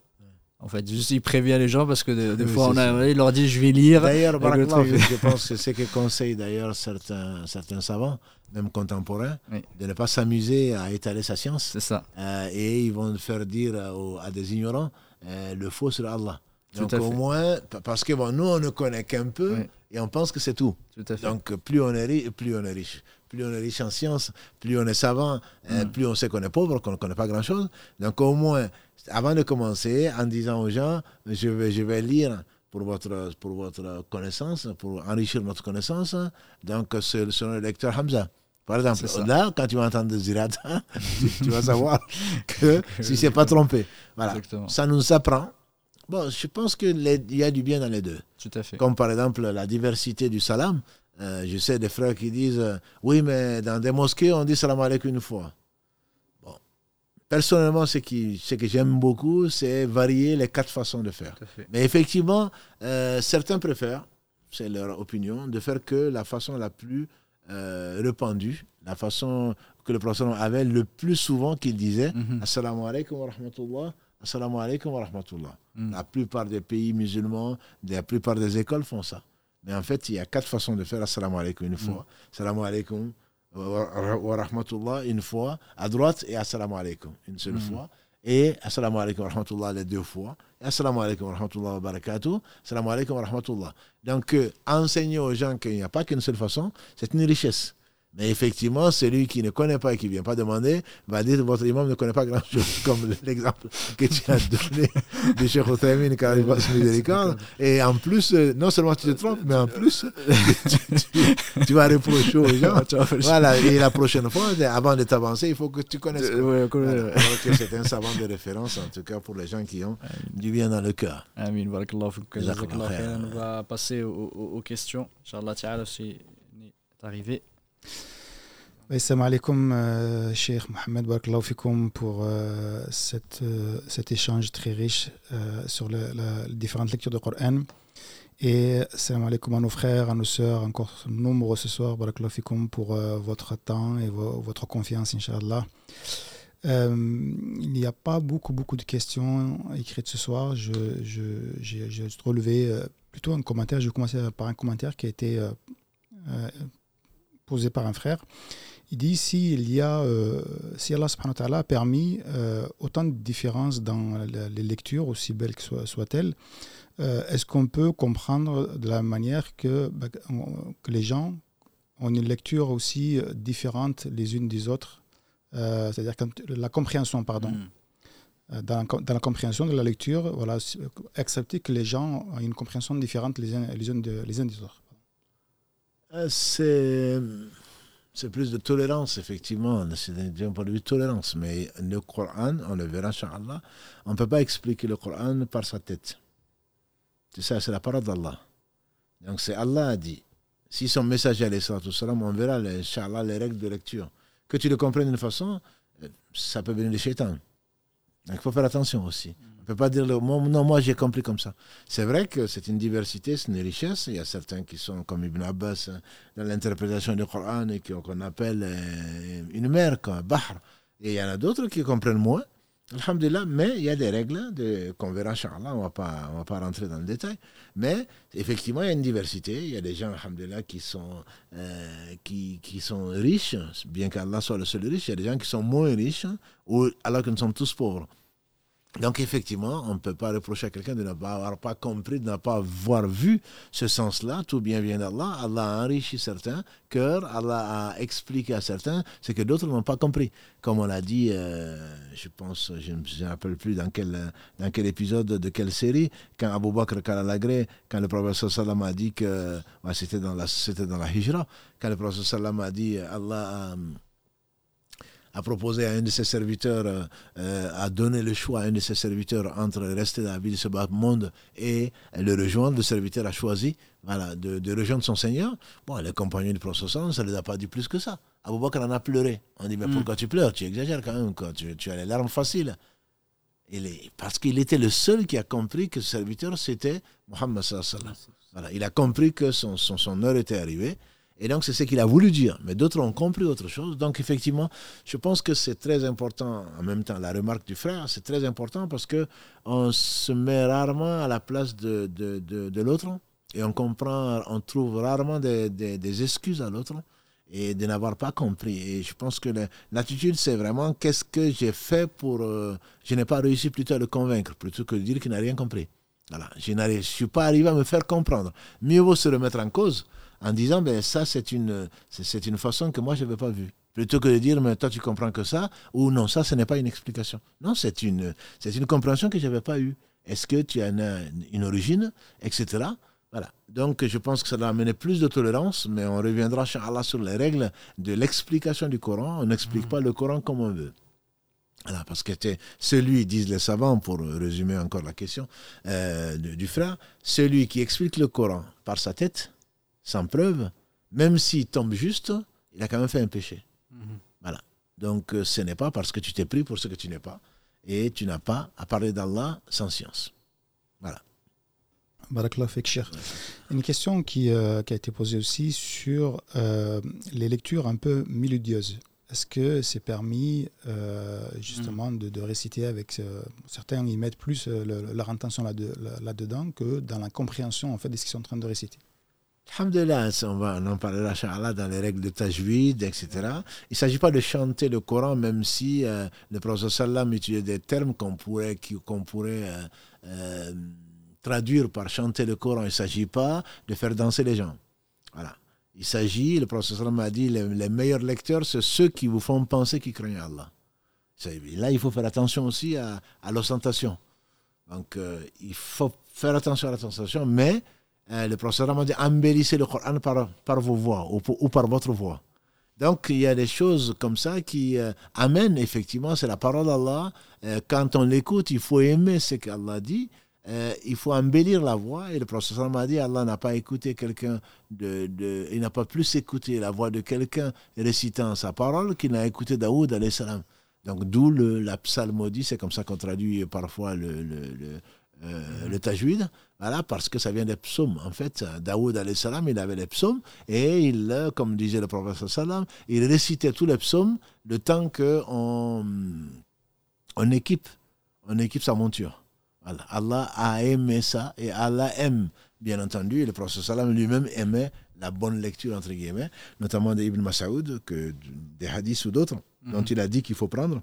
En fait, juste, il prévient les gens parce que des, fois, on a, il leur dit je vais lire. D'ailleurs, je pense que c'est que conseille d'ailleurs certains, certains savants, même contemporains, de ne pas s'amuser à étaler sa science. C'est ça. et ils vont faire dire à, des ignorants le faux sur Allah. Donc au moins, parce que bon, nous, on ne connaît qu'un peu, et on pense que c'est tout. Tout à fait. Donc, plus on est riche, plus on est riche. Plus on est riche en sciences, plus on est savant, euh, Mm. plus on sait qu'on est pauvre, qu'on ne connaît pas grand-chose. Donc, au moins, avant de commencer, en disant aux gens, je vais, je vais lire pour votre, pour votre connaissance, pour enrichir notre connaissance, donc selon le lecteur Hamza. Par exemple, là, quand tu vas entendre Zirata, tu vas savoir que si c'est pas trompé. Voilà. Exactement. Ça nous apprend. Bon, je pense qu'il y a du bien dans les deux. Tout à fait. Comme par exemple la diversité du salam. Euh, je sais des frères qui disent euh, Oui, mais dans des mosquées, on dit salam alaikum une fois. Bon. Personnellement, ce, qui, ce que j'aime beaucoup, c'est varier les quatre façons de faire. Tout à fait. Mais effectivement, euh, certains préfèrent, c'est leur opinion, de faire que la façon la plus répandue, la façon que le prophète avait le plus souvent qu'il disait Mhm. Assalamu alaikum wa rahmatullah, Assalamu alaikum wa rahmatullah. Mm. La plupart des pays musulmans, la plupart des écoles font ça. Mais en fait, il y a quatre façons de faire Assalamu alaikum une fois. Assalamu alaikum wa wa rahmatullah une fois à droite et Assalamu alaikum une seule Mm. fois. Et Assalamu alaikum wa rahmatullah les deux fois. Et Assalamu alaikum wa rahmatullah wa barakatuh. Assalamu alaikum wa rahmatullah. Donc, euh, enseigner aux gens qu'il n'y a pas qu'une seule façon, c'est une richesse. Mais effectivement, celui qui ne connaît pas et qui ne vient pas demander va dire que votre imam ne connaît pas grand-chose, comme l'exemple que tu as donné de Cheikh Othaymin quand il va se miséricorde. Et en plus, euh, non seulement tu te trompes, mais en plus, tu, tu- tu vas reprocher aux gens. Voilà, et la prochaine fois, avant de t'avancer, il faut que tu connaisses. Voilà. Que c'est un savant de référence, en tout cas pour les gens qui ont du bien dans le cœur. Amin. On va passer aux, aux- questions. Inch'Allah si arrivé. Assalamu alaikum, euh, Cheikh Mohamed pour euh, cette, euh, cet échange très riche euh, sur les différentes lectures du Coran. Et salam alaikum à nos frères, à nos sœurs, encore nombreux ce soir, Barakallahu pour votre temps et vo- votre confiance, Inch'Allah. Il n'y a pas beaucoup, beaucoup de questions écrites ce soir. Je, je, j'ai, j'ai relevé plutôt un commentaire. Je vais commencer par un commentaire qui a été euh, euh, posé par un frère. Il dit s'il y a, euh, si Allah subhanahu wa ta'ala a permis euh, autant de différences dans la- les lectures, aussi belles que soient- soient-elles, euh, est-ce qu'on peut comprendre de la manière que, bah, on- que les gens ont une lecture aussi différente les unes des autres C'est-à-dire la compréhension, pardon. Mm. Euh, Dans, la com- dans la compréhension de la lecture, voilà, accepter que les gens ont une compréhension différente les uns, les unes de- les uns des autres. Euh, C'est c'est plus de tolérance, effectivement. C'est d'un point de vue de tolérance. Mais le Coran, on le verra, Inch'Allah, on ne peut pas expliquer le Coran par sa tête. C'est ça, c'est la parole d'Allah. Donc, c'est Allah a dit. Si son messager, alayhi wassalam, on verra, Inch'Allah, les règles de lecture. Que tu le comprennes d'une façon, euh, ça peut venir du shaitan. Donc, il faut faire attention aussi. Peut pas dire, non, moi, j'ai compris comme ça. C'est vrai que c'est une diversité, c'est une richesse. Il y a certains qui sont comme Ibn Abbas hein, dans l'interprétation du Coran et qu'on appelle euh, une mer, quoi, Bahr. Et il y en a d'autres qui comprennent moins. Alhamdulillah, mais il y a des règles qu'on verra, Inch'Allah, on ne va pas rentrer dans le détail. Mais effectivement, il y a une diversité. Il y a des gens, Alhamdulillah, qui sont, euh, qui, qui sont riches, bien qu'Allah soit le seul riche. Il y a des gens qui sont moins riches, ou, alors que nous sommes tous pauvres. Donc effectivement, on ne peut pas reprocher à quelqu'un de ne pas avoir compris, de ne pas avoir vu ce sens-là. Tout bien vient d'Allah. Allah a enrichi certains cœurs, Allah a expliqué à certains ce que d'autres n'ont pas compris. Comme on l'a dit, euh, je pense, je ne me rappelle plus dans quel, dans quel épisode de quelle série, quand Abu Bakr Kalalagré, quand le prophète sallam a dit que, ouais, c'était dans la, c'était la Hijra, quand le prophète sallam a dit, Allah a a proposé à un de ses serviteurs, euh, euh, a donné le choix à un de ses serviteurs entre rester dans la vie de ce bas monde et le rejoindre. Le serviteur a choisi voilà, de, de rejoindre son Seigneur. Bon, les compagnons du prophète, ça ne les a pas dit plus que ça. Abou Bakr en a pleuré. On dit, mais Mm. pourquoi tu pleures? Tu exagères quand même, quoi. Tu, tu as les larmes faciles. Il est, parce qu'il était le seul qui a compris que ce serviteur, c'était Mohammed. Voilà, il a compris que son, son, son heure était arrivée. Et donc, c'est ce qu'il a voulu dire. Mais d'autres ont compris autre chose. Donc, effectivement, je pense que c'est très important, en même temps, la remarque du frère, c'est très important parce que on se met rarement à la place de, de, de, l'autre et on comprend, on trouve rarement des, des, excuses à l'autre et de n'avoir pas compris. Et je pense que l'attitude, c'est vraiment qu'est-ce que j'ai fait pour... euh, je n'ai pas réussi plutôt à le convaincre, plutôt que de dire qu'il n'a rien compris. Voilà. Je ne suis pas arrivé à me faire comprendre. Mieux vaut se remettre en cause en disant ben, ça, c'est une, c'est une façon que moi, je n'avais pas vue. Plutôt que de dire, mais toi, tu comprends que ça, ou non, ça, ce n'est pas une explication. Non, c'est une, c'est une compréhension que je n'avais pas eue. Est-ce que tu as une, origine, etc. Voilà. Donc, je pense que ça doit amener plus de tolérance, mais on reviendra, Allah sur les règles de l'explication du Coran. On n'explique mmh. pas le Coran comme on veut. Voilà, parce que celui, disent les savants, pour résumer encore la question euh, du frère, celui qui explique le Coran par sa tête, sans preuve, même s'il tombe juste, il a quand même fait un péché. Mhm. Voilà. Donc euh, ce n'est pas parce que tu t'es pris pour ce que tu n'es pas, et tu n'as pas à parler d'Allah sans science. Voilà. Une question qui, euh, qui, a été posée aussi sur les lectures un peu mélodieuses. Est-ce que c'est permis euh, justement de, de, réciter avec euh, certains ils mettent plus euh, leur intention là-dedans que dans la compréhension en fait de ce qu'ils sont en train de réciter? Alhamdulillah, on, va, en parlera dans les règles de tajwid, etc. Il ne s'agit pas de chanter le Coran, même si le prophète sallam utilisait des termes qu'on pourrait, qu'on pourrait traduire par chanter le Coran. Il ne s'agit pas de faire danser les gens. Voilà. Il s'agit, le professeur m'a dit, les, meilleurs lecteurs, c'est ceux qui vous font penser qu'ils craignent Allah. Là, il faut faire attention aussi à, l'ostentation. Donc, euh, il faut faire attention à l'ostentation, mais euh, le professeur m'a dit, embellissez le Coran par, par vos voix ou, par votre voix. Donc, il y a des choses comme ça qui euh, amènent, effectivement, c'est la parole d'Allah. quand on l'écoute, il faut aimer ce qu'Allah dit. Euh, il faut embellir la voix. Et le professeur m'a dit, Allah n'a pas écouté quelqu'un, de, de, il n'a pas plus écouté la voix de quelqu'un récitant sa parole qu'il n'a écouté Daoud. Donc d'où la psalmodie, c'est comme ça qu'on traduit parfois le, le, euh, le tajwid, voilà, parce que ça vient des psaumes. En fait, Daoud, salam, il avait les psaumes, et il, comme disait le professeur salam, il récitait tous les psaumes le temps qu'on on équipe, on équipe sa monture. Allah a aimé ça et Allah aime, bien entendu, et le prophète sallam lui-même aimait la bonne lecture, entre guillemets, notamment d'Ibn Mas'ud, que des hadiths ou d'autres, mhm. dont il a dit qu'il faut prendre.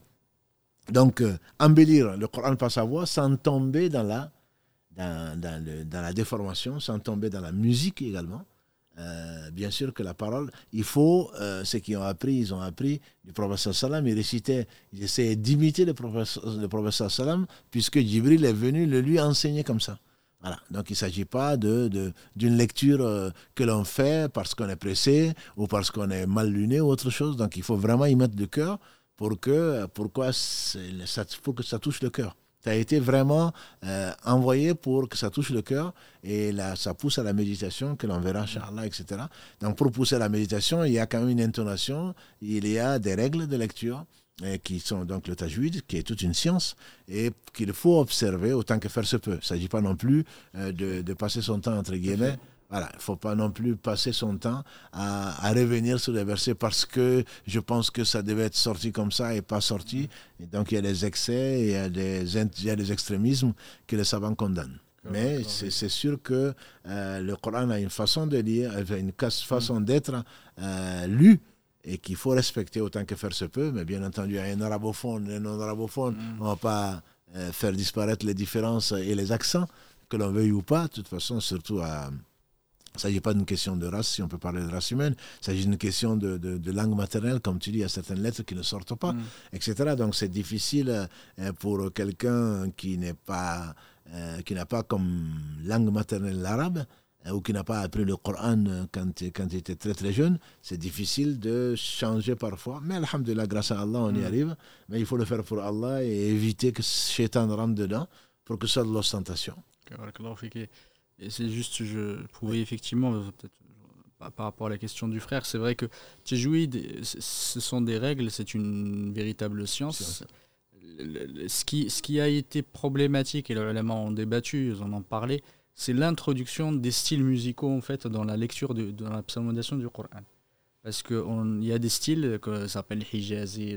Donc, euh, embellir le Coran par sa voix sans tomber dans la, dans, la déformation, sans tomber dans la musique également. Euh, bien sûr que la parole, il faut, euh, ceux qui ont appris, ils ont appris du professeur Salam, ils récitaient, ils essayaient d'imiter le professeur, le professeur Salam, puisque Jibril est venu le lui enseigner comme ça. Voilà. Donc il ne s'agit pas d'une de, d'une lecture que l'on fait parce qu'on est pressé ou parce qu'on est mal luné ou autre chose. Donc il faut vraiment y mettre du cœur pour que, pourquoi ça, pour que ça touche le cœur ça a été vraiment euh, envoyé pour que ça touche le cœur et là, ça pousse à la méditation que l'on verra, Inch'Allah, etc. Donc pour pousser à la méditation, il y a quand même une intonation, il y a des règles de lecture et qui sont donc le tajwid, qui est toute une science, et qu'il faut observer autant que faire se peut. Il ne s'agit pas non plus euh, de, de, passer son temps, entre guillemets, voilà, il ne faut pas non plus passer son temps à, revenir sur les versets parce que je pense que ça devait être sorti comme ça et pas sorti. Et donc il y a des excès, il y a des, il y a des extrémismes que les savants condamnent. Mais c'est sûr que euh, le Coran a une façon de lire, une façon d'être euh, lu et qu'il faut respecter autant que faire se peut. Mais bien entendu, un arabophone un non-arabophone. Mm. On ne va pas euh, faire disparaître les différences et les accents, que l'on veuille ou pas. De toute façon, surtout à il ne s'agit pas d'une question de race, si on peut parler de race humaine. Il s'agit d'une question de, de, langue maternelle, comme tu dis, il y a certaines lettres qui ne sortent pas, mm. etc. Donc c'est difficile euh, pour quelqu'un qui n'est pas, euh, qui n'a pas comme langue maternelle l'arabe euh, ou qui n'a pas appris le Coran quand, quand il était très très jeune, c'est difficile de changer parfois. Mais Alhamdulillah, grâce à Allah, on y mm. arrive. Mais il faut le faire pour Allah et éviter que Shaitan rentre dedans pour que ce soit de l'ostentation. Et c'est juste, je pouvais effectivement, euh, peut-être euh, par rapport à la question du frère, c'est vrai que Tejouid, ce sont des règles, c'est une véritable science. Ce qui, ce qui a été problématique, et les éléments ont débattu, ils en ont parlé, c'est l'introduction des styles musicaux en fait dans la lecture, de, dans la psalmodation du Coran. Parce qu'il y a des styles que ça s'appelle Hijazi,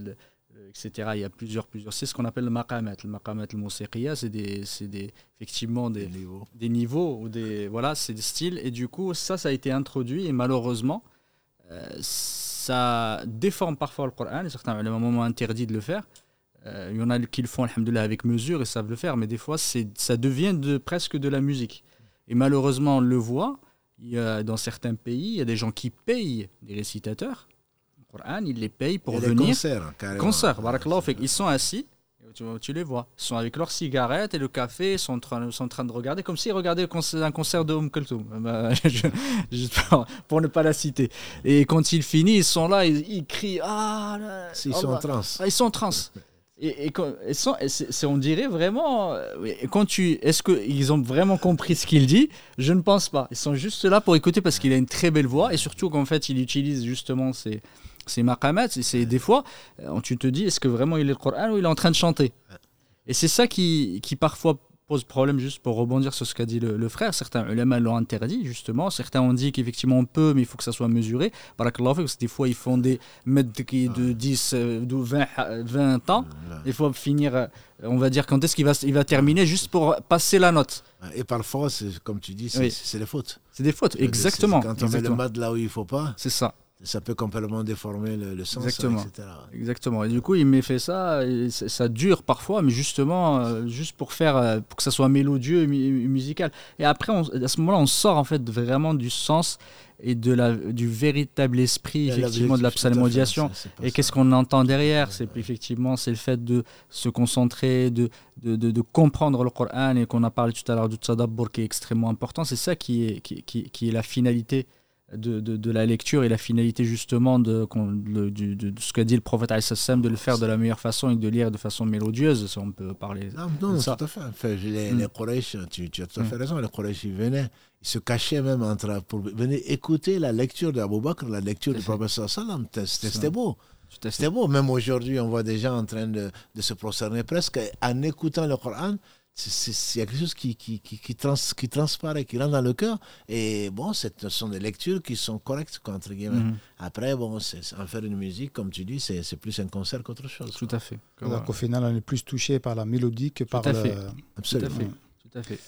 etc. Il y a plusieurs, plusieurs. C'est ce qu'on appelle le maqamat. Le maqamat al c'est des, des, effectivement des, niveaux. des niveaux ou des, voilà, c'est des styles. Et du coup, ça, ça a été introduit et malheureusement, euh, ça déforme parfois le Coran. Et certains, le moment interdit de le faire. il y en a qui le font, alhamdoulilah, avec mesure et savent le faire, mais des fois, ça devient de, presque de la musique. Et malheureusement, on le voit, il y a, dans certains pays, il y a des gens qui payent des récitateurs. Coran, ils les payent pour venir. Concerts, carrément. Concerts, ils sont assis, tu, les vois. Ils sont avec leurs cigarettes et le café, ils sont en train, sont en train de regarder comme s'ils regardaient un concert de Om Kulthum, bah, pour, ne pas la citer. Et quand ils finissent, ils sont là, ils, crient Ah Ils sont en transe. Ah, ils sont en transe. Et, et, et, on dirait vraiment, quand tu, est-ce qu'ils ont vraiment compris ce qu'il dit? Je ne pense pas. Ils sont juste là pour écouter parce qu'il a une très belle voix et surtout qu'en fait, il utilise justement ces, ces maqamats. C'est des fois, euh, tu te dis, est-ce que vraiment il est le Coran ou il est en train de chanter Et c'est ça qui, qui parfois pose problème juste pour rebondir sur ce qu'a dit le, frère. Certains ulama l'ont interdit, justement. Certains ont dit qu'effectivement on peut, mais il faut que ça soit mesuré. Barakallahu parce que des fois ils font des mètres de 10, euh, de 20, 20 ans. Il faut finir, euh, on va dire, quand est-ce qu'il va, il va terminer juste pour passer la note. Et parfois, comme tu dis, c'est des fautes. C'est des fautes, exactement. Quand on met le mat là où il ne faut pas. C'est ça ça peut complètement déformer le, sens, Exactement. Exactement. Et du coup, il m'a fait ça, ça dure parfois, mais justement, euh, juste pour faire, euh, pour que ça soit mélodieux et musical. Et après, à ce moment-là, on sort en fait vraiment du sens et de la, du véritable esprit effectivement de la psalmodiation. Et qu'est-ce qu'on entend derrière? C'est effectivement c'est le fait de se concentrer, de, de, de, comprendre le Coran et qu'on a parlé tout à l'heure du tzadabbur qui est extrêmement important. C'est ça qui est, qui, qui, qui est la finalité de, de, la lecture et la finalité justement de, de, ce qu'a dit le prophète de le faire de la meilleure façon et de lire de façon mélodieuse, si on peut parler. Non, non tout à fait. les, mm. tu, tu, as tout à fait mm. raison, les Quraysh, ils venaient, ils se cachaient même entre, pour venir écouter la lecture d'Abu Bakr, la lecture du prophète sallam. C'était beau. C'était beau. Même aujourd'hui, on voit des gens en train de, de se prosterner presque en écoutant le Coran il y a quelque chose qui, qui, qui, qui, trans, qui, transparaît, qui rentre dans le cœur. Et bon, ce sont des lectures qui sont correctes, entre guillemets. Mhm. Après, bon, en faire une musique, comme tu dis, c'est plus un concert qu'autre chose. Tout à fait. Donc au final, on est plus touché par la mélodie que par Tout à Fait. Absolument. Tout à fait.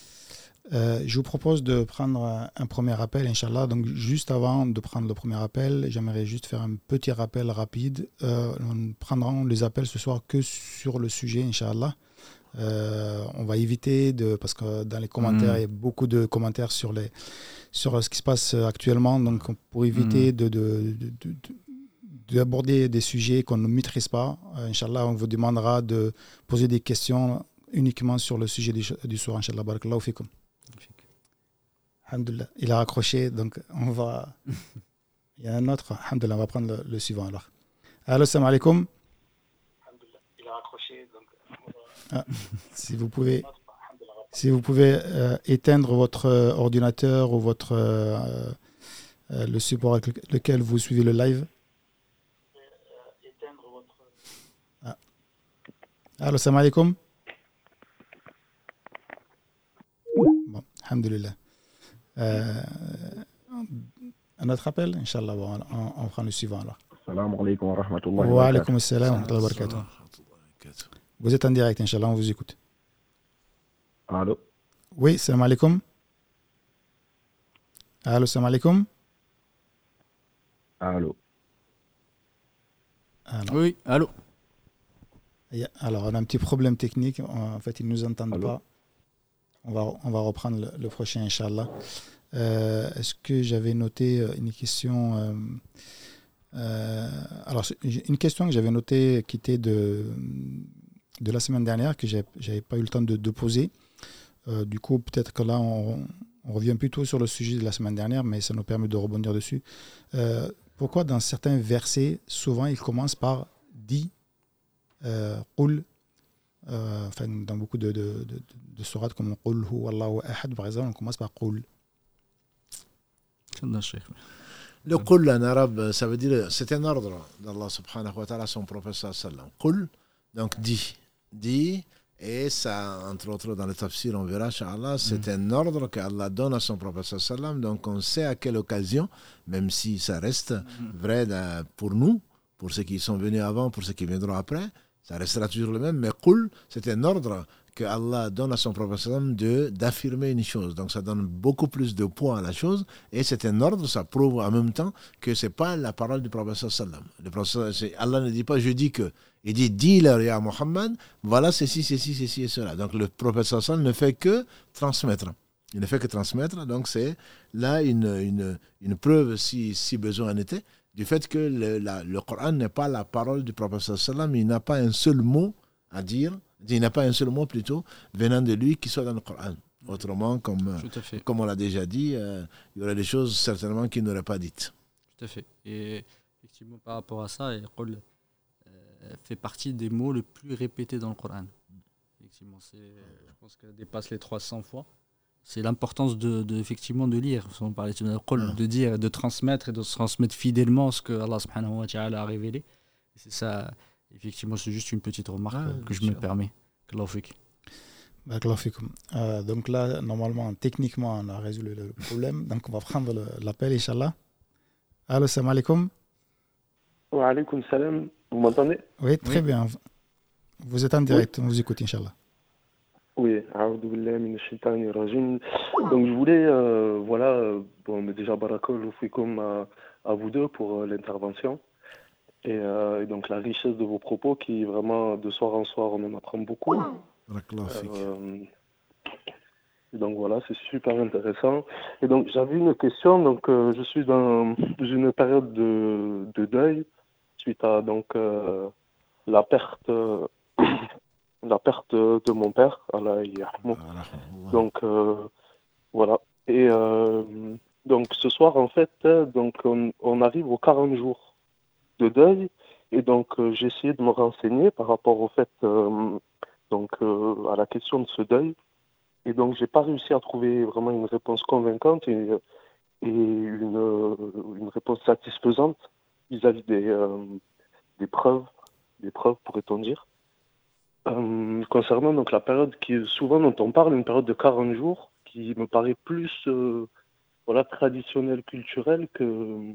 Euh, je vous propose de prendre un premier appel, Inch'Allah. Donc, juste avant de prendre le premier appel, j'aimerais juste faire un petit rappel rapide. Euh, on prendra les appels ce soir que sur le sujet, Inch'Allah. Euh, on va éviter de parce que dans les commentaires, mm. il y a beaucoup de commentaires sur les sur ce qui se passe actuellement. Donc, pour éviter mm. de, d'aborder des sujets qu'on ne maîtrise pas, euh, Inch'Allah, on vous demandera de poser des questions uniquement sur le sujet du, du soir. Inch'Allah, barakallahu fikum. Il a raccroché, donc on va. Il y a un autre. Alhamdulillah, on va prendre le, suivant alors. Allo, salam alaikum. Ah, si vous pouvez, si vous pouvez euh, éteindre votre euh, ordinateur ou votre euh, le support avec lequel vous suivez le live. Ah. Allo, salam alaikum. Bon, alhamdulillah. un autre appel, Inch'Allah, on, on, prend le suivant alors. Salam alaikum wa rahmatullahi wa alaikum salam wa barakatuh. Vous êtes en direct, Inch'Allah, on vous écoute. Allô? Oui, salam alaikum. Allô, salam alaikum. Allô? Oui, allô? Alors, on a un petit problème technique. En fait, ils ne nous entendent pas. On va, on va reprendre le, prochain, Inch'Allah. Euh, Est-ce que j'avais noté euh, une question euh, euh, Alors, une question que j'avais notée qui était de de la semaine dernière que je n'avais pas eu le temps de, poser. Euh, du coup, peut-être que là, on, revient plutôt sur le sujet de la semaine dernière, mais ça nous permet de rebondir dessus. Euh, pourquoi dans certains versets, souvent, ils commencent par dit, euh, euh enfin, dans beaucoup de, de, de, de sourates comme Qul hu Allahu ahad, par exemple, on commence par Qul. Le Qul en arabe, ça veut dire, c'est un ordre d'Allah subhanahu wa ta'ala, son prophète sallam. Qul, donc dit dit, et ça, entre autres, dans le tafsir, on verra, Inch'Allah, c'est mm. un ordre qu'Allah donne à son prophète sallam. Donc, on sait à quelle occasion, même si ça reste mm. vrai pour nous, pour ceux qui sont venus avant, pour ceux qui viendront après, Ça restera toujours le même, mais Qul, c'est un ordre que Allah donne à son prophète d'affirmer une chose. Donc ça donne beaucoup plus de poids à la chose et c'est un ordre, ça prouve en même temps que c'est pas la parole du prophète. Le prophète, Allah ne dit pas je dis que, il dit dis-leur ya Muhammad, voilà ceci, ceci, ceci et cela. Donc le prophète ne fait que transmettre. Il ne fait que transmettre, donc c'est là une, une, une, preuve, si, si besoin en était, du fait que le, le Coran n'est pas la parole du prophète il n'a pas un seul mot à dire il n'y a pas un seul mot plutôt venant de lui qui soit dans le Coran. Autrement, comme, comme on l'a déjà dit, euh, il y aurait des choses certainement qu'il n'aurait pas dites. Tout à fait. Et effectivement, par rapport à ça, il euh, fait partie des mots les plus répétés dans le Coran. Effectivement, je pense qu'elle dépasse les 300 fois. C'est l'importance de, effectivement de lire. On parlait de, de dire, de transmettre et de transmettre fidèlement ce que Allah subhanahu wa ta'ala a révélé. C'est ça Effectivement, c'est juste une petite remarque ah, que je me permets. Euh, donc là, normalement, techniquement, on a résolu le problème. Donc on va prendre l'appel, Inch'Allah. Allô, salam alaikum. Wa alaikum salam. Vous m'entendez? Oui, très bien. Vous êtes en direct, on vous écoute, Inch'Allah. Oui, donc je voulais, euh, voilà, euh, bon, déjà barakol à, à vous deux pour euh, l'intervention. Euh, et, donc la richesse de vos propos qui vraiment de soir en soir on en apprend beaucoup. Euh, donc voilà, c'est super intéressant. Et donc j'avais une question. Donc euh, je suis dans une période de, de deuil suite à donc la perte la perte de mon père. Donc voilà. Et donc ce soir en fait, donc on, on arrive aux 40 jours de deuil. Et donc, euh, j'ai essayé de me renseigner par rapport au fait, euh, donc, euh, à la question de ce deuil. Et donc, j'ai pas réussi à trouver vraiment une réponse convaincante et, une, une, réponse satisfaisante vis-à-vis des, des preuves, des preuves, pourrait-on dire. concernant donc la période qui souvent dont on parle, une période de 40 jours, qui me paraît plus voilà, traditionnelle, culturelle que,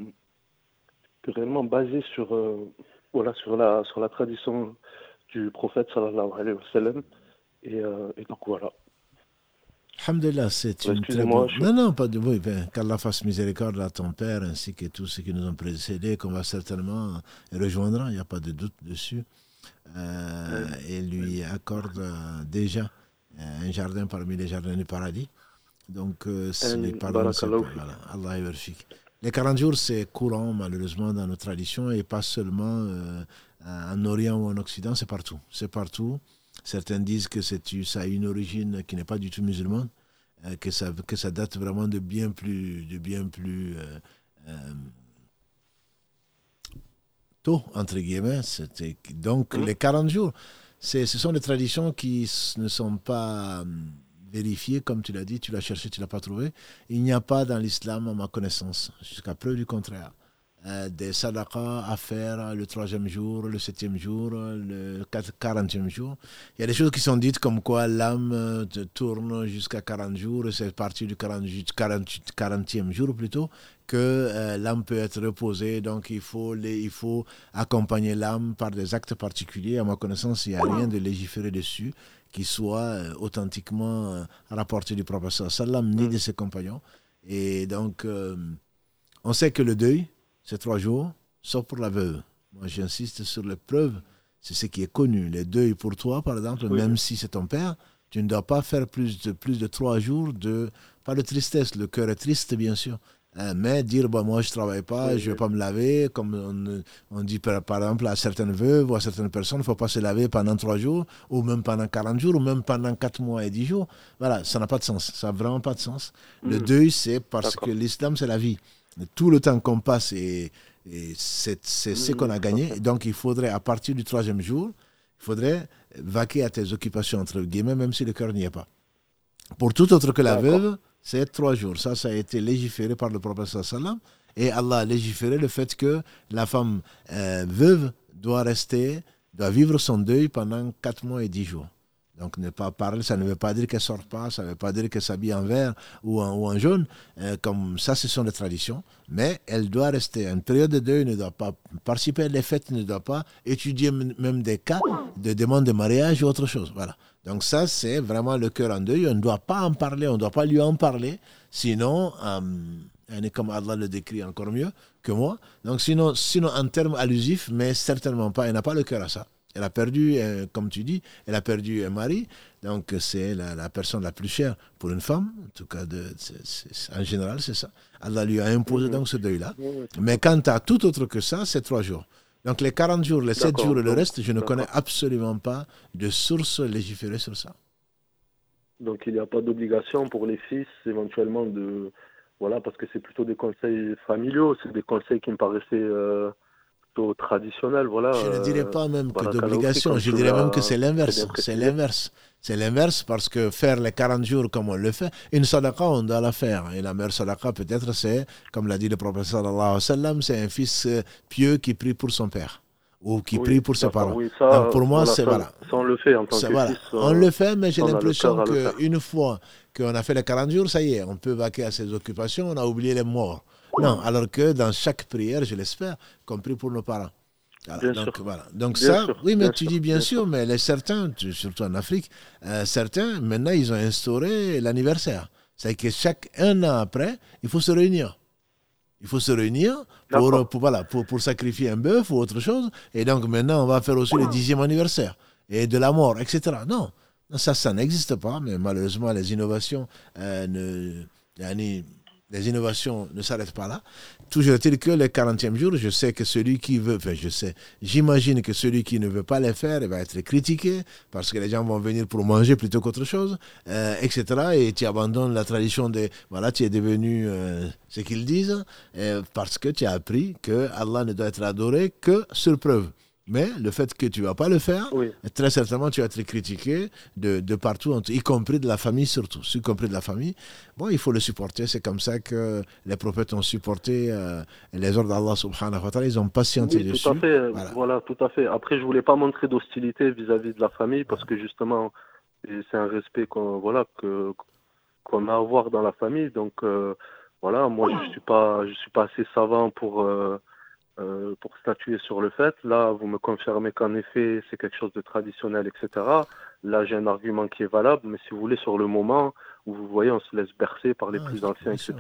réellement basé sur, euh, voilà, sur, la, sur la tradition du prophète sallallahu alayhi wa sallam. Et, euh, et donc voilà. Alhamdulillah, c'est une très bonne... Non, non, pas de... Oui, ben, qu'Allah fasse miséricorde à ton père ainsi que tous ceux qui nous ont précédés, qu'on va certainement rejoindre, il n'y a pas de doute dessus. Euh, et lui accorde déjà un jardin parmi les jardins du paradis. Donc, c'est les parents... Voilà, Allah les 40 jours, c'est courant malheureusement dans nos traditions et pas seulement euh, en Orient ou en Occident, c'est partout. C'est partout. Certains disent que ça a une origine qui n'est pas du tout musulmane, euh, que, ça, que ça date vraiment de bien plus, de bien plus euh, tôt, entre guillemets. Donc mmh. les 40 jours, ce sont des traditions qui ne sont pas vérifié, comme tu l'as dit, tu l'as cherché, tu l'as pas trouvé. Il n'y a pas dans l'islam, à ma connaissance, jusqu'à preuve du contraire, euh, des sadaqas à faire le troisième jour, le septième jour, le quarantième jour. Il y a des choses qui sont dites comme quoi l'âme euh, tourne jusqu'à 40 jours, c'est parti du 40, 40e jour plutôt, que euh, l'âme peut être reposée, donc il faut, les, il faut accompagner l'âme par des actes particuliers. À ma connaissance, il n'y a rien de légiféré dessus qui soit euh, authentiquement euh, rapporté du professeur sallam ni mm. de ses compagnons. Et donc, euh, on sait que le deuil, c'est trois jours, sauf pour la veuve. Moi, j'insiste sur les preuves, c'est ce qui est connu. Le deuil pour toi, par exemple, même si c'est ton père, tu ne dois pas faire plus de, plus de trois jours de, pas de tristesse, le cœur est triste, bien sûr, mais dire, bah, moi, je ne travaille pas, je ne vais pas me laver, comme on, dit par, exemple à certaines veuves ou à certaines personnes, il ne faut pas se laver pendant trois jours, ou même pendant 40 jours, ou même pendant quatre mois et dix jours. Voilà, ça n'a pas de sens. Ça n'a vraiment pas de sens. Le hmm. deuil, c'est parce que l'islam, c'est la vie. Tout le temps qu'on passe, et, c'est ce qu'on a gagné. donc, il faudrait, à partir du troisième jour, il faudrait vaquer à tes occupations, entre guillemets, même si le cœur n'y est pas. Pour tout autre que la veuve, c'est trois jours. Ça, ça a été légiféré par le prophète sallam. Et Allah a légiféré le fait que la femme euh, veuve doit rester, doit vivre son deuil pendant quatre mois et dix jours. Donc ne pas parler, ça ne veut pas dire qu'elle sort pas, ça ne veut pas dire qu'elle s'habille en vert ou en, jaune. Euh, comme ça, ce sont des traditions. Mais elle doit rester. Une période de deuil ne doit pas participer à les fêtes, ne doit pas étudier même des cas de demande de mariage ou autre chose. Voilà. Donc ça, c'est vraiment le cœur en deuil. On ne doit pas en parler, on ne doit pas lui en parler. Sinon, elle est comme Allah le décrit encore mieux que moi. Donc sinon, sinon en termes allusifs, mais certainement pas, elle n'a pas le cœur à ça. Elle a perdu, euh, comme tu dis, elle a perdu un mari. Donc, c'est la, personne la plus chère pour une femme. En tout cas, de, en général, c'est ça. Allah lui a imposé donc ce deuil-là. Mais quant à tout autre que ça, c'est trois jours. Donc, les 40 jours, les 7 jours et le reste, je ne connais absolument pas de source légiférée sur ça. Donc, il n'y a pas d'obligation pour les fils, éventuellement, de. Voilà, parce que c'est plutôt des conseils familiaux, c'est des conseils qui me paraissaient. Euh, traditionnel. Voilà, je ne dirais pas même que d'obligation, je dirais même que c'est l'inverse. C'est l'inverse. C'est l'inverse parce que faire les 40 jours comme on le fait, une sadaqa, on doit la faire. Et la meilleure sadaqa, peut-être, c'est, comme l'a dit le prophète sallallahu alayhi wa sallam, c'est un fils euh, pieux qui prie pour son père ou qui prie pour ses parents. Donc pour moi, c'est voilà. Ça, on le fait en tant que voilà. On le fait, mais j'ai l'impression qu'une fois qu'on a fait les 40 jours, ça y est, on peut vaquer à ses occupations, on a oublié les morts. Non, alors que dans chaque prière, je l'espère, compris pour nos parents. donc voilà. Donc ça, oui, mais tu dis bien sûr, mais les certains, surtout en Afrique, euh, certains, maintenant, ils ont instauré l'anniversaire. C'est que chaque un an après, il faut se réunir. Il faut se réunir pour, pour, voilà, pour, pour sacrifier un bœuf ou autre chose. Et donc maintenant, on va faire aussi le dixième anniversaire et de la mort, etc. Non, ça, ça n'existe pas, mais malheureusement, les innovations euh, ne, les innovations ne s'arrêtent pas là. Toujours est-il que les 40e jours, je sais que celui qui veut, enfin je sais, j'imagine que celui qui ne veut pas les faire va être critiqué parce que les gens vont venir pour manger plutôt qu'autre chose, euh, etc. Et tu abandonnes la tradition de, voilà, tu es devenu euh, ce qu'ils disent euh, parce que tu as appris que Allah ne doit être adoré que sur preuve. Mais le fait que tu ne vas pas le faire, très certainement tu vas être critiqué de, de, partout, y compris de la famille surtout, y compris de la famille. Bon, il faut le supporter. C'est comme ça que les prophètes ont supporté euh, les ordres d'Allah subhanahu wa ta'ala. Ils ont patienté oui, dessus. Tout à fait. Voilà. tout à fait. Après, je voulais pas montrer d'hostilité vis-à-vis de la famille parce que justement, c'est un respect qu'on voilà, que, qu'on a à avoir dans la famille. Donc, euh, voilà, moi, je suis pas, je suis pas assez savant pour. Euh, euh, pour statuer sur le fait. Là, vous me confirmez qu'en effet, c'est quelque chose de traditionnel, etc. Là, j'ai un argument qui est valable, mais si vous voulez, sur le moment où vous voyez, on se laisse bercer par les plus anciens, etc.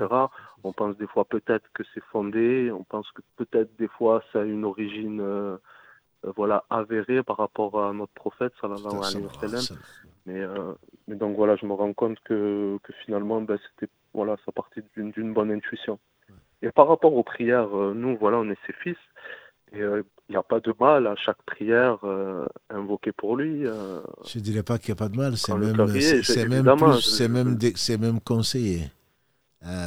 On pense des fois peut-être que c'est fondé, on pense que peut-être des fois ça a une origine euh, euh, voilà, avérée par rapport à notre prophète, sallallahu alayhi wa sallam. Mais, mais donc voilà, je me rends compte que, que finalement, ben, c'était voilà, ça partait d'une bonne intuition. Et par rapport aux prières, euh, nous, voilà, on est ses fils. Et euh, il n'y a pas de mal à chaque prière euh, invoquée pour lui. je ne dirais pas qu'il n'y a pas de mal, c'est même, c'est même, même conseillé.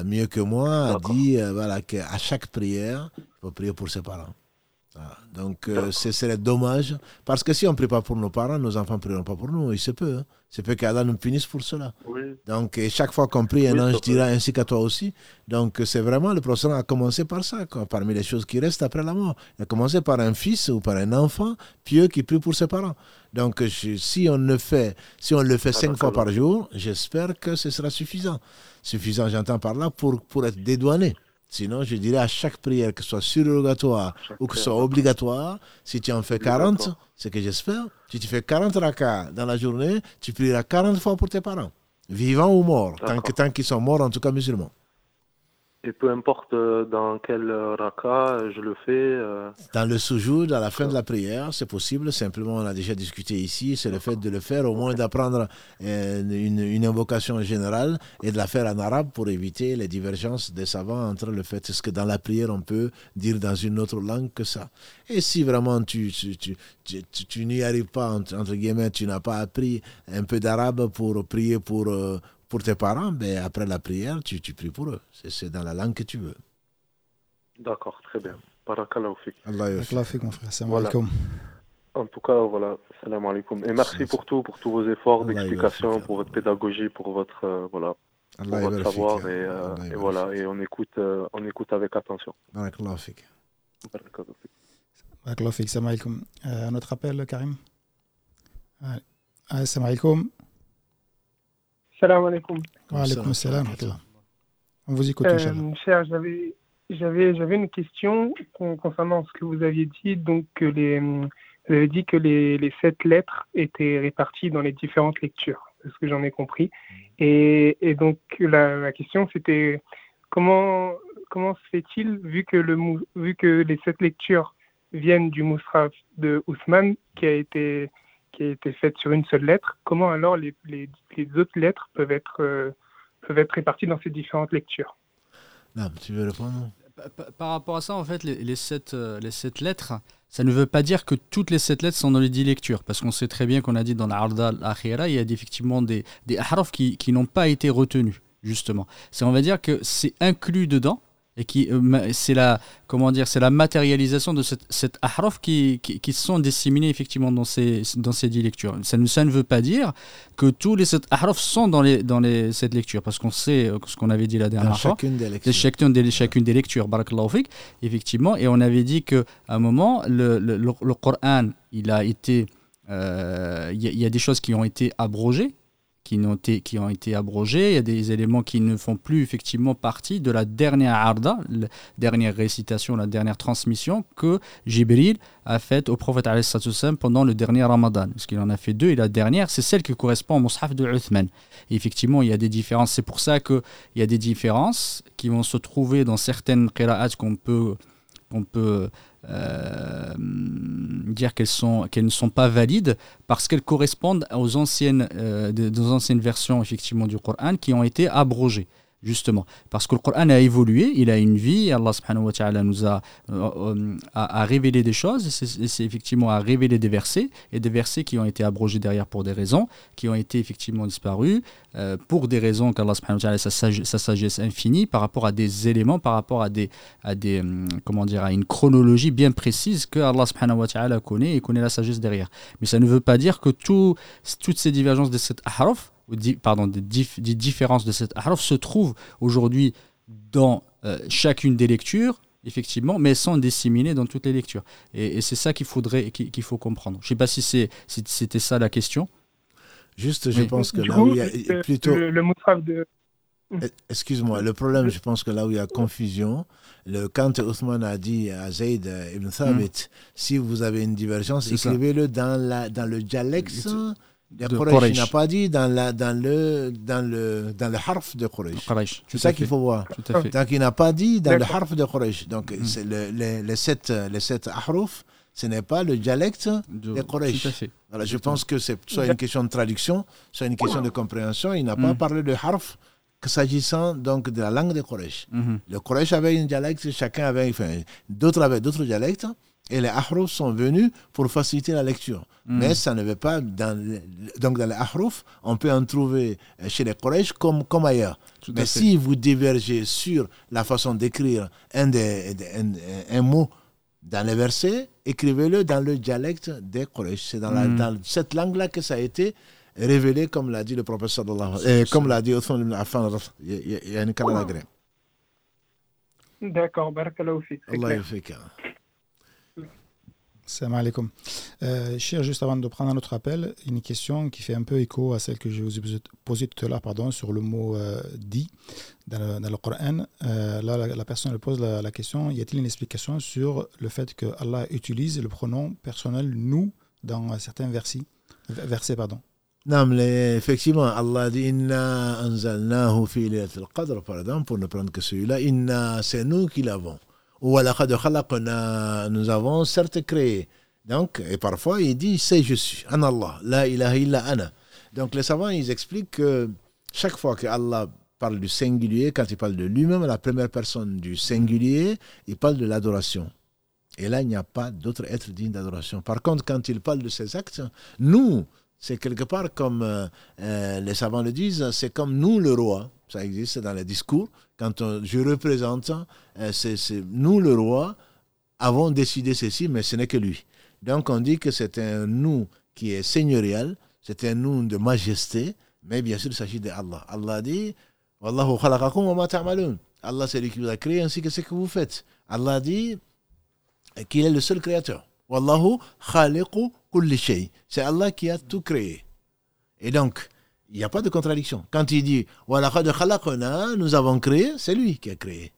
mieux que moi, a dit voilà, qu'à chaque prière, il faut prier pour ses parents. Donc, euh, ce serait dommage. Parce que si on ne prie pas pour nos parents, nos enfants ne prieront pas pour nous. Il se peut. Hein. C'est peut qu'Allah nous punisse pour cela. Donc, chaque fois qu'on prie, un ange dira ainsi qu'à toi aussi. Donc, c'est vraiment le procès a commencé par ça, parmi les choses qui restent après la mort. Il a commencé par un fils ou par un enfant pieux qui prie pour ses parents. Donc, si on le fait, si on le fait cinq fois par jour, j'espère que ce sera suffisant. Suffisant, j'entends par là, pour, pour être dédouané. Sinon, je dirais à chaque prière, que ce soit surrogatoire ou que ce soit obligatoire, si tu en fais 40, c'est que j'espère, si tu fais 40 rakas dans la journée, tu prieras 40 fois pour tes parents, vivants ou morts, tant qu'ils sont morts, en tout cas musulmans. Et peu importe euh, dans quel euh, raka je le fais. Euh, dans le soujoud, à la fin de la prière, c'est possible. Simplement, on a déjà discuté ici, c'est le fait de le faire, au moins d'apprendre une, une, invocation générale et de la faire en arabe pour éviter les divergences des savants entre le fait est-ce que dans la prière on peut dire dans une autre langue que ça? Et si vraiment tu, tu, tu, tu, n'y arrives pas, entre, guillemets, tu n'as pas appris un peu d'arabe pour prier pour pour tes parents, ben, après la prière, tu, tu pries pour eux. C'est dans la langue que tu veux. D'accord, très bien. Barakallahu fik. Allah mon frère. Salam voilà. En tout cas, voilà, salam alaikum. Et merci pour tout, pour tous vos efforts d'explication, pour votre pédagogie, pour votre, euh, voilà, pour votre savoir. Et, euh, et voilà, et on écoute, euh, on écoute avec attention. Barakallahu fik. Barakallahu fik. Salam alaikum. un autre appel, Karim Allez. Assalamu alaikum. Salam alaikum. Wa alaikum salam. On vous écoute, euh, Cher, j'avais, j'avais, j'avais une question concernant ce que vous aviez dit. Donc, les, vous avez dit que les, les sept lettres étaient réparties dans les différentes lectures, c'est ce que j'en ai compris? Et, et donc, la, la question, c'était comment, comment se fait-il, vu que, le, vu que les sept lectures viennent du Mousraf de Ousmane, qui a été qui a été faite sur une seule lettre, comment alors les, les, les autres lettres peuvent être, euh, peuvent être réparties dans ces différentes lectures? Non, tu veux répondre par, rapport à ça, en fait, les, les, sept, euh, les sept lettres, ça ne veut pas dire que toutes les sept lettres sont dans les dix lectures, parce qu'on sait très bien qu'on a dit dans l'Arda al-Akhira, il y a effectivement des, des ahraf qui, qui n'ont pas été retenus, justement. C'est, on va dire que c'est inclus dedans, et qui euh, c'est la comment dire c'est la matérialisation de cette, cette ahraf qui, qui, sont disséminés effectivement dans ces dans ces dix lectures. Ça ne, ça ne veut pas dire que tous les sept ahraf sont dans les dans les cette lecture parce qu'on sait euh, ce qu'on avait dit la dernière fois. chacune des lectures. chacune des, chacune des lectures effectivement. Et on avait dit que à un moment le, le, le, Coran il a été euh, il y, a des choses qui ont été abrogées qui ont, été, qui ont été abrogés. Il y a des éléments qui ne font plus effectivement partie de la dernière arda, la dernière récitation, la dernière transmission que Jibril a faite au prophète pendant le dernier Ramadan. Parce qu'il en a fait deux et la dernière, c'est celle qui correspond au Mus'haf de Uthman. Et effectivement, il y a des différences. C'est pour ça qu'il y a des différences qui vont se trouver dans certaines qira'at qu'on peut, qu'on peut dire qu'elles sont qu'elles ne sont pas valides parce qu'elles correspondent aux anciennes euh, anciennes versions effectivement du Coran qui ont été abrogées justement. Parce que le Coran a évolué, il a une vie, Allah subhanahu wa ta'ala nous a, euh, euh, a, révélé des choses, c'est effectivement à révéler des versets, et des versets qui ont été abrogés derrière pour des raisons, qui ont été effectivement disparus, euh, pour des raisons qu'Allah subhanahu wa ta'ala, sa, sa, sagesse infinie, par rapport à des éléments, par rapport à des, à des comment dire, à une chronologie bien précise que Allah subhanahu wa ta'ala connaît et connaît la sagesse derrière. Mais ça ne veut pas dire que tout, toutes ces divergences de cette ahraf, pardon, des, différences de cette ahraf se trouvent aujourd'hui dans euh, chacune des lectures, effectivement, mais sont disséminées dans toutes les lectures. Et, c'est ça qu'il faudrait, qu'il faut comprendre. Je ne sais pas si c'était ça la question. Juste, je pense que là où il y a plutôt. Le, le de. Eh, excuse-moi, le problème, je pense que là où il y a confusion, le, quand Othman a dit à Zayd ibn Thabit, hmm. si vous avez une divergence, écrivez-le dans, la, dans le dialecte il n'a pas dit dans, la, dans, le, dans, le, dans le harf de Quraysh. C'est ça qu'il faut voir. Donc il n'a pas dit dans le harf de Quraysh. Donc mm. le, les, les, sept, les sept ahruf, ce n'est pas le dialecte de, de Quraysh. Voilà, je pense que c'est soit une question de traduction, soit une question de compréhension. Il n'a pas mm. parlé de harf que s'agissant donc de la langue de Quraysh. Mm-hmm. Le Quraysh avait un dialecte, chacun avait, enfin, d'autres avaient d'autres dialectes et les ahruf sont venus pour faciliter la lecture. Hmm. Mais ça ne veut pas. Dans, donc, dans les ahruf, on peut en trouver chez les Quraysh comme, comme ailleurs. Mais si vous divergez sur la façon d'écrire un, un, mot dans les versets, écrivez-le dans le dialecte des Quraysh. C'est dans, hmm. dans cette langue-là que ça a été révélé, comme l'a dit le professeur de comme l'a dit Othman ibn Affan. Il y a une D'accord, barakallahu Allah Salam alaikum. Euh, cher, juste avant de prendre notre appel, une question qui fait un peu écho à celle que je vous ai posée tout à l'heure pardon, sur le mot euh, dit dans le, Coran. Euh, là, la, personne pose la, question y a-t-il une explication sur le fait que Allah utilise le pronom personnel nous dans certains versets, versets pardon? Non, effectivement, Allah dit Inna anzalnahu fi qadr, par pour ne prendre que celui-là. Inna, c'est nous qui l'avons nous avons certes créé. Donc, et parfois, il dit, c'est je suis, an Allah, la ilaha illa ana. Donc, les savants, ils expliquent que chaque fois que Allah parle du singulier, quand il parle de lui-même, la première personne du singulier, il parle de l'adoration. Et là, il n'y a pas d'autre être digne d'adoration. Par contre, quand il parle de ses actes, nous, c'est quelque part comme euh, euh, les savants le disent, c'est comme nous le roi. Ça existe dans les discours. Quand je représente, euh, nous le roi avons décidé ceci, mais ce n'est que lui. Donc on dit que c'est un nous qui est seigneurial, c'est un nous de majesté, mais bien sûr il s'agit d'Allah. Allah dit Wallahu Allah c'est lui qui vous a créé ainsi que ce que vous faites. Allah dit qu'il est le seul créateur. Wallahu khaliqu kulli shay. C'est Allah qui a tout créé. Et donc, il n'y a pas de contradiction. Quand il dit nous avons créé, c'est lui qui a créé.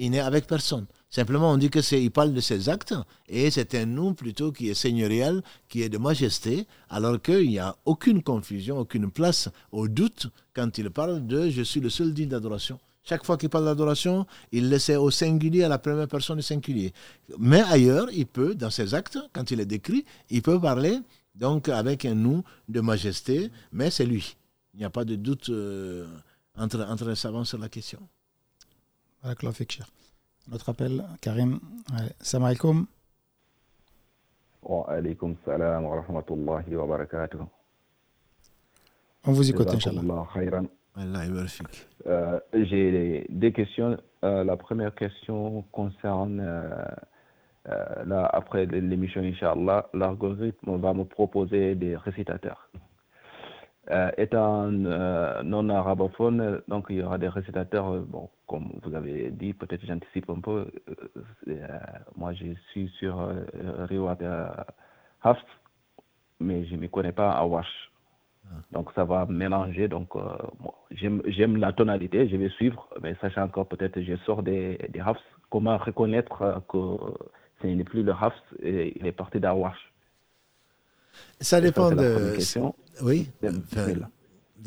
Il n'est avec personne. Simplement, on dit que c'est, il parle de ses actes et c'est un nom plutôt qui est seigneurial, qui est de majesté, alors qu'il n'y a aucune confusion, aucune place au doute quand il parle de je suis le seul digne d'adoration. Chaque fois qu'il parle d'adoration, il laisse au singulier, à la première personne du singulier. Mais ailleurs, il peut, dans ses actes, quand il est décrit, il peut parler donc avec un nous de majesté, mais c'est lui. Il n'y a pas de doute euh, entre, entre les savants sur la question. Notre appel, Karim. Salam alaikum. Wa alaikum salam wa rahmatullahi wa barakatuh. On vous écoute, Inch'Allah. Euh, J'ai deux questions. Euh, la première question concerne, euh, là, après l'émission, Inch'Allah, l'algorithme va me proposer des récitateurs. Euh, étant euh, non arabophone, donc il y aura des récitateurs, euh, bon, comme vous avez dit, peut-être j'anticipe un peu. moi, je suis sur Riwat Hafs, mais je ne me connais pas à Wash. Ah. Donc ça va mélanger. Donc j'aime la tonalité, je vais suivre, mais sachant encore peut-être je sors des, des Hafs, comment reconnaître que ce n'est plus le Hafs et il est parti d'Awash ça dépend de. Oui.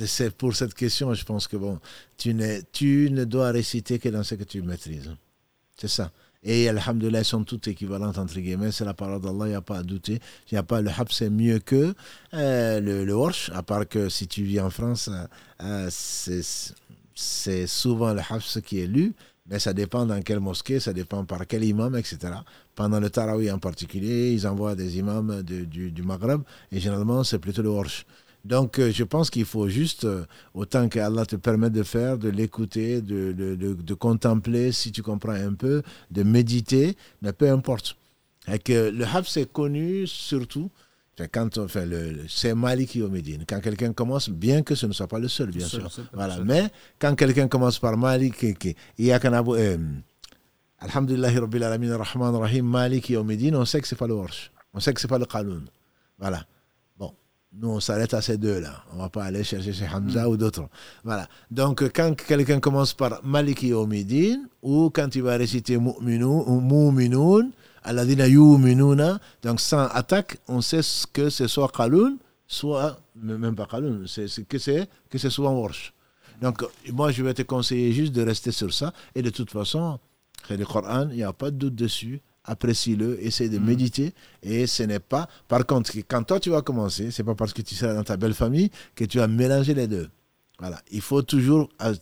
c'est pour cette question, je pense que bon, tu, tu ne dois réciter que dans ce que tu maîtrises. C'est ça. Et Alhamdulillah, elles sont toutes équivalentes entre guillemets. C'est la parole d'Allah, il n'y a pas à douter. Il n'y a pas le hab, c'est mieux que euh, le, le à part que si tu vis en France, euh, c'est souvent le hab qui est lu. Mais ça dépend dans quelle mosquée, ça dépend par quel imam, etc. Pendant le Tarawi en particulier, ils envoient des imams du, Maghreb et généralement c'est plutôt le Warsh. Donc euh, je pense qu'il faut juste, euh, autant que Allah te permet de faire, de l'écouter, de, contempler si tu comprends un peu, de méditer, mais peu importe. Et que le Hab c'est connu surtout quand on fait le, c'est Maliki au Médine. Quand quelqu'un commence, bien que ce ne soit pas le seul, bien sûr. voilà. Mais quand quelqu'un commence par Maliki, il y a qu'un abou, euh, Alhamdulillah Rabbil Alamin Rahman Rahim Maliki au Médine, on sait que c'est pas le Warsh. On sait que c'est pas le Qaloun. Voilà. Bon. Nous, on s'arrête à ces deux-là. On va pas aller chercher chez Hamza ou d'autres. Voilà. Donc, quand quelqu'un commence par Maliki au Médine, ou quand il va réciter Mu'minoun, ou Alladina yu'minuna. Donc sans attaque, on sait que ce soit Kaloun, soit même pas Kaloun, c'est que c'est que ce soit Warsh. Donc moi je vais te conseiller juste de rester sur ça et de toute façon, le Coran, il n'y a pas de doute dessus. Apprécie-le, essaie de mm. méditer et ce n'est pas. Par contre, quand toi tu vas commencer, c'est pas parce que tu seras dans ta belle famille que tu vas mélanger les deux. Voilà, il faut toujours euh,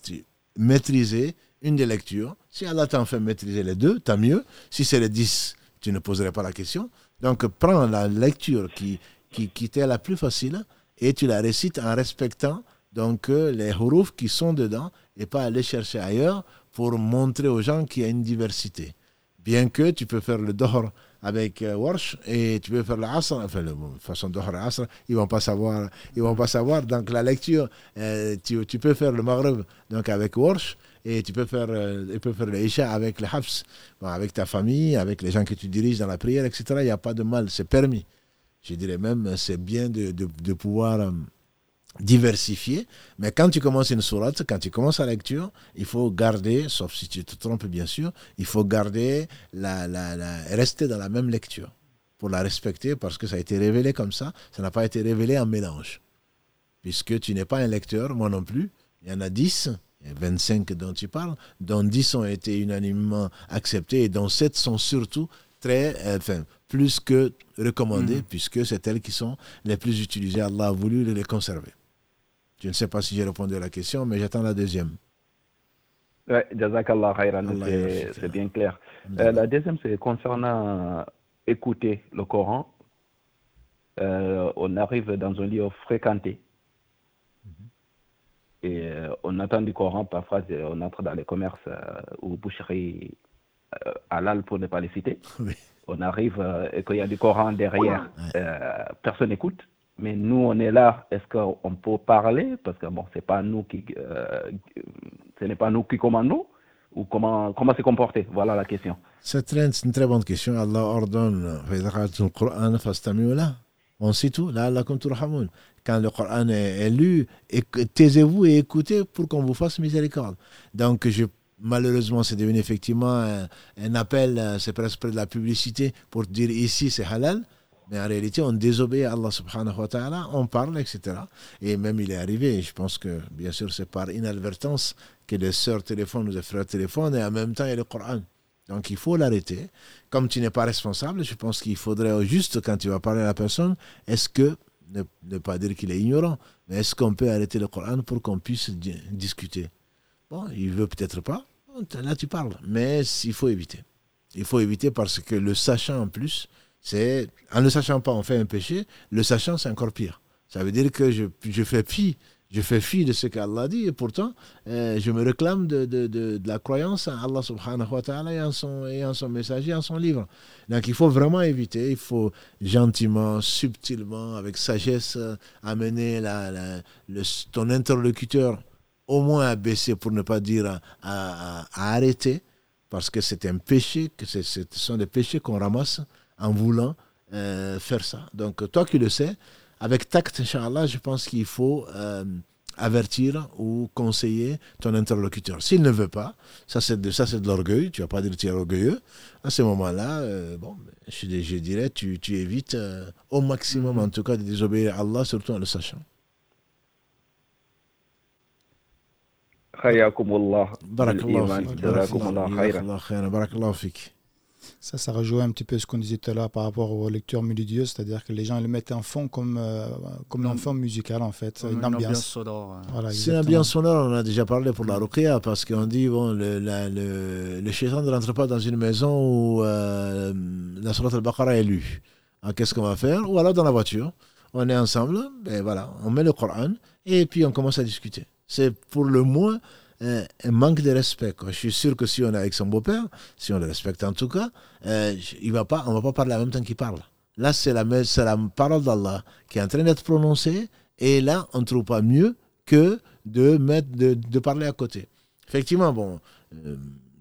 maîtriser une des lectures. Si Allah t'en fait maîtriser les deux, tant mieux. Si c'est les dix, tu ne poserais pas la question. Donc prends la lecture qui, qui, qui était la plus facile et tu la récites en respectant donc euh, les hurufs qui sont dedans et pas aller chercher ailleurs pour montrer aux gens qu'il y a une diversité. Bien que tu peux faire le dohr avec euh, Warsh et tu peux faire l'asr, enfin de façon dohr asr, ils vont pas savoir, ils vont pas savoir. Donc la lecture, euh, tu, tu, peux faire le maghreb donc avec Warsh et tu peux faire, euh, tu peux faire avec le Hafs, avec ta famille, avec les gens que tu diriges dans la prière, etc. Il n'y a pas de mal, c'est permis. Je dirais même, c'est bien de, de, pouvoir euh, diversifier. Mais quand tu commences une sourate, quand tu commences la lecture, il faut garder, sauf si tu te trompes bien sûr, il faut garder, la, la, rester dans la même lecture pour la respecter parce que ça a été révélé comme ça, ça n'a pas été révélé en mélange. Puisque tu n'es pas un lecteur, moi non plus, il y en a dix 25 dont tu parles, dont 10 ont été unanimement acceptés et dont 7 sont surtout très, euh, enfin, plus que recommandés, mm. puisque c'est elles qui sont les plus utilisées. Allah a voulu les conserver. Je ne sais pas si j'ai répondu à la question, mais j'attends la deuxième. Oui, Jazakallah khairan, c'est bien clair. Euh, la deuxième, c'est concernant écouter le Coran. Euh, on arrive dans un lieu fréquenté et euh, on entend du Coran, parfois on entre dans les commerces euh, ou boucheries euh, halal pour ne pas les citer. On arrive et qu'il y a du Coran derrière, personne n'écoute. Mais nous, on est là. Est-ce qu'on peut parler? Parce que bon, c'est pas nous qui, ce n'est pas nous qui commandons ou comment comment se comporter? Voilà la question. C'est une très bonne question. Allah ordonne on sait tout, là, quand le Coran est, lu, taisez-vous et écoutez pour qu'on vous fasse miséricorde. Donc, malheureusement, c'est devenu effectivement un, appel, euh, c'est presque de la publicité pour dire ici c'est halal. Mais en réalité, on désobéit à Allah subhanahu wa ta'ala, on parle, etc. Et même il est arrivé, je pense que bien sûr c'est par inadvertance que les sœurs téléphonent ou les frères téléphonent et en même temps il y a le Coran. Donc il faut l'arrêter. Comme tu n'es pas responsable, je pense qu'il faudrait juste quand tu vas parler à la personne, est-ce que, ne, pas dire qu'il est ignorant, mais est-ce qu'on peut arrêter le Coran pour qu'on puisse discuter? Bon, il veut peut-être pas, là tu parles, mais il faut éviter. Il faut éviter parce que le sachant en plus, c'est en ne sachant pas on fait un péché, le sachant c'est encore pire. Ça veut dire que je, fais fi je fais fi de ce qu'Allah dit et pourtant euh, je me réclame de, de, de, la croyance en Allah subhanahu wa ta'ala et en son, et en son messager, en son livre. Donc il faut vraiment éviter, il faut gentiment, subtilement, avec sagesse, euh, amener la, le, ton interlocuteur au moins à baisser pour ne pas dire à, arrêter, parce que c'est un péché, que ce sont des péchés qu'on ramasse en voulant euh, faire ça. Donc toi qui le sais, avec tact, Inch'Allah, je pense qu'il faut euh, avertir ou conseiller ton interlocuteur. S'il ne veut pas, ça c'est de, ça, c'est de l'orgueil, tu vas pas dire que tu es orgueilleux. À ce moment-là, euh, bon, je, je, dirais, tu, tu évites euh, au maximum, mm-hmm. en tout cas, de désobéir à Allah, surtout en le sachant. Ça, ça rejoint un petit peu ce qu'on disait tout à l'heure par rapport aux lectures mélodieuses, c'est-à-dire que les gens le mettent en fond comme, euh, comme une forme musicale en fait, une, ambiance. sonore. c'est une ambiance sonore, on a déjà parlé pour la ruqya, parce qu'on dit, bon, le, le, le chétan ne rentre pas dans une maison où euh, la surat al-Baqarah est lue. Qu'est-ce qu'on va faire? Ou alors dans la voiture, on est ensemble, et voilà, on met le Coran, et puis on commence à discuter. C'est pour le moins un manque de respect. Je suis sûr que si on est avec son beau-père, si on le respecte en tout cas, euh, il va pas, on ne va pas parler en même temps qu'il parle. Là, c'est la, la parole d'Allah qui est en train d'être prononcée, et là, on ne trouve pas mieux que de, mettre, de, de parler à côté. Effectivement, bon, euh,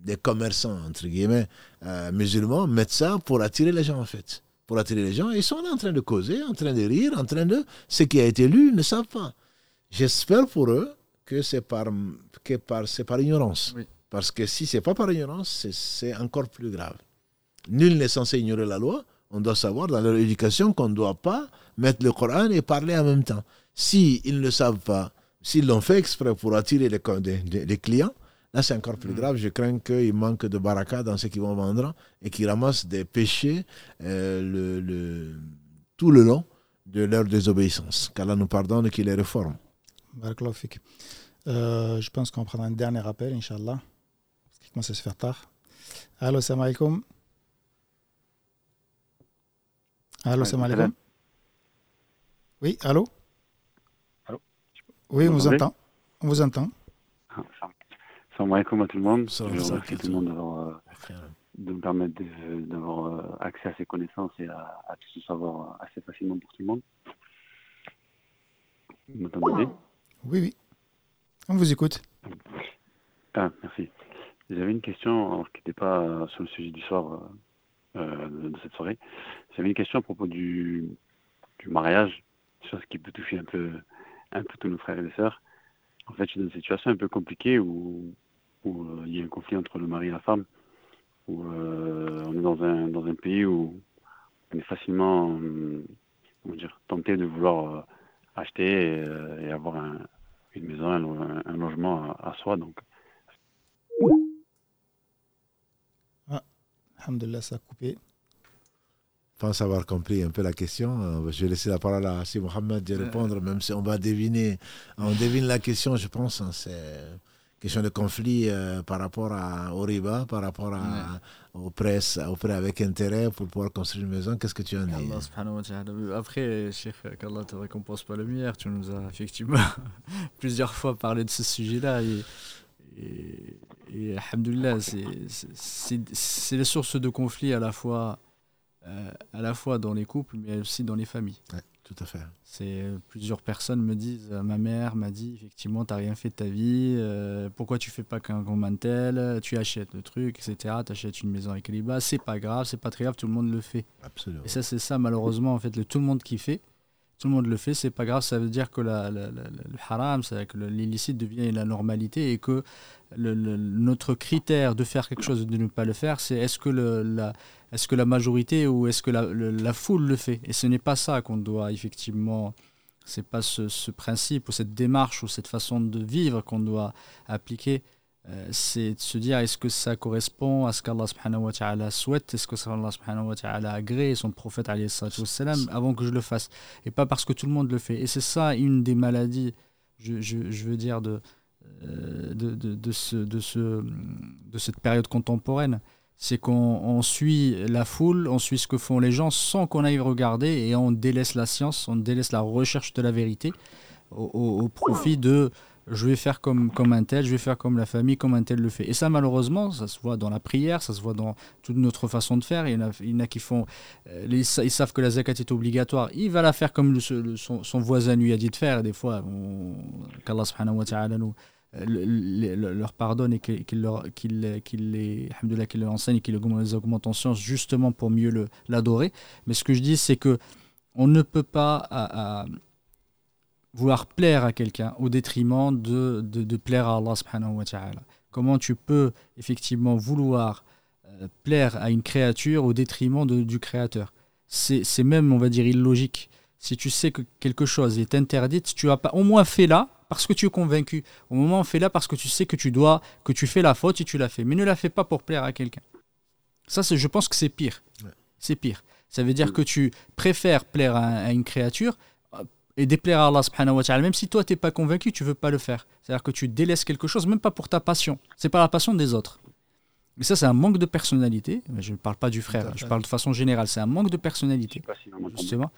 des commerçants, entre guillemets, euh, musulmans, mettent ça pour attirer les gens, en fait. Pour attirer les gens, ils sont là en train de causer, en train de rire, en train de... Ce qui a été lu, ils ne savent pas. J'espère pour eux que c'est par, que par, par ignorance. Parce que si c'est pas par ignorance, c'est encore plus grave. Nul n'est censé ignorer la loi. On doit savoir dans leur éducation qu'on ne doit pas mettre le Coran et parler en même temps. S'ils ils ne savent pas, s'ils l'ont fait exprès pour attirer les, les, clients, là c'est encore plus mm. grave. Je crains qu'il manque de baraka dans ce qu'ils vont vendre et qu'ils ramassent des péchés euh, le, le, tout le long de leur désobéissance. Qu'Allah nous pardonne et qu'il les réforme. Euh, je pense qu'on prendra un dernier appel, Inch'Allah, parce qu'il commence à se faire tard. Allô, salam alaikum. Allô, salam alaikum. Oui, allô? Allô? Oui, on vous entend. On vous entend. Salam alaikum à tout le monde. Je remercie tout le monde euh, de me permettre d'avoir euh, accès à ces connaissances et à, à, tout ce savoir assez facilement pour tout le monde. Vous m'entendez? Oui, oui. On vous écoute. Ah, merci. J'avais une question qui n'était pas sur le sujet du soir euh, de, cette soirée. J'avais une question à propos du, du mariage, chose qui peut toucher un peu, un peu tous nos frères et les sœurs. En fait, je suis dans une situation un peu compliquée où, où euh, il y a un conflit entre le mari et la femme, où euh, on est dans un, dans un pays où on est facilement dire, tenté de vouloir acheter et avoir un, une maison, un, un logement à, à, soi. Donc. Ah, Alhamdulillah, ça a coupé. Je pense avoir compris un peu la question. Euh, je vais laisser la parole à Si Mohamed de répondre, même si on va deviner. On devine la question, je pense. Hein, c'est question de conflit euh, par rapport à, au riba, par rapport à, aux, prêts, aux prêts avec intérêt pour pouvoir construire une maison. Qu'est-ce que tu en dis? Après, Cheikh, qu'Allah te récompense pas le meilleur. Tu nous as effectivement plusieurs fois parlé de ce sujet-là. Et, et, et c'est les sources de conflit à la fois, euh, à la fois dans les couples, mais aussi dans les familles. Tout à fait. C'est euh, plusieurs personnes me disent, euh, ma mère m'a dit effectivement tu n'as rien fait de ta vie, euh, pourquoi tu fais pas qu'un grand mantel, tu achètes le truc, etc. Tu achètes une maison avec riba, c'est pas grave, c'est pas très grave, tout le monde le fait. Absolument. Et ça c'est ça malheureusement en fait le tout le monde qui fait, Tout le monde le fait, c'est pas grave. Ça veut dire que la, le haram, que l'illicite devient la normalité et que notre critère de faire quelque chose et de ne pas le faire, c'est est-ce que, la, est que la majorité ou est-ce que la, foule le fait? Et ce n'est pas ça qu'on doit effectivement. C'est pas ce, ce, principe ou cette démarche ou cette façon de vivre qu'on doit appliquer. Euh, c'est de se dire est-ce que ça correspond à ce qu'Allah souhaite, est-ce que Allah subhanahu wa agrée son prophète salam avant que je le fasse, et pas parce que tout le monde le fait. Et c'est ça une des maladies, je, je, veux dire, de, de, de, de, ce, de, ce, de cette période contemporaine. C'est qu'on suit la foule, on suit ce que font les gens sans qu'on aille regarder et on délaisse la science, on délaisse la recherche de la vérité au profit de je vais faire comme, comme un tel, je vais faire comme la famille, comme un tel le fait. Et ça, malheureusement, ça se voit dans la prière, ça se voit dans toute notre façon de faire. Il y en a, qui font, euh, ils, savent que la zakat est obligatoire, il va la faire comme son, voisin lui a dit de faire. Des fois, qu'Allah nous leur pardonne et qu'il leur, qu'il, qu'il les, enseigne et qu'il les augmente en science justement pour mieux l'adorer. Mais ce que je dis, c'est que on ne peut pas... à, vouloir plaire à quelqu'un au détriment de, de, plaire à Allah subhanahu wa ta'ala. Comment tu peux effectivement vouloir euh, plaire à une créature au détriment de, du créateur? C'est même, on va dire, illogique. Si tu sais que quelque chose est interdite, tu as pas au moins fait là parce que tu es convaincu. Au moment, fais là parce que tu sais que tu dois, que tu fais la faute et tu l'as fait. Mais ne la fais pas pour plaire à quelqu'un. Ça, je pense que c'est pire. C'est pire. Ça veut dire que tu préfères plaire à une créature et déplaire à Allah subhanahu wa ta'ala. Même si toi, tu n'es pas convaincu, tu veux pas le faire. C'est-à-dire que tu délaisses quelque chose, même pas pour ta passion. C'est pas la passion des autres. Mais ça, c'est un manque de personnalité. Je ne parle pas du frère, je parle de façon générale. C'est un manque de personnalité. Justement.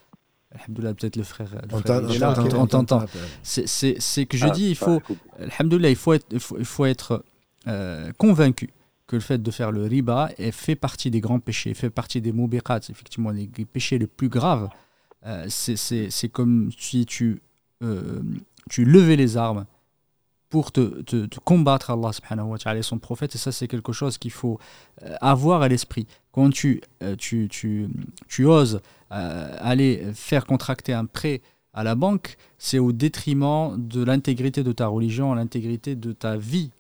Peut-être le frère. on t'entend. C'est que je ah, dis, il faut, il faut être, il faut, être euh, convaincu que le fait de faire le riba fait partie des grands péchés, fait partie des mubiqat, effectivement, les péchés les plus graves euh, c'est comme si tu, euh, tu levais les armes pour te, te, combattre Allah subhanahu wa ta'ala et son prophète. Et ça, c'est quelque chose qu'il faut euh, avoir à l'esprit. Quand tu, tu, tu, tu oses aller faire contracter un prêt à la banque, c'est au détriment de l'intégrité de ta religion, l'intégrité de ta vie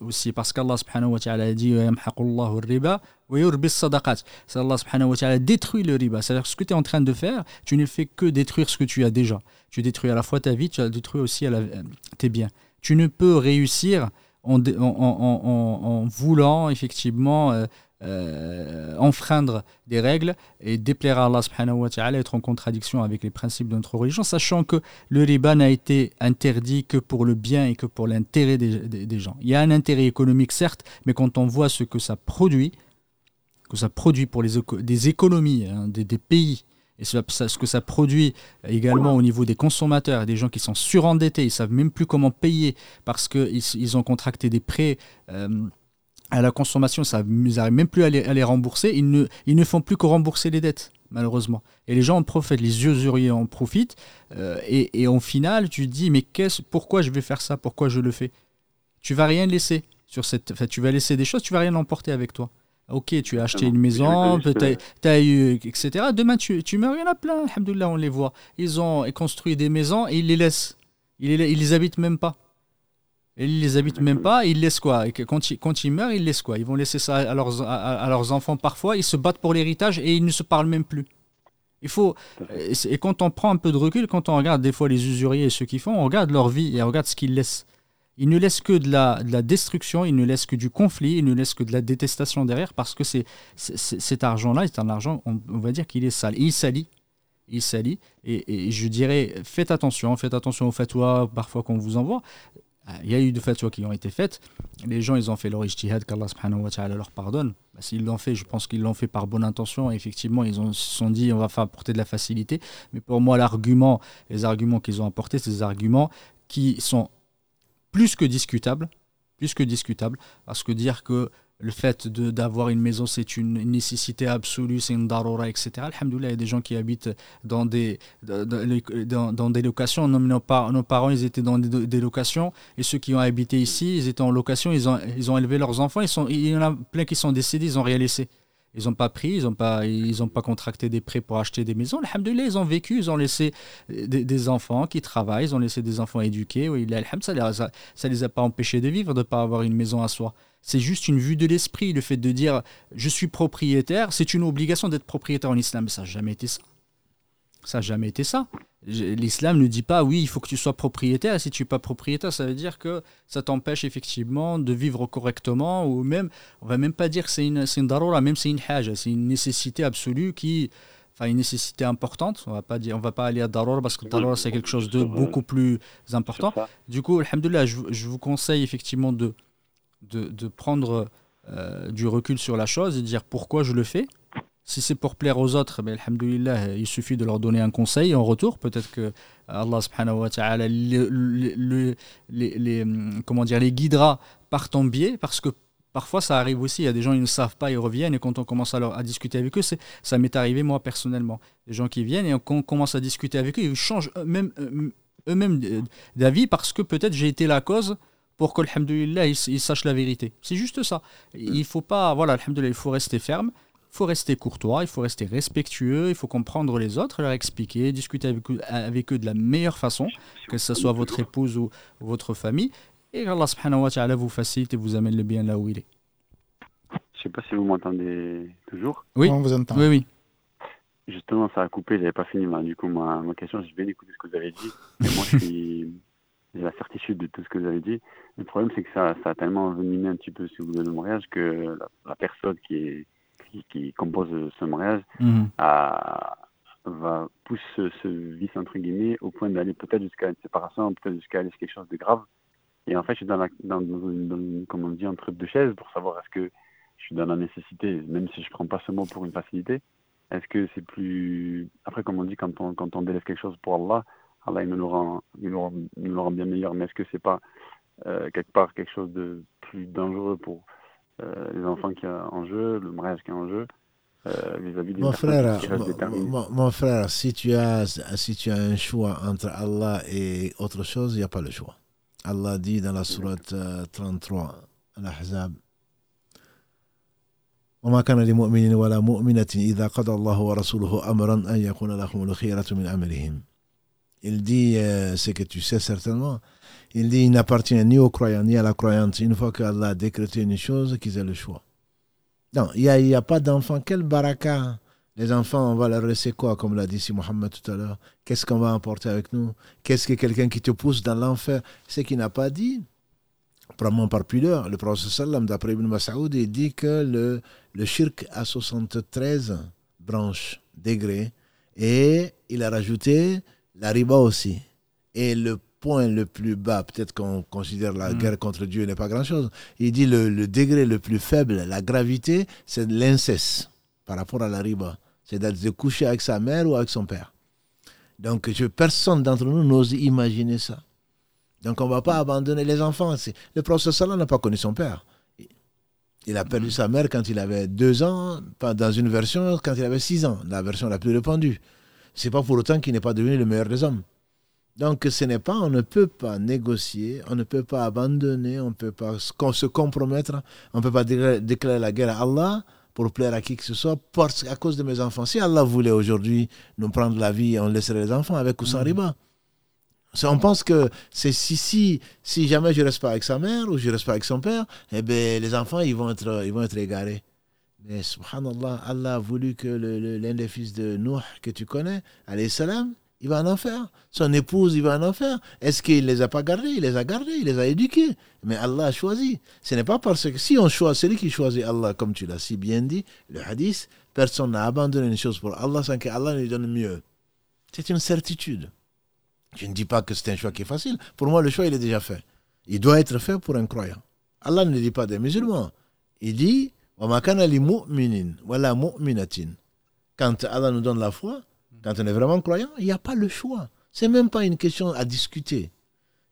aussi parce qu'Allah subhanahu wa ta'ala dit riba Allah subhanahu wa ta'ala détruit le riba. C'est-à-dire que ce que tu es en train de faire, tu ne fais que détruire ce que tu as déjà. Tu détruis à la fois ta vie, tu as détruit aussi à la, tes biens. Tu ne peux réussir en, voulant effectivement euh, euh, enfreindre des règles et déplaire à Allah subhanahu wa ta'ala, être en contradiction avec les principes de notre religion, sachant que le riba n'a été interdit que pour le bien et que pour l'intérêt des, gens. Il y a un intérêt économique, certes, mais quand on voit ce que ça produit, que ça produit pour les des économies hein, des, pays, et ce, que ça produit également au niveau des consommateurs, des gens qui sont surendettés, ils savent même plus comment payer parce qu'ils ils ont contracté des prêts. Euh, à la consommation, ça, ils n'arrivent même plus à les, rembourser. Ils ne, ne font plus que rembourser les dettes, malheureusement. Et les gens en profitent, les usuriers en profitent. Euh, et, et au final, tu te dis, mais qu'est-ce, pourquoi je vais faire ça? Pourquoi je le fais? Tu vas rien laisser sur cette. Tu vas laisser des choses, tu vas rien emporter avec toi. Ok, tu as acheté une maison, tu as eu, etc. Demain, tu, tu meurs, il y en a plein, alhamdoulilah, on les voit. Ils ont construit des maisons et ils les laissent. Ils les, ils les habitent même pas. Ils les habitent même pas, ils laissent quoi? Et quand, ils, quand ils meurent, ils laissent quoi? Ils vont laisser ça à leurs, à, leurs enfants parfois, ils se battent pour l'héritage et ils ne se parlent même plus. Il faut, et quand on prend un peu de recul, quand on regarde des fois les usuriers et ceux qui font, on regarde leur vie et on regarde ce qu'ils laissent. Ils ne laissent que de la, de la destruction, ils ne laissent que du conflit, ils ne laissent que de la détestation derrière parce que cet argent-là c'est un argent, on, va dire qu'il est sale. il salit. Il salit. Et, je dirais, faites attention, faites attention aux fatwas parfois qu'on vous envoie. Il y a eu de fatwas qui ont été faites. Les gens, ils ont fait leur ijtihad, qu'Allah subhanahu wa leur pardonne. Bah, s'ils l'ont fait, je pense qu'ils l'ont fait par bonne intention. effectivement, ils ont, se sont dit, on va faire apporter de la facilité. Mais pour moi, l'argument, les arguments qu'ils ont apportés, c'est des arguments qui sont plus que discutables. Plus que discutables. Parce que dire que le fait d'avoir une maison, c'est une nécessité absolue, c'est une darura, etc. Alhamdoulilah, il y a des gens qui habitent dans des, dans, des locations. Nos, nos, parents, ils étaient dans des, locations, et ceux qui ont habité ici, ils étaient en location, ils ont, ils ont élevé leurs enfants, ils sont, il y en a plein qui sont décédés, ils n'ont rien laissé. Ils n'ont pas pris, ils n'ont pas, ont pas contracté des prêts pour acheter des maisons. Ils ont vécu, ils ont laissé des, enfants qui travaillent, ils ont laissé des enfants éduqués. Oui, ça ne les a pas empêchés de vivre, de ne pas avoir une maison à soi. C'est juste une vue de l'esprit, le fait de dire je suis propriétaire, c'est une obligation d'être propriétaire en islam. Ça n'a jamais été ça. Ça n'a jamais été ça. L'islam ne dit pas oui, il faut que tu sois propriétaire. Si tu n'es pas propriétaire, ça veut dire que ça t'empêche effectivement de vivre correctement. Ou même, on va même pas dire que c'est une, une darura, même c'est une hajj. C'est une nécessité absolue qui. Enfin, une nécessité importante. On va pas dire, on va pas aller à darura parce que darura c'est quelque chose de beaucoup plus important. Du coup, alhamdoulilah, je, je vous conseille effectivement de, de, de prendre euh, du recul sur la chose et dire pourquoi je le fais. Si c'est pour plaire aux autres, ben, il suffit de leur donner un conseil en retour. Peut-être que Allah subhanahu wa ta'ala les, les, comment les guidera par ton biais, parce que parfois ça arrive aussi, il y a des gens qui ne savent pas, ils reviennent, et quand on commence à, discuter avec eux, ça m'est arrivé moi personnellement. Des gens qui viennent, et quand on commence à discuter avec eux, ils changent eux-mêmes eux d'avis, parce que peut-être j'ai été la cause pour que, ils, ils sachent la vérité. C'est juste ça. Il faut pas, voilà, il faut rester ferme. Il faut rester courtois, il faut rester respectueux, il faut comprendre les autres, leur expliquer, discuter avec eux, avec eux de la meilleure façon, que ce soit votre épouse ou votre famille, et Allah subhanahu wa ta'ala vous facilite et vous amène le bien là où il est. Je ne sais pas si vous m'entendez toujours. Oui, on vous entend. Oui, oui. Justement, ça a coupé, j'avais pas fini. du coup, ma, ma question, j'ai bien écouté ce que vous avez dit. Et moi, j'ai la certitude de tout ce que vous avez dit. Le problème, c'est que ça, ça a tellement envenimé un petit peu, si vous voulez, le mariage, que la personne qui est qui, compose ce mariage mhm. va pousser ce, vice entre guillemets au point d'aller peut-être jusqu'à une séparation, peut-être jusqu'à aller quelque chose de grave. Et en fait, je suis dans, la, dans, une, comment on dit, entre deux chaises pour savoir est-ce que je suis dans la nécessité, même si je prends pas ce mot pour une facilité. Est-ce que c'est plus après, comme on dit, quand on quand on délève quelque chose pour Allah, Allah il nous le rend, il nous le rend, bien meilleur. Mais est-ce que c'est pas euh, quelque part quelque chose de plus dangereux pour les enfants qui sont en jeu, le mariage qui est en jeu, euh, vis-à-vis des mon frère, qui mon, mon, frère, si tu, as, si tu as un choix entre Allah et autre chose, il n'y a pas le choix. Allah dit dans la sourate 33, Al-Ahzab, وما كان لمؤمن ولا مؤمنة إذا قضى الله ورسوله أمرا أن يكون لهم الخيرة من أمرهم. Il dit euh, ce que tu sais certainement, il dit il n'appartient ni aux croyants ni à la croyante. Une fois qu'Allah a décrété une chose, qu'ils aient le choix. Non, il n'y a, a, pas d'enfants. Quel baraka Les enfants, on va leur laisser quoi, comme l'a dit si Mohammed tout à l'heure? Qu'est-ce qu'on va emporter avec nous? Qu'est-ce que quelqu'un qui te pousse dans l'enfer? C'est qu'il n'a pas dit. Probablement par pudeur. Le prophète sallam, d'après Ibn Mas'ud, il dit que le, le shirk a 73 branches, degrés. Et il a rajouté la riba aussi. Et le point le plus bas, peut-être qu'on considère la mm. guerre contre Dieu n'est pas grand-chose, il dit le, le, degré le plus faible, la gravité, c'est l'inceste par rapport à la riba. C'est de coucher avec sa mère ou avec son père. Donc je, personne d'entre nous n'ose imaginer ça. Donc on ne va pas abandonner les enfants. Le prophète Salah n'a pas connu son père. Il a perdu mm. sa mère quand il avait deux ans, dans une version quand il avait six ans, la version la plus répandue. C'est pas pour autant qu'il n'est pas devenu le meilleur des hommes. Donc ce n'est pas, on ne peut pas négocier, on ne peut pas abandonner, on ne peut pas se compromettre, on ne peut pas déclarer la guerre à Allah pour plaire à qui que ce soit parce, à cause de mes enfants. Si Allah voulait aujourd'hui nous prendre la vie, on laisserait les enfants avec ou sans mm. riba. On pense que c'est si, si, si jamais je ne reste pas avec sa mère ou je ne reste pas avec son père, eh bien, les enfants, ils vont être, ils vont être égarés. Mais subhanallah, Allah a voulu que l'un des fils de Nuh que tu connais, alayhi salam, il va en enfer. Son épouse, il va en enfer. Est-ce qu'il les a pas gardés? Il les a gardés, il les a éduqués. Mais Allah a choisi. Ce n'est pas parce que si on choisit, celui qui choisit Allah, comme tu l'as si bien dit, le hadith, personne n'a abandonné une chose pour Allah sans qu'Allah lui donne mieux. C'est une certitude. Je ne dis pas que c'est un choix qui est facile. Pour moi, le choix, il est déjà fait. Il doit être fait pour un croyant. Allah ne dit pas des musulmans. Il dit, Quand Allah nous donne la foi, quand on est vraiment croyant, il n'y a pas le choix. C'est même pas une question à discuter.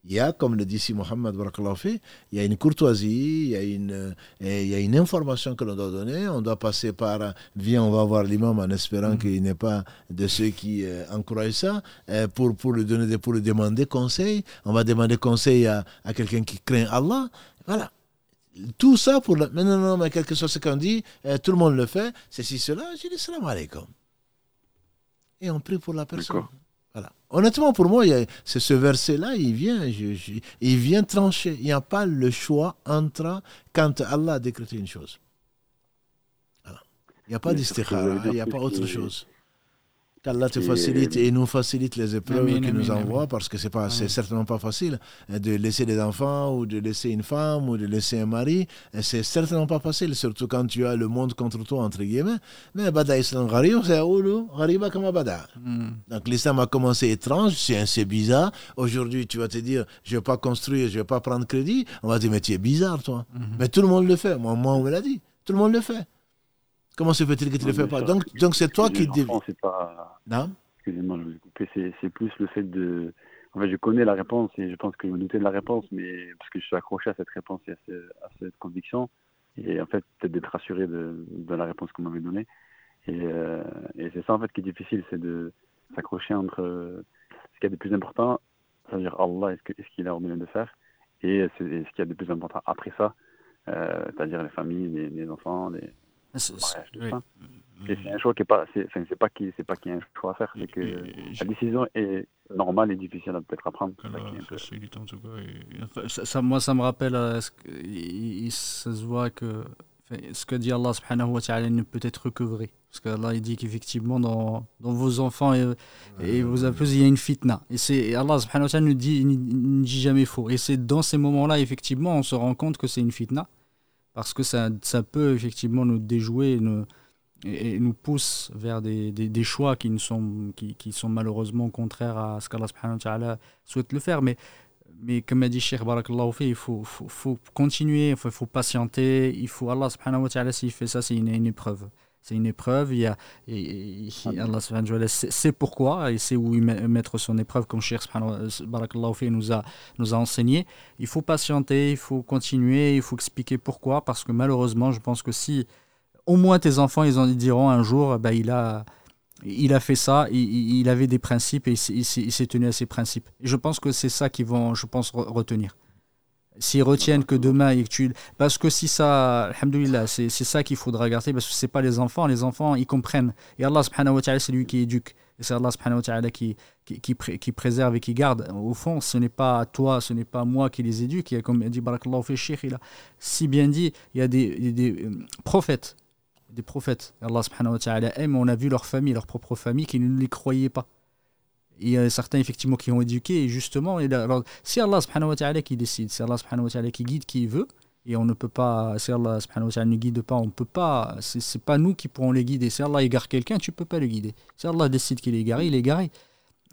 Il y a, comme le dit si Mohammed fait, il y a une courtoisie, il y a une, il y a une information que l'on doit donner. On doit passer par, viens, on va voir l'imam en espérant mm. qu'il n'est pas de ceux qui euh, encouragent ça, euh, pour, pour, lui donner, pour lui demander conseil. On va demander conseil à, à quelqu'un qui craint Allah. Voilà. tout ça pour. Mais non, non, mais quelque chose, ce qu'on dit, euh, tout le monde le fait, c'est si cela. J'ai dit salam alaikum. Et on prie pour la personne. Voilà. Honnêtement, pour moi, c'est ce verset-là, il vient, il vient trancher. Il n'y a pas le choix entre quand Allah a décrété une chose. Il n'y a pas d'istikhara, il n'y a pas autre chose qu'Allah te facilite et nous facilite les épreuves qu'il nous envoie parce que c'est pas c'est certainement pas facile hein, de laisser des enfants ou de laisser une femme ou de laisser un mari c'est certainement pas facile surtout quand tu as le monde contre toi entre guillemets. Mais bada islam ghariba comme bada. Hmm. donc l'islam a commencé étrange c'est bizarre. Aujourd'hui tu vas te dire je vais pas construire je vais pas prendre crédit. On va dire mais tu es bizarre toi. Hmm. mais tout le monde le fait. Moi moi on me l'a dit. Tout le monde le fait Comment se fait-il que tu ne le fais pas Donc, donc c'est toi qui. dis. Pas... Excusez-moi, je ai coupé. C'est plus le fait de. En fait, je connais la réponse et je pense que je me doutais de la réponse, mais parce que je suis accroché à cette réponse et à, cette conviction. Et en fait, peut-être d'être rassuré de, de, la réponse qu'on m'avait donnée. Et, euh, et c'est ça, en fait, qui est difficile, c'est de s'accrocher entre ce qu'il y a de plus important, c'est-à-dire Allah, est-ce qu'il a ordonné de faire, et ce qu'il y a de plus important après ça, euh, c'est-à-dire les familles, les, les enfants, les, c'est un choix qui est pas, c'est pas qui, c'est pas qu'il y a un choix à faire, c'est que la décision est normale et difficile à peut-être à prendre. Ça, moi, ça me rappelle, euh, ça se voit que ce que dit Allah subhanahu wa ta'ala ne peut être que vrai. Parce qu'Allah il dit qu'effectivement dans, dans, vos enfants et, et vos épouses, il y a une fitna. Et c'est Allah subhanahu wa ta'ala ne dit, ne dit jamais faux. Et c'est dans ces moments-là, effectivement, on se rend compte que c'est une fitna parce que ça, ça peut effectivement nous déjouer nous, et, nous pousse vers des, des, choix qui, ne sont, qui, sont malheureusement contraires à ce qu'Allah souhaite le faire. Mais, mais comme a dit Cheikh Barakallahu il faut, faut, faut continuer, il faut, faut, patienter, il faut Allah s'il fait ça, c'est une, une épreuve. C'est une épreuve. Il y a, et, Allah sait pourquoi et sait où mettre son épreuve, comme Cheikh nous a, nous a enseigné. Il faut patienter, il faut continuer, il faut expliquer pourquoi. Parce que malheureusement, je pense que si au moins tes enfants ils en diront un jour, bah, il, a, il a fait ça, il, il avait des principes et il s'est tenu à ses principes. Et je pense que c'est ça qu'ils vont, je pense, retenir. S'ils retiennent que demain et que tu. Parce que si ça. C'est ça qu'il faudra garder parce que ce pas les enfants. Les enfants, ils comprennent. Et Allah subhanahu wa ta'ala, c'est lui qui éduque. Et c'est Allah subhanahu wa ta'ala qui, préserve et qui garde. Au fond, ce n'est pas toi, ce n'est pas moi qui les éduque. Il y a, comme dit Barakallahu fi il a si bien dit, il y a des, euh, prophètes. Des prophètes. Allah subhanahu wa ta'ala. On a vu leur famille, leur propre famille, qui ne les croyaient pas il y a certains effectivement qui ont éduqué et justement et alors, si Allah subhanahu wa ta'ala qui décide c'est Allah subhanahu wa ta'ala qui guide qui veut et on ne peut pas si Allah subhanahu wa ta'ala ne guide pas on peut pas c'est pas nous qui pourrons les guider si Allah égare quelqu'un tu peux pas le guider. Si Allah décide qu'il est égaré il est égaré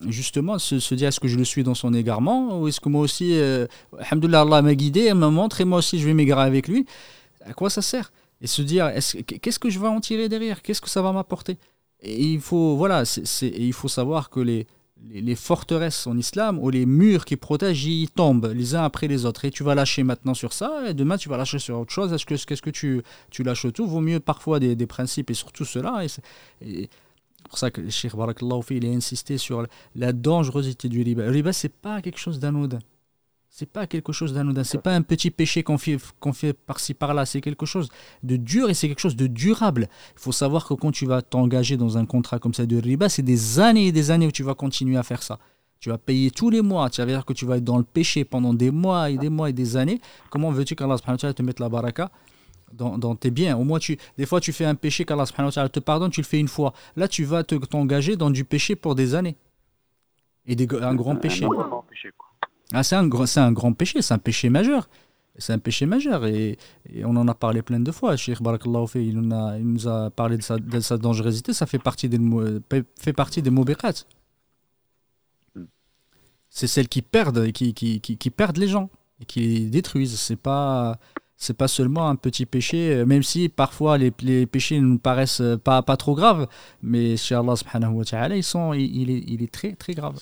justement se, dire est-ce que je le suis dans son égarement ou est-ce que moi aussi euh, Allah m'a guidé elle me montre et moi aussi je vais m'égarer avec lui à quoi ça sert? Et se dire qu'est-ce que je vais en tirer derrière? Qu'est-ce que ça va m'apporter? Et il faut voilà c'est il faut savoir que les les, forteresses en islam ou les murs qui protègent, ils tombent les uns après les autres. Et tu vas lâcher maintenant sur ça, et demain tu vas lâcher sur autre chose. Est-ce que, qu'est-ce que tu, tu lâches tout? Vaut mieux parfois des, principes et surtout cela. C'est pour ça que le Cheikh Barakallahu il a insisté sur la dangerosité du riba. Le riba, c'est pas quelque chose d'anodin. C'est pas quelque chose d'anodin, c'est pas un petit péché qu'on fait, fait par-ci par-là, c'est quelque chose de dur et c'est quelque chose de durable. Il faut savoir que quand tu vas t'engager dans un contrat comme ça de riba, c'est des années et des années où tu vas continuer à faire ça. Tu vas payer tous les mois, tu vas dire que tu vas être dans le péché pendant des mois et des mois et des années. Comment veux-tu qu'Allah te mette la baraka dans, tes biens? Au moins, tu, des fois, tu fais un péché qu'Allah te pardonne, tu le fais une fois. Là, tu vas t'engager dans du péché pour des années. Et des, un grand péché. Ah, c'est un, un grand péché, c'est un péché majeur. C'est un péché majeur et, on en a parlé plein de fois. Cheikh Barakallahu il, nous a, il nous a parlé de sa, de sa dangerosité. Ça fait partie des, fait partie des C'est celles qui perdent, qui, qui, qui, perdent les gens et qui les détruisent. C'est pas c'est pas seulement un petit péché, même si parfois les, péchés ne nous paraissent pas, pas trop graves, mais chez Allah subhanahu wa ils sont, il, est, il est très très grave.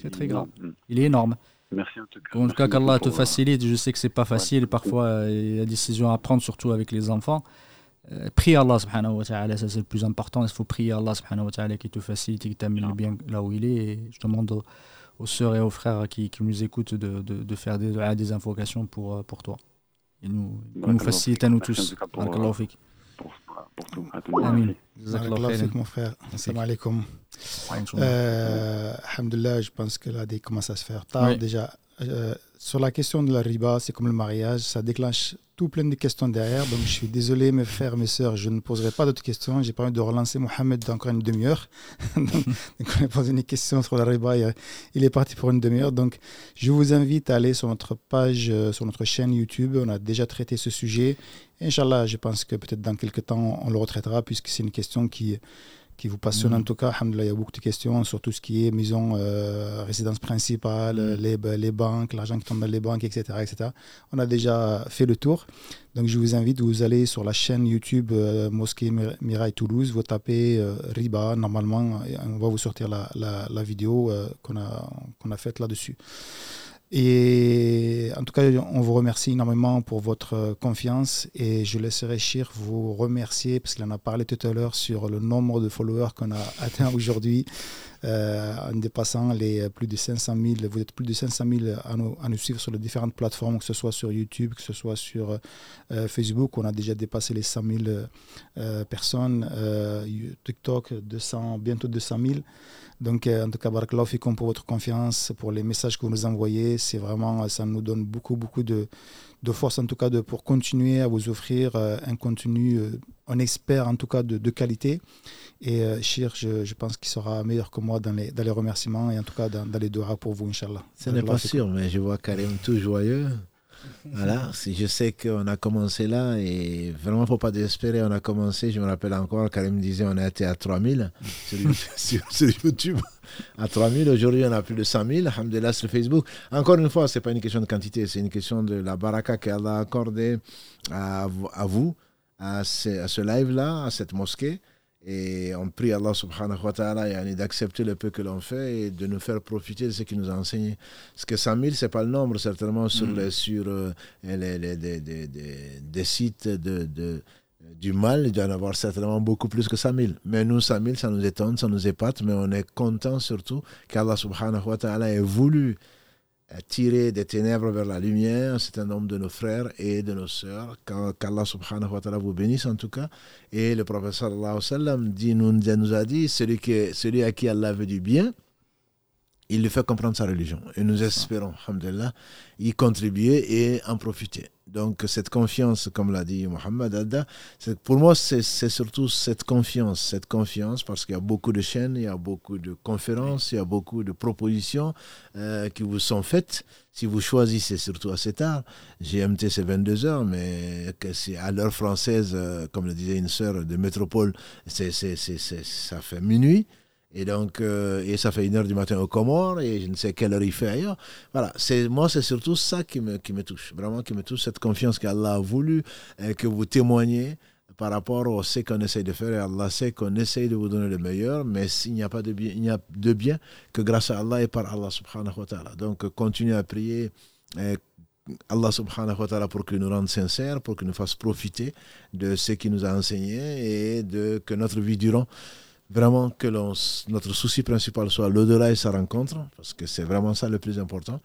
C'est très grave. Il est énorme. Merci en tout cas. En tout cas, qu'Allah te facilite. Je sais que c'est pas facile. Parfois, il y a des décisions à prendre, surtout avec les enfants. Euh, prie Allah subhanahu wa ta'ala, ça c'est le plus important. Il faut prier Allah subhanahu wa ta'ala qui te facilite et qui t'amène bien là où il est. Et je demande aux, aux sœurs et aux frères qui, qui nous écoutent de, de, de faire des, des invocations pour, euh, pour toi. il nous, nous facilite à nous tous. Barakallahu. Pour, pour, tout. À tout le monde. Mon frère. Assalamu alaikum. Euh, Alhamdulillah, je pense que là, dès commence à se faire tard oui. déjà. Euh, sur la question de la riba, c'est comme le mariage, ça déclenche tout plein de questions derrière. Donc je suis désolé, mes frères, mes sœurs, je ne poserai pas d'autres questions. J'ai pas envie de relancer Mohamed dans encore une demi-heure. donc, on a posé une question sur la riba, il est parti pour une demi-heure. Donc je vous invite à aller sur notre page, euh, sur notre chaîne YouTube. On a déjà traité ce sujet. Inch'Allah, je pense que peut-être dans quelques temps, on le retraitera puisque c'est une question qui qui vous passionne en tout cas. il y a beaucoup de questions sur tout ce qui est maison, euh, résidence principale, les, les, banques, l'argent qui tombe dans les banques, etc., etc. On a déjà fait le tour. Donc je vous invite, vous allez sur la chaîne YouTube euh, Mosquée Mirail Toulouse, vous tapez euh, Riba, normalement, on va vous sortir la, la, la vidéo qu'on a, qu'on a faite là-dessus. Et en tout cas, on vous remercie énormément pour votre confiance et je laisserai Shir vous remercier parce qu'il en a parlé tout à l'heure sur le nombre de followers qu'on a atteint aujourd'hui euh, en dépassant les plus de 500 000. Vous êtes plus de 500 000 à nous, à nous suivre sur les différentes plateformes, que ce soit sur YouTube, que ce soit sur euh, Facebook. On a déjà dépassé les 100 000 euh, personnes. TikTok, 200, bientôt 200 000. Donc, en tout cas, Barakallahu Fikum pour votre confiance, pour les messages que vous nous envoyez. C'est vraiment, ça nous donne beaucoup, beaucoup de, de force, en tout cas, de, pour continuer à vous offrir un contenu, on espère, en tout cas, de, de qualité. Et euh, Shir, je, je, pense qu'il sera meilleur que moi dans les, dans les remerciements et en tout cas dans, dans les doigts pour vous, Inch'Allah. Ce n'est pas sûr, mais je vois Karim tout joyeux. Voilà, je sais qu'on a commencé là et vraiment, il ne faut pas désespérer. On a commencé, je me rappelle encore, Karim disait on été à 3000 sur, sur, YouTube. À 3000, aujourd'hui on a plus de 100 000. Alhamdulillah sur Facebook. Encore une fois, ce n'est pas une question de quantité, c'est une question de la baraka qu'Allah a accordée à, à vous, à ce, à ce live-là, à cette mosquée. Et on prie Allah subhanahu wa ta'ala d'accepter le peu que l'on fait et de nous faire profiter de ce qu'il nous a enseigné. Parce que 100 000, ce n'est pas le nombre, certainement, sur, mm. les, sur euh, les, les, des sites de, de, du mal, il doit y en avoir certainement beaucoup plus que 100 000. Mais nous, 100 000, ça nous étonne, ça nous épate, mais on est content surtout qu'Allah subhanahu wa ta'ala ait voulu tirer des ténèbres vers la lumière c'est un nombre de nos frères et de nos sœurs. Qu'Allah subhanahu wa ta'ala vous bénisse en tout cas. Et le prophète sallallahu alayhi wa sallam dit, nous, nous a dit celui, qui, celui à qui Allah veut du bien, il lui fait comprendre sa religion. Et nous espérons, alhamdulillah, y contribuer et en profiter. Donc cette confiance, comme l'a dit Mohamed Adda, pour moi c'est surtout cette confiance, cette confiance parce qu'il y a beaucoup de chaînes, il y a beaucoup de conférences, il y a beaucoup de propositions euh, qui vous sont faites. Si vous choisissez surtout assez tard, GMT c'est 22 heures, mais c'est à l'heure française, euh, comme le disait une sœur de métropole, c'est ça fait minuit. Et donc, euh, et ça fait une heure du matin au Comores, et je ne sais quelle heure il fait ailleurs. Voilà, moi, c'est surtout ça qui me, qui me touche, vraiment qui me touche, cette confiance qu'Allah a voulu et que vous témoignez par rapport au ce qu'on essaye de faire. Et Allah sait qu'on essaye de vous donner le meilleur, mais s'il n'y a pas de bien, il n'y a de bien que grâce à Allah et par Allah subhanahu wa ta'ala. Donc, continuez à prier. Allah subhanahu wa ta'ala pour qu'il nous rende sincères, pour qu'il nous fasse profiter de ce qu'il nous a enseigné et de que notre vie durant vraiment que notre souci principal soit l'au-delà et sa rencontre, parce que c'est vraiment ça le plus important.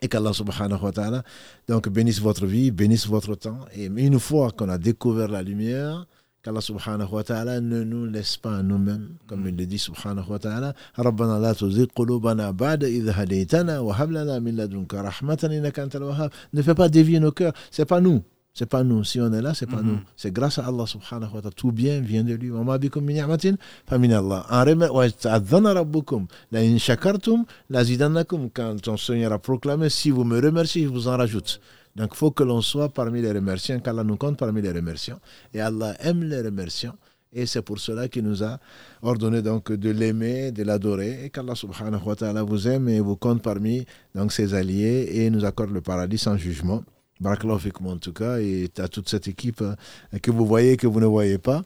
Et qu'Allah subhanahu wa ta'ala donc bénisse votre vie, bénisse votre temps. Et une fois qu'on a découvert la lumière, qu'Allah subhanahu wa ta'ala ne nous laisse pas nous-mêmes, comme il le dit subhanahu wa ta'ala, ربنا لا تزغ قلوبنا بعد إذ هديتنا وهب لنا من لدنك رحمة إنك أنت الوهاب. Ne fais pas dévier nos cœurs, c'est pas nous. C'est pas nous. Si on est là, c'est pas mm -hmm. nous. C'est grâce à Allah subhanahu wa ta'ala. Tout bien vient de lui. وما بكم من نعمة فمن الله. وَتَعَذَّنَ رَبُّكُمْ لَإِنْ شَكَرْتُمْ لَزِيدَنَّكُمْ Quand ton Seigneur a proclamé, si vous me remerciez, je vous en rajoute. Donc il faut que l'on soit parmi les remerciants, qu'Allah nous compte parmi les remerciants. Et Allah aime les remerciants. Et c'est pour cela qu'il nous a ordonné donc de l'aimer, de l'adorer, et qu'Allah subhanahu wa ta'ala vous aime et vous compte parmi donc, ses alliés et nous accorde le paradis sans jugement. Barakallahu en tout cas, et à toute cette équipe hein, que vous voyez, que vous ne voyez pas.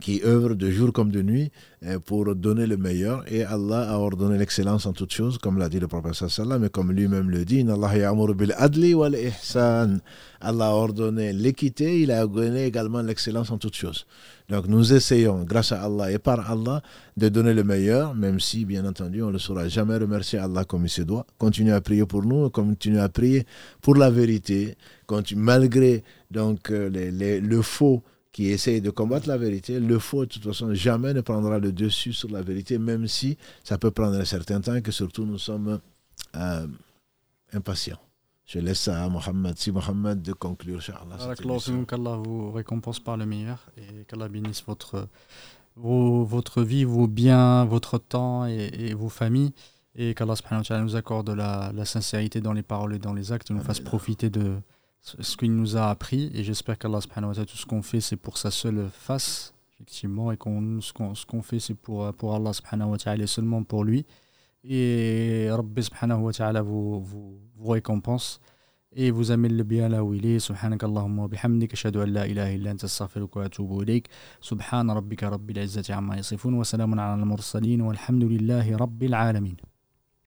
Qui œuvrent de jour comme de nuit euh, pour donner le meilleur. Et Allah a ordonné l'excellence en toutes choses, comme l'a dit le prophète sallallahu mais comme lui-même le dit, Allah a ordonné l'équité, il a ordonné également l'excellence en toutes choses. Donc nous essayons, grâce à Allah et par Allah, de donner le meilleur, même si, bien entendu, on ne saura jamais remercier Allah comme il se doit. Continuez à prier pour nous, continuez à prier pour la vérité, malgré donc, euh, le faux qui essaye de combattre la vérité, le faux, de toute façon, jamais ne prendra le dessus sur la vérité, même si ça peut prendre un certain temps, que surtout nous sommes euh, impatients. Je laisse à Mohamed, si Mohamed, de conclure. Qu'Allah vous récompense par le meilleur et qu'Allah bénisse votre, votre vie, vos biens, votre temps et, vos familles. Et qu'Allah nous accorde la, la, sincérité dans les paroles et dans les actes et nous fasse profiter de, ce qu'il nous a appris. Et j'espère qu'Allah, tout ce qu'on fait, c'est pour sa seule face, effectivement, et qu'on, ce, qu'on, fait, c'est pour, pour Allah, et seulement pour lui. Et Rabbi, vous, vous, vous récompense et vous amène le bien là où il est. سبحانك اللهم وبحمدك أشهد أن لا إله إلا أنت أستغفرك وأتوب إليك سبحان ربك رب العزة عما يصفون وسلام على المرسلين والحمد لله رب العالمين